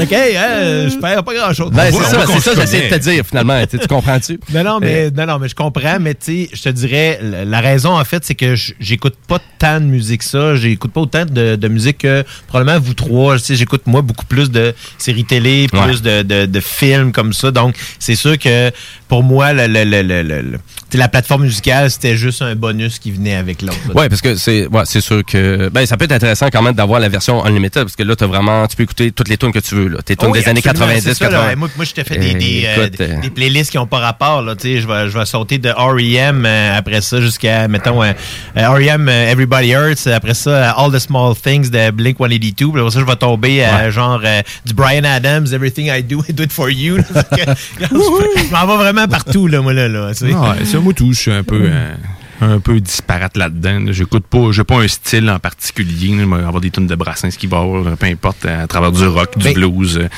OK, hein, je perds pas grand-chose. Ben, c'est ça, c'est ça que j'essaie de te dire finalement, tu tu comprends-tu? Non, non, mais, Euh, non, non, mais je comprends, mais tu sais, je te dirais, la raison, en fait, c'est que j'écoute pas tant de musique que ça. J'écoute pas autant de, de musique que probablement vous trois. Tu sais, j'écoute, moi, beaucoup plus de séries télé, plus Ouais. de, de, de films comme ça. Donc, c'est sûr que pour moi, le, le- le- la plateforme musicale, c'était juste un bonus qui venait avec l'autre. Ouais, parce que c'est ouais, c'est sûr que ben ça peut être intéressant quand même d'avoir la version unlimited parce que là tu vraiment tu peux écouter toutes les tunes que tu veux là, tes tunes Oh oui, des années absolument, 90 c'est ça, 80. là. Moi, moi je t'ai fait des, Euh, des, euh, écoute, euh, des playlists qui n'ont pas rapport. Là, tu sais, je, vais, je vais sauter de R.E.M. euh, après ça jusqu'à, mettons, euh, euh, R.E.M. euh, Everybody Hurts. Après ça, euh, All the Small Things de Blink-182. Puis après ça, je vais tomber à genre euh, du Brian Adams, Everything I Do, I Do It For You. là. Que, je m'en vais vraiment partout, là, moi, là. là tu sais. Tout, je suis un peu euh, un peu disparate là-dedans. là. J'écoute pas, j'ai pas un style en particulier. Je vais avoir des tunes de Brassens qui vont, peu importe, à travers du rock, du Ben, blues. euh.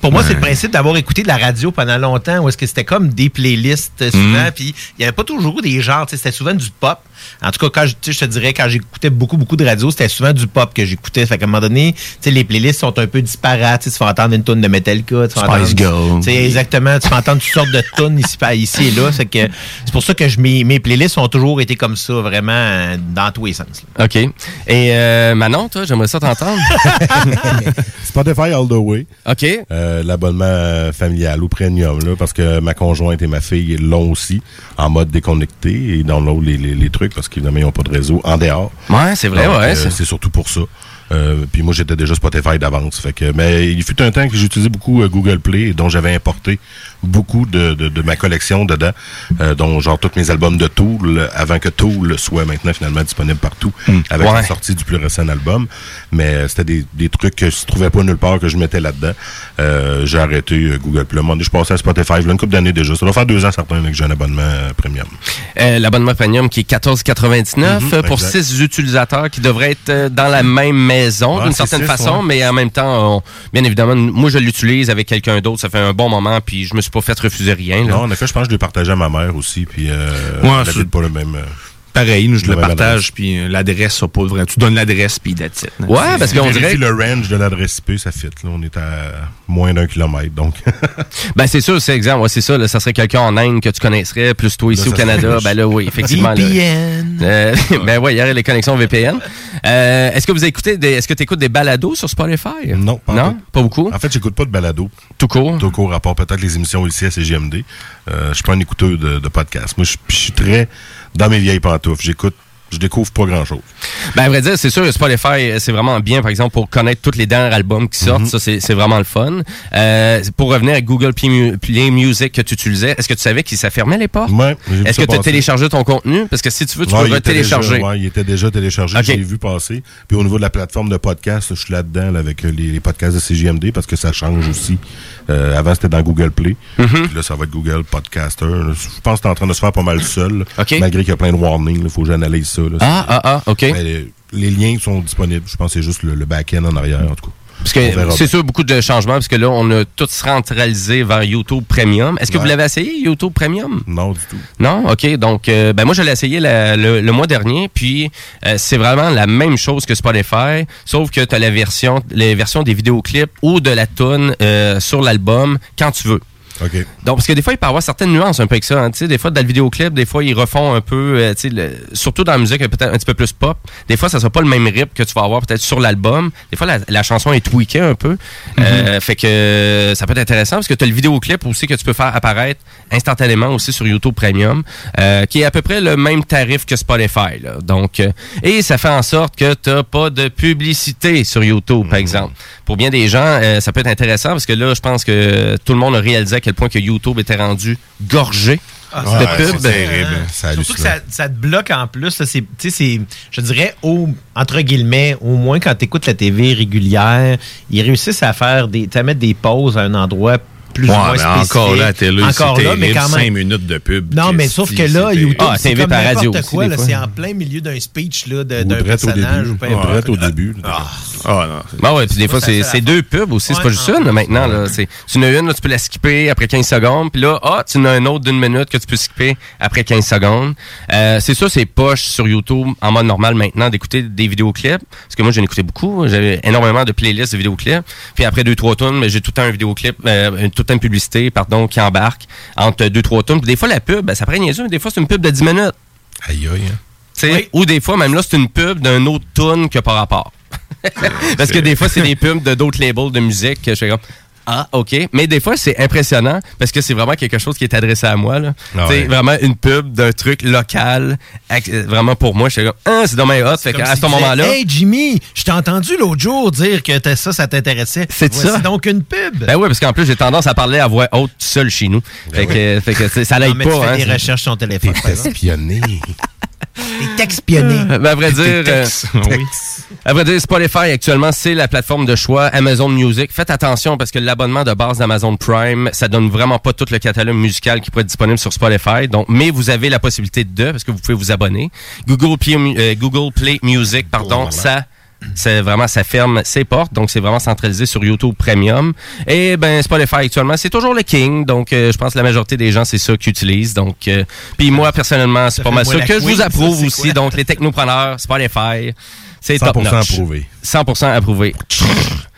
Pour moi, c'est le principe d'avoir écouté de la radio pendant longtemps, où est-ce que c'était comme des playlists euh, souvent, Mhm. puis il n'y avait pas toujours des genres, c'était souvent du pop. En tout cas, quand je, je te dirais, quand j'écoutais beaucoup, beaucoup de radio, c'était souvent du pop que j'écoutais. Fait qu'à un moment donné, tu sais, les playlists sont un peu disparates. Tu vas entendre une tune de Metallica, tu Spice Girl. exactement, tu vas entendre toutes sortes de tunes ici, ici et là. C'est pour ça que je, mes, mes playlists ont toujours été comme ça, vraiment, dans tous les sens. là. OK. Et euh, Manon, toi, j'aimerais ça t'entendre. Spotify All the Way. OK. Euh, L'abonnement familial ou premium, là, parce que ma conjointe et ma fille l'ont aussi en mode déconnecté et ils downloadent les, les, les trucs parce qu'évidemment, ils n'ont pas de réseau en dehors. Ouais, c'est vrai, Donc, ouais, euh, c'est- c'est surtout pour ça. Euh, puis moi, j'étais déjà Spotify d'avance. Fait que, mais il fut un temps que j'utilisais beaucoup euh, Google Play, dont j'avais importé beaucoup de, de, de ma collection dedans, euh, dont genre tous mes albums de Tool, avant que Tool soit maintenant finalement disponible partout, avec Ouais. la sortie du plus récent album. Mais euh, c'était des, des trucs que je trouvais pas nulle part que je mettais là-dedans. Euh, j'ai arrêté Google Play. Moi, je passais à Spotify, a une couple d'années déjà. Ça doit faire deux ans certains là, que j'ai un abonnement premium. Euh, L'abonnement premium qui est 14,99 Mhm, pour exact. 6 utilisateurs qui devraient être dans la même maison Ah, d'une certaine six, façon, ouais. mais en même temps, on- bien évidemment, moi je l'utilise avec quelqu'un d'autre, ça fait un bon moment, puis je me suis pas fait refuser rien. Là. Non, en effet, je pense que je l'ai partagé à ma mère aussi. Puis, euh, Ouais, c'est- pas le même. Pareil, nous, je le partage, puis euh, l'adresse, ça pas vrai. Tu donnes l'adresse, puis that's it. Ouais, parce qu'on dirait. le range de l'adresse IP, ça fit. Là. On est à moins d'un kilomètre, donc. Ben c'est sûr, c'est exemple, ouais, c'est ça, là, ça serait quelqu'un en Inde que tu connaisserais, plus toi ici Là, au Canada, serait- ben là oui, effectivement. là. VPN. Euh, ben ouais, il y aurait les connexions VPN. Euh, est-ce que vous écoutez des, est-ce que tu écoutes des balados sur Spotify? Non, pas Non? Pas beaucoup? En fait, j'écoute pas de balado. Tout court? Tout court, à part peut-être les émissions ici à CGMD. Euh, je suis pas un écouteur de, de podcast. Moi, je je suis très dans mes vieilles pantoufles. J'écoute, je découvre pas grand-chose. Ben, à vrai dire, c'est sûr, Spotify, euh, c'est vraiment bien, par exemple, pour connaître tous les derniers albums qui sortent. Ça, c'est vraiment le fun. Euh, pour revenir à Google Play, Mu- Play Music que tu utilisais, est-ce que tu savais qu'il s'affermait les portes? Ouais, j'ai Est-ce ça que tu as téléchargé ton contenu? Parce que si tu veux, tu Ouais, peux était télécharger. déjà- ouais, il était déjà téléchargé. L'ai vu passer. Puis au niveau de la plateforme de podcast, je suis là-dedans là, avec euh, les, les podcasts de CGMD parce que ça change aussi. Euh, avant, c'était dans Google Play. Mhm. Puis là, ça va être Google Podcaster. Je pense que c'est en train de se faire pas mal seul. là. Ok. Malgré qu'il y a plein de warnings. Il faut que j'analyse ça. là. Ah, ah, ah, OK. Mais les, les liens sont disponibles. Je pense que c'est juste le, le back-end en arrière, en tout cas. Parce que c'est sûr, beaucoup de changements, parce que là, on a tout centralisé vers YouTube Premium. Est-ce que vous l'avez essayé, YouTube Premium? Non, du tout. Non? OK. Donc, euh, ben moi, je l'ai essayé la- le, le mois dernier, puis euh, c'est vraiment la même chose que Spotify, sauf que tu as la version, les versions des vidéoclips ou de la tune euh, sur l'album quand tu veux. OK. Donc, parce que des fois, il peut y avoir certaines nuances un peu avec ça. hein. Tu sais, des fois, dans le vidéoclip, des fois, ils refont un peu, euh, tu sais, le- surtout dans la musique, peut-être un petit peu plus pop. Des fois, ça sera pas le même rythme que tu vas avoir peut-être sur l'album. Des fois, la, la chanson est tweakée un peu. Euh, fait que euh, ça peut être intéressant parce que tu as le vidéoclip aussi que tu peux faire apparaître instantanément aussi sur YouTube Premium, euh, qui est à peu près le même tarif que Spotify. là. Donc, euh, et ça fait en sorte que tu pas de publicité sur YouTube, par exemple. Pour bien des gens, euh, ça peut être intéressant parce que là, je pense que tout le monde a réalisé à quel point que YouTube était rendu gorgé Ah, de ouais, pubs. c'est terrible. Surtout que ça, ça te bloque en plus. là, c'est- tu sais, c'est, je dirais, au, entre guillemets, au moins quand tu écoutes la TV régulière, ils réussissent à faire des, à mettre des pauses à un endroit plus Ouais, ou moins mais spécifique. encore là, télé, Encore c'est là, mais terrible, quand même. cinq minutes de pub. Non, mais sauf que là, YouTube, terrible? c'est comme par radio n'importe quoi. C'est en plein milieu d'un speech là, d'un direct au personnage. début. ou peu Ouais, importe. au début. Ah. Ah, non. Ben ouais, puis des fois, pas c'est deux pubs aussi, c'est pas juste une maintenant. Là. C'est- Tu en as une, là, tu peux la skipper après 15 secondes, puis là, ah, tu en as une autre d'une minute que tu peux skipper après 15 secondes. Euh, c'est ça, c'est poche sur YouTube en mode normal maintenant d'écouter des vidéoclips, parce que moi, j'en écoutais beaucoup. J'avais énormément de playlists de vidéoclips. Puis après deux, trois tunes, j'ai tout le temps un vidéoclip, euh, tout le temps une publicité, pardon, qui embarque entre deux, trois tunes. Puis des fois, la pub, ben, ça prend niaiseux, mais des fois, c'est une pub de 10 minutes. Aïe, aïe. hein. Ou des fois, même là, c'est une pub d'un autre tune qui n'a pas rapport. Parce que des fois, c'est des pubs de d'autres labels de musique que je fais comme. Ah, OK. Mais des fois, c'est impressionnant parce que c'est vraiment quelque chose qui est adressé à moi. Là. Ah ouais. Vraiment une pub d'un truc local. Vraiment pour moi, je fais comme, ah, c'est dommage hot. Fait qu'à si ce moment-là. Hey Jimmy, je t'ai entendu l'autre jour dire que ça, ça t'intéressait. C'est ça. donc une pub. Ben oui, parce qu'en plus, j'ai tendance à parler à voix haute tout seul chez nous. Fait que, fait que ça l'aide mais tu pas. fais hein, des recherches sur ton téléphone. Espionné. Des textes pionnés. Ben, à vrai dire, euh, oui. à vrai dire, Spotify actuellement, c'est la plateforme de choix Amazon Music. Faites attention parce que l'abonnement de base d'Amazon Prime, ça donne vraiment pas tout le catalogue musical qui pourrait être disponible sur Spotify. Donc, mais vous avez la possibilité de, parce que vous pouvez vous abonner. Google Play, euh, Google Play Music, pardon, ça. C'est vraiment, ça ferme ses portes, donc c'est vraiment centralisé sur YouTube Premium. Et ben Spotify actuellement, c'est toujours le king, donc euh, je pense que la majorité des gens c'est ça qu'ils utilisent. Donc, euh, puis moi personnellement, c'est pas mal ça que je vous approuve aussi. quoi? Donc les technopreneurs, Spotify, c'est top 100% notch. approuvé. 100% approuvé.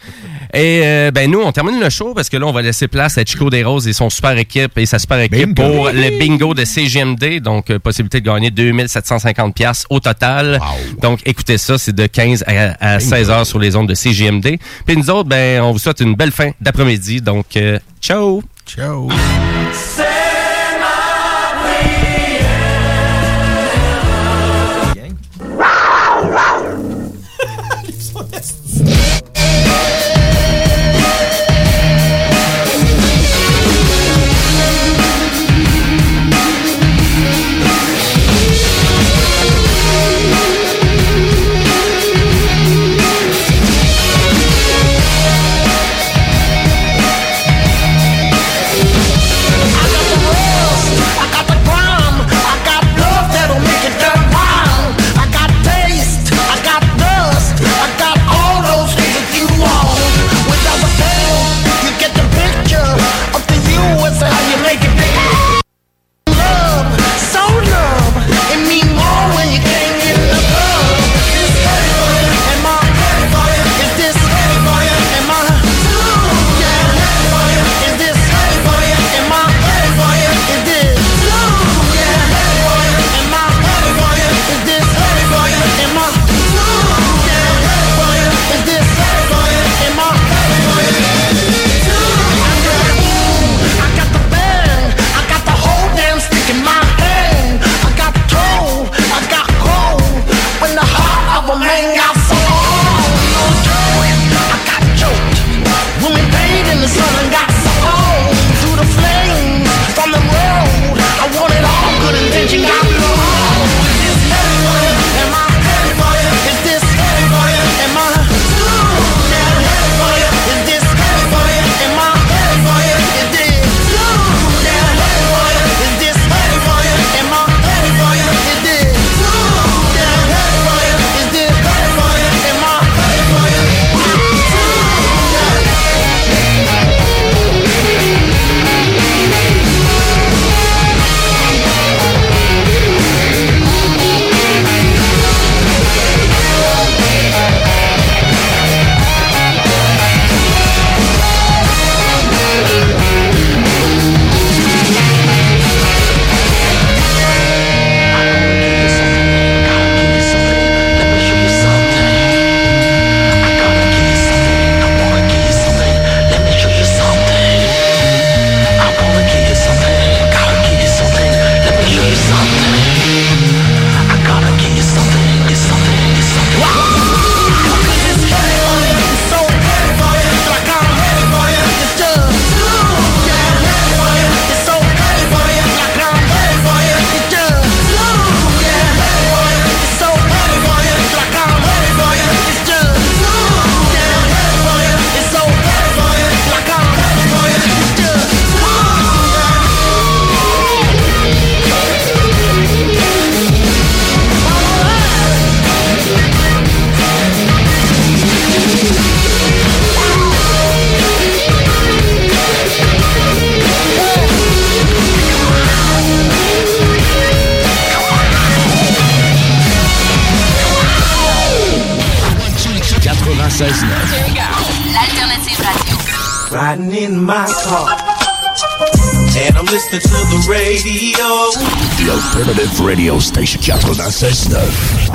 Et euh, ben nous, on termine le show parce que là, on va laisser place à Chico Desroses et son super équipe et sa super équipe Bingo. pour le bingo de CGMD. Donc, euh, possibilité de gagner 2750 pièces au total. Donc, écoutez ça, c'est de 15 à, à 16 heures sur les ondes de CGMD. Puis nous autres, ben, on vous souhaite une belle fin d'après-midi. Donc, euh, ciao! Ciao!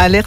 Alerte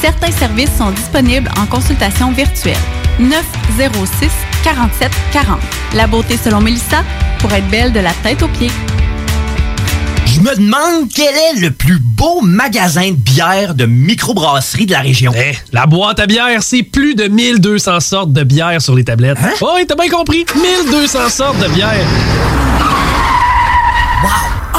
certains services sont disponibles en consultation virtuelle. 906 47 40. La beauté selon Melissa pour être belle de la tête aux pieds. Je me demande quel est le plus beau magasin de bière de microbrasserie de la région. Eh, la boîte à bière, c'est plus de 1200 sortes de bière sur les tablettes. Hein? Oh, oui, t'as bien compris. 1200 sortes de bière.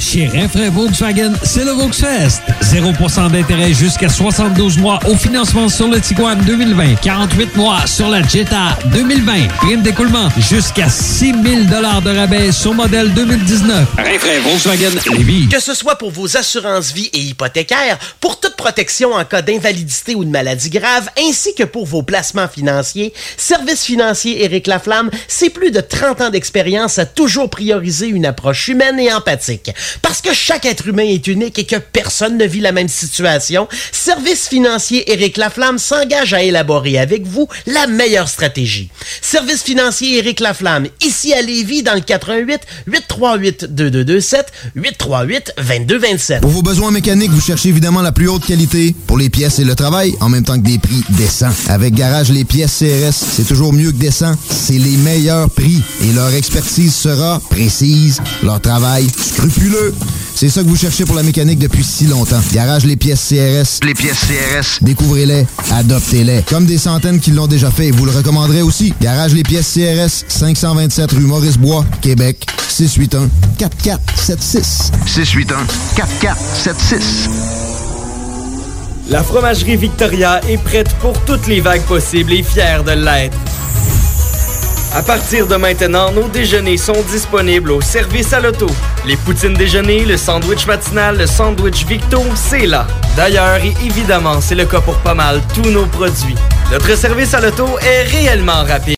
Chez Rinfraie Volkswagen, c'est le Volksfest. 0% d'intérêt jusqu'à 72 mois au financement sur le Tiguan 2020. 48 mois sur la Jetta 2020. Prime d'écoulement jusqu'à 6 000 de rabais sur modèle 2019. Rinfraie Volkswagen Lévis. Que ce soit pour vos assurances vie et hypothécaires, pour toute protection en cas d'invalidité ou de maladie grave, ainsi que pour vos placements financiers, Service financier Éric Laflamme, c'est plus de 30 ans d'expérience à toujours prioriser une approche humaine et empathique. Parce que chaque être humain est unique et que personne ne vit la même situation, Service financier Éric Laflamme s'engage à élaborer avec vous la meilleure stratégie. Service financier Éric Laflamme, ici à Lévis, dans le 88 838 2227 838 2227. Pour vos besoins mécaniques, vous cherchez évidemment la plus haute qualité pour les pièces et le travail, en même temps que des prix décents. Avec Garage Les Pièces CRS, c'est toujours mieux que décent. C'est les meilleurs prix et leur expertise sera précise, leur travail scrupuleux. C'est ça que vous cherchez pour la mécanique depuis si longtemps. Garage Les Pièces CRS. Les pièces CRS. Découvrez-les, adoptez-les. Comme des centaines qui l'ont déjà fait, et vous le recommanderez aussi. Garage Les Pièces CRS, 527 rue Maurice-Bois, Québec, 681 4476. 681 4476. La fromagerie Victoria est prête pour toutes les vagues possibles et fière de l'être. À partir de maintenant, nos déjeuners sont disponibles au service à l'auto. Les poutines déjeuner, le sandwich matinal, le sandwich Victo, c'est là. D'ailleurs, et évidemment, c'est le cas pour pas mal tous nos produits. Notre service à l'auto est réellement rapide.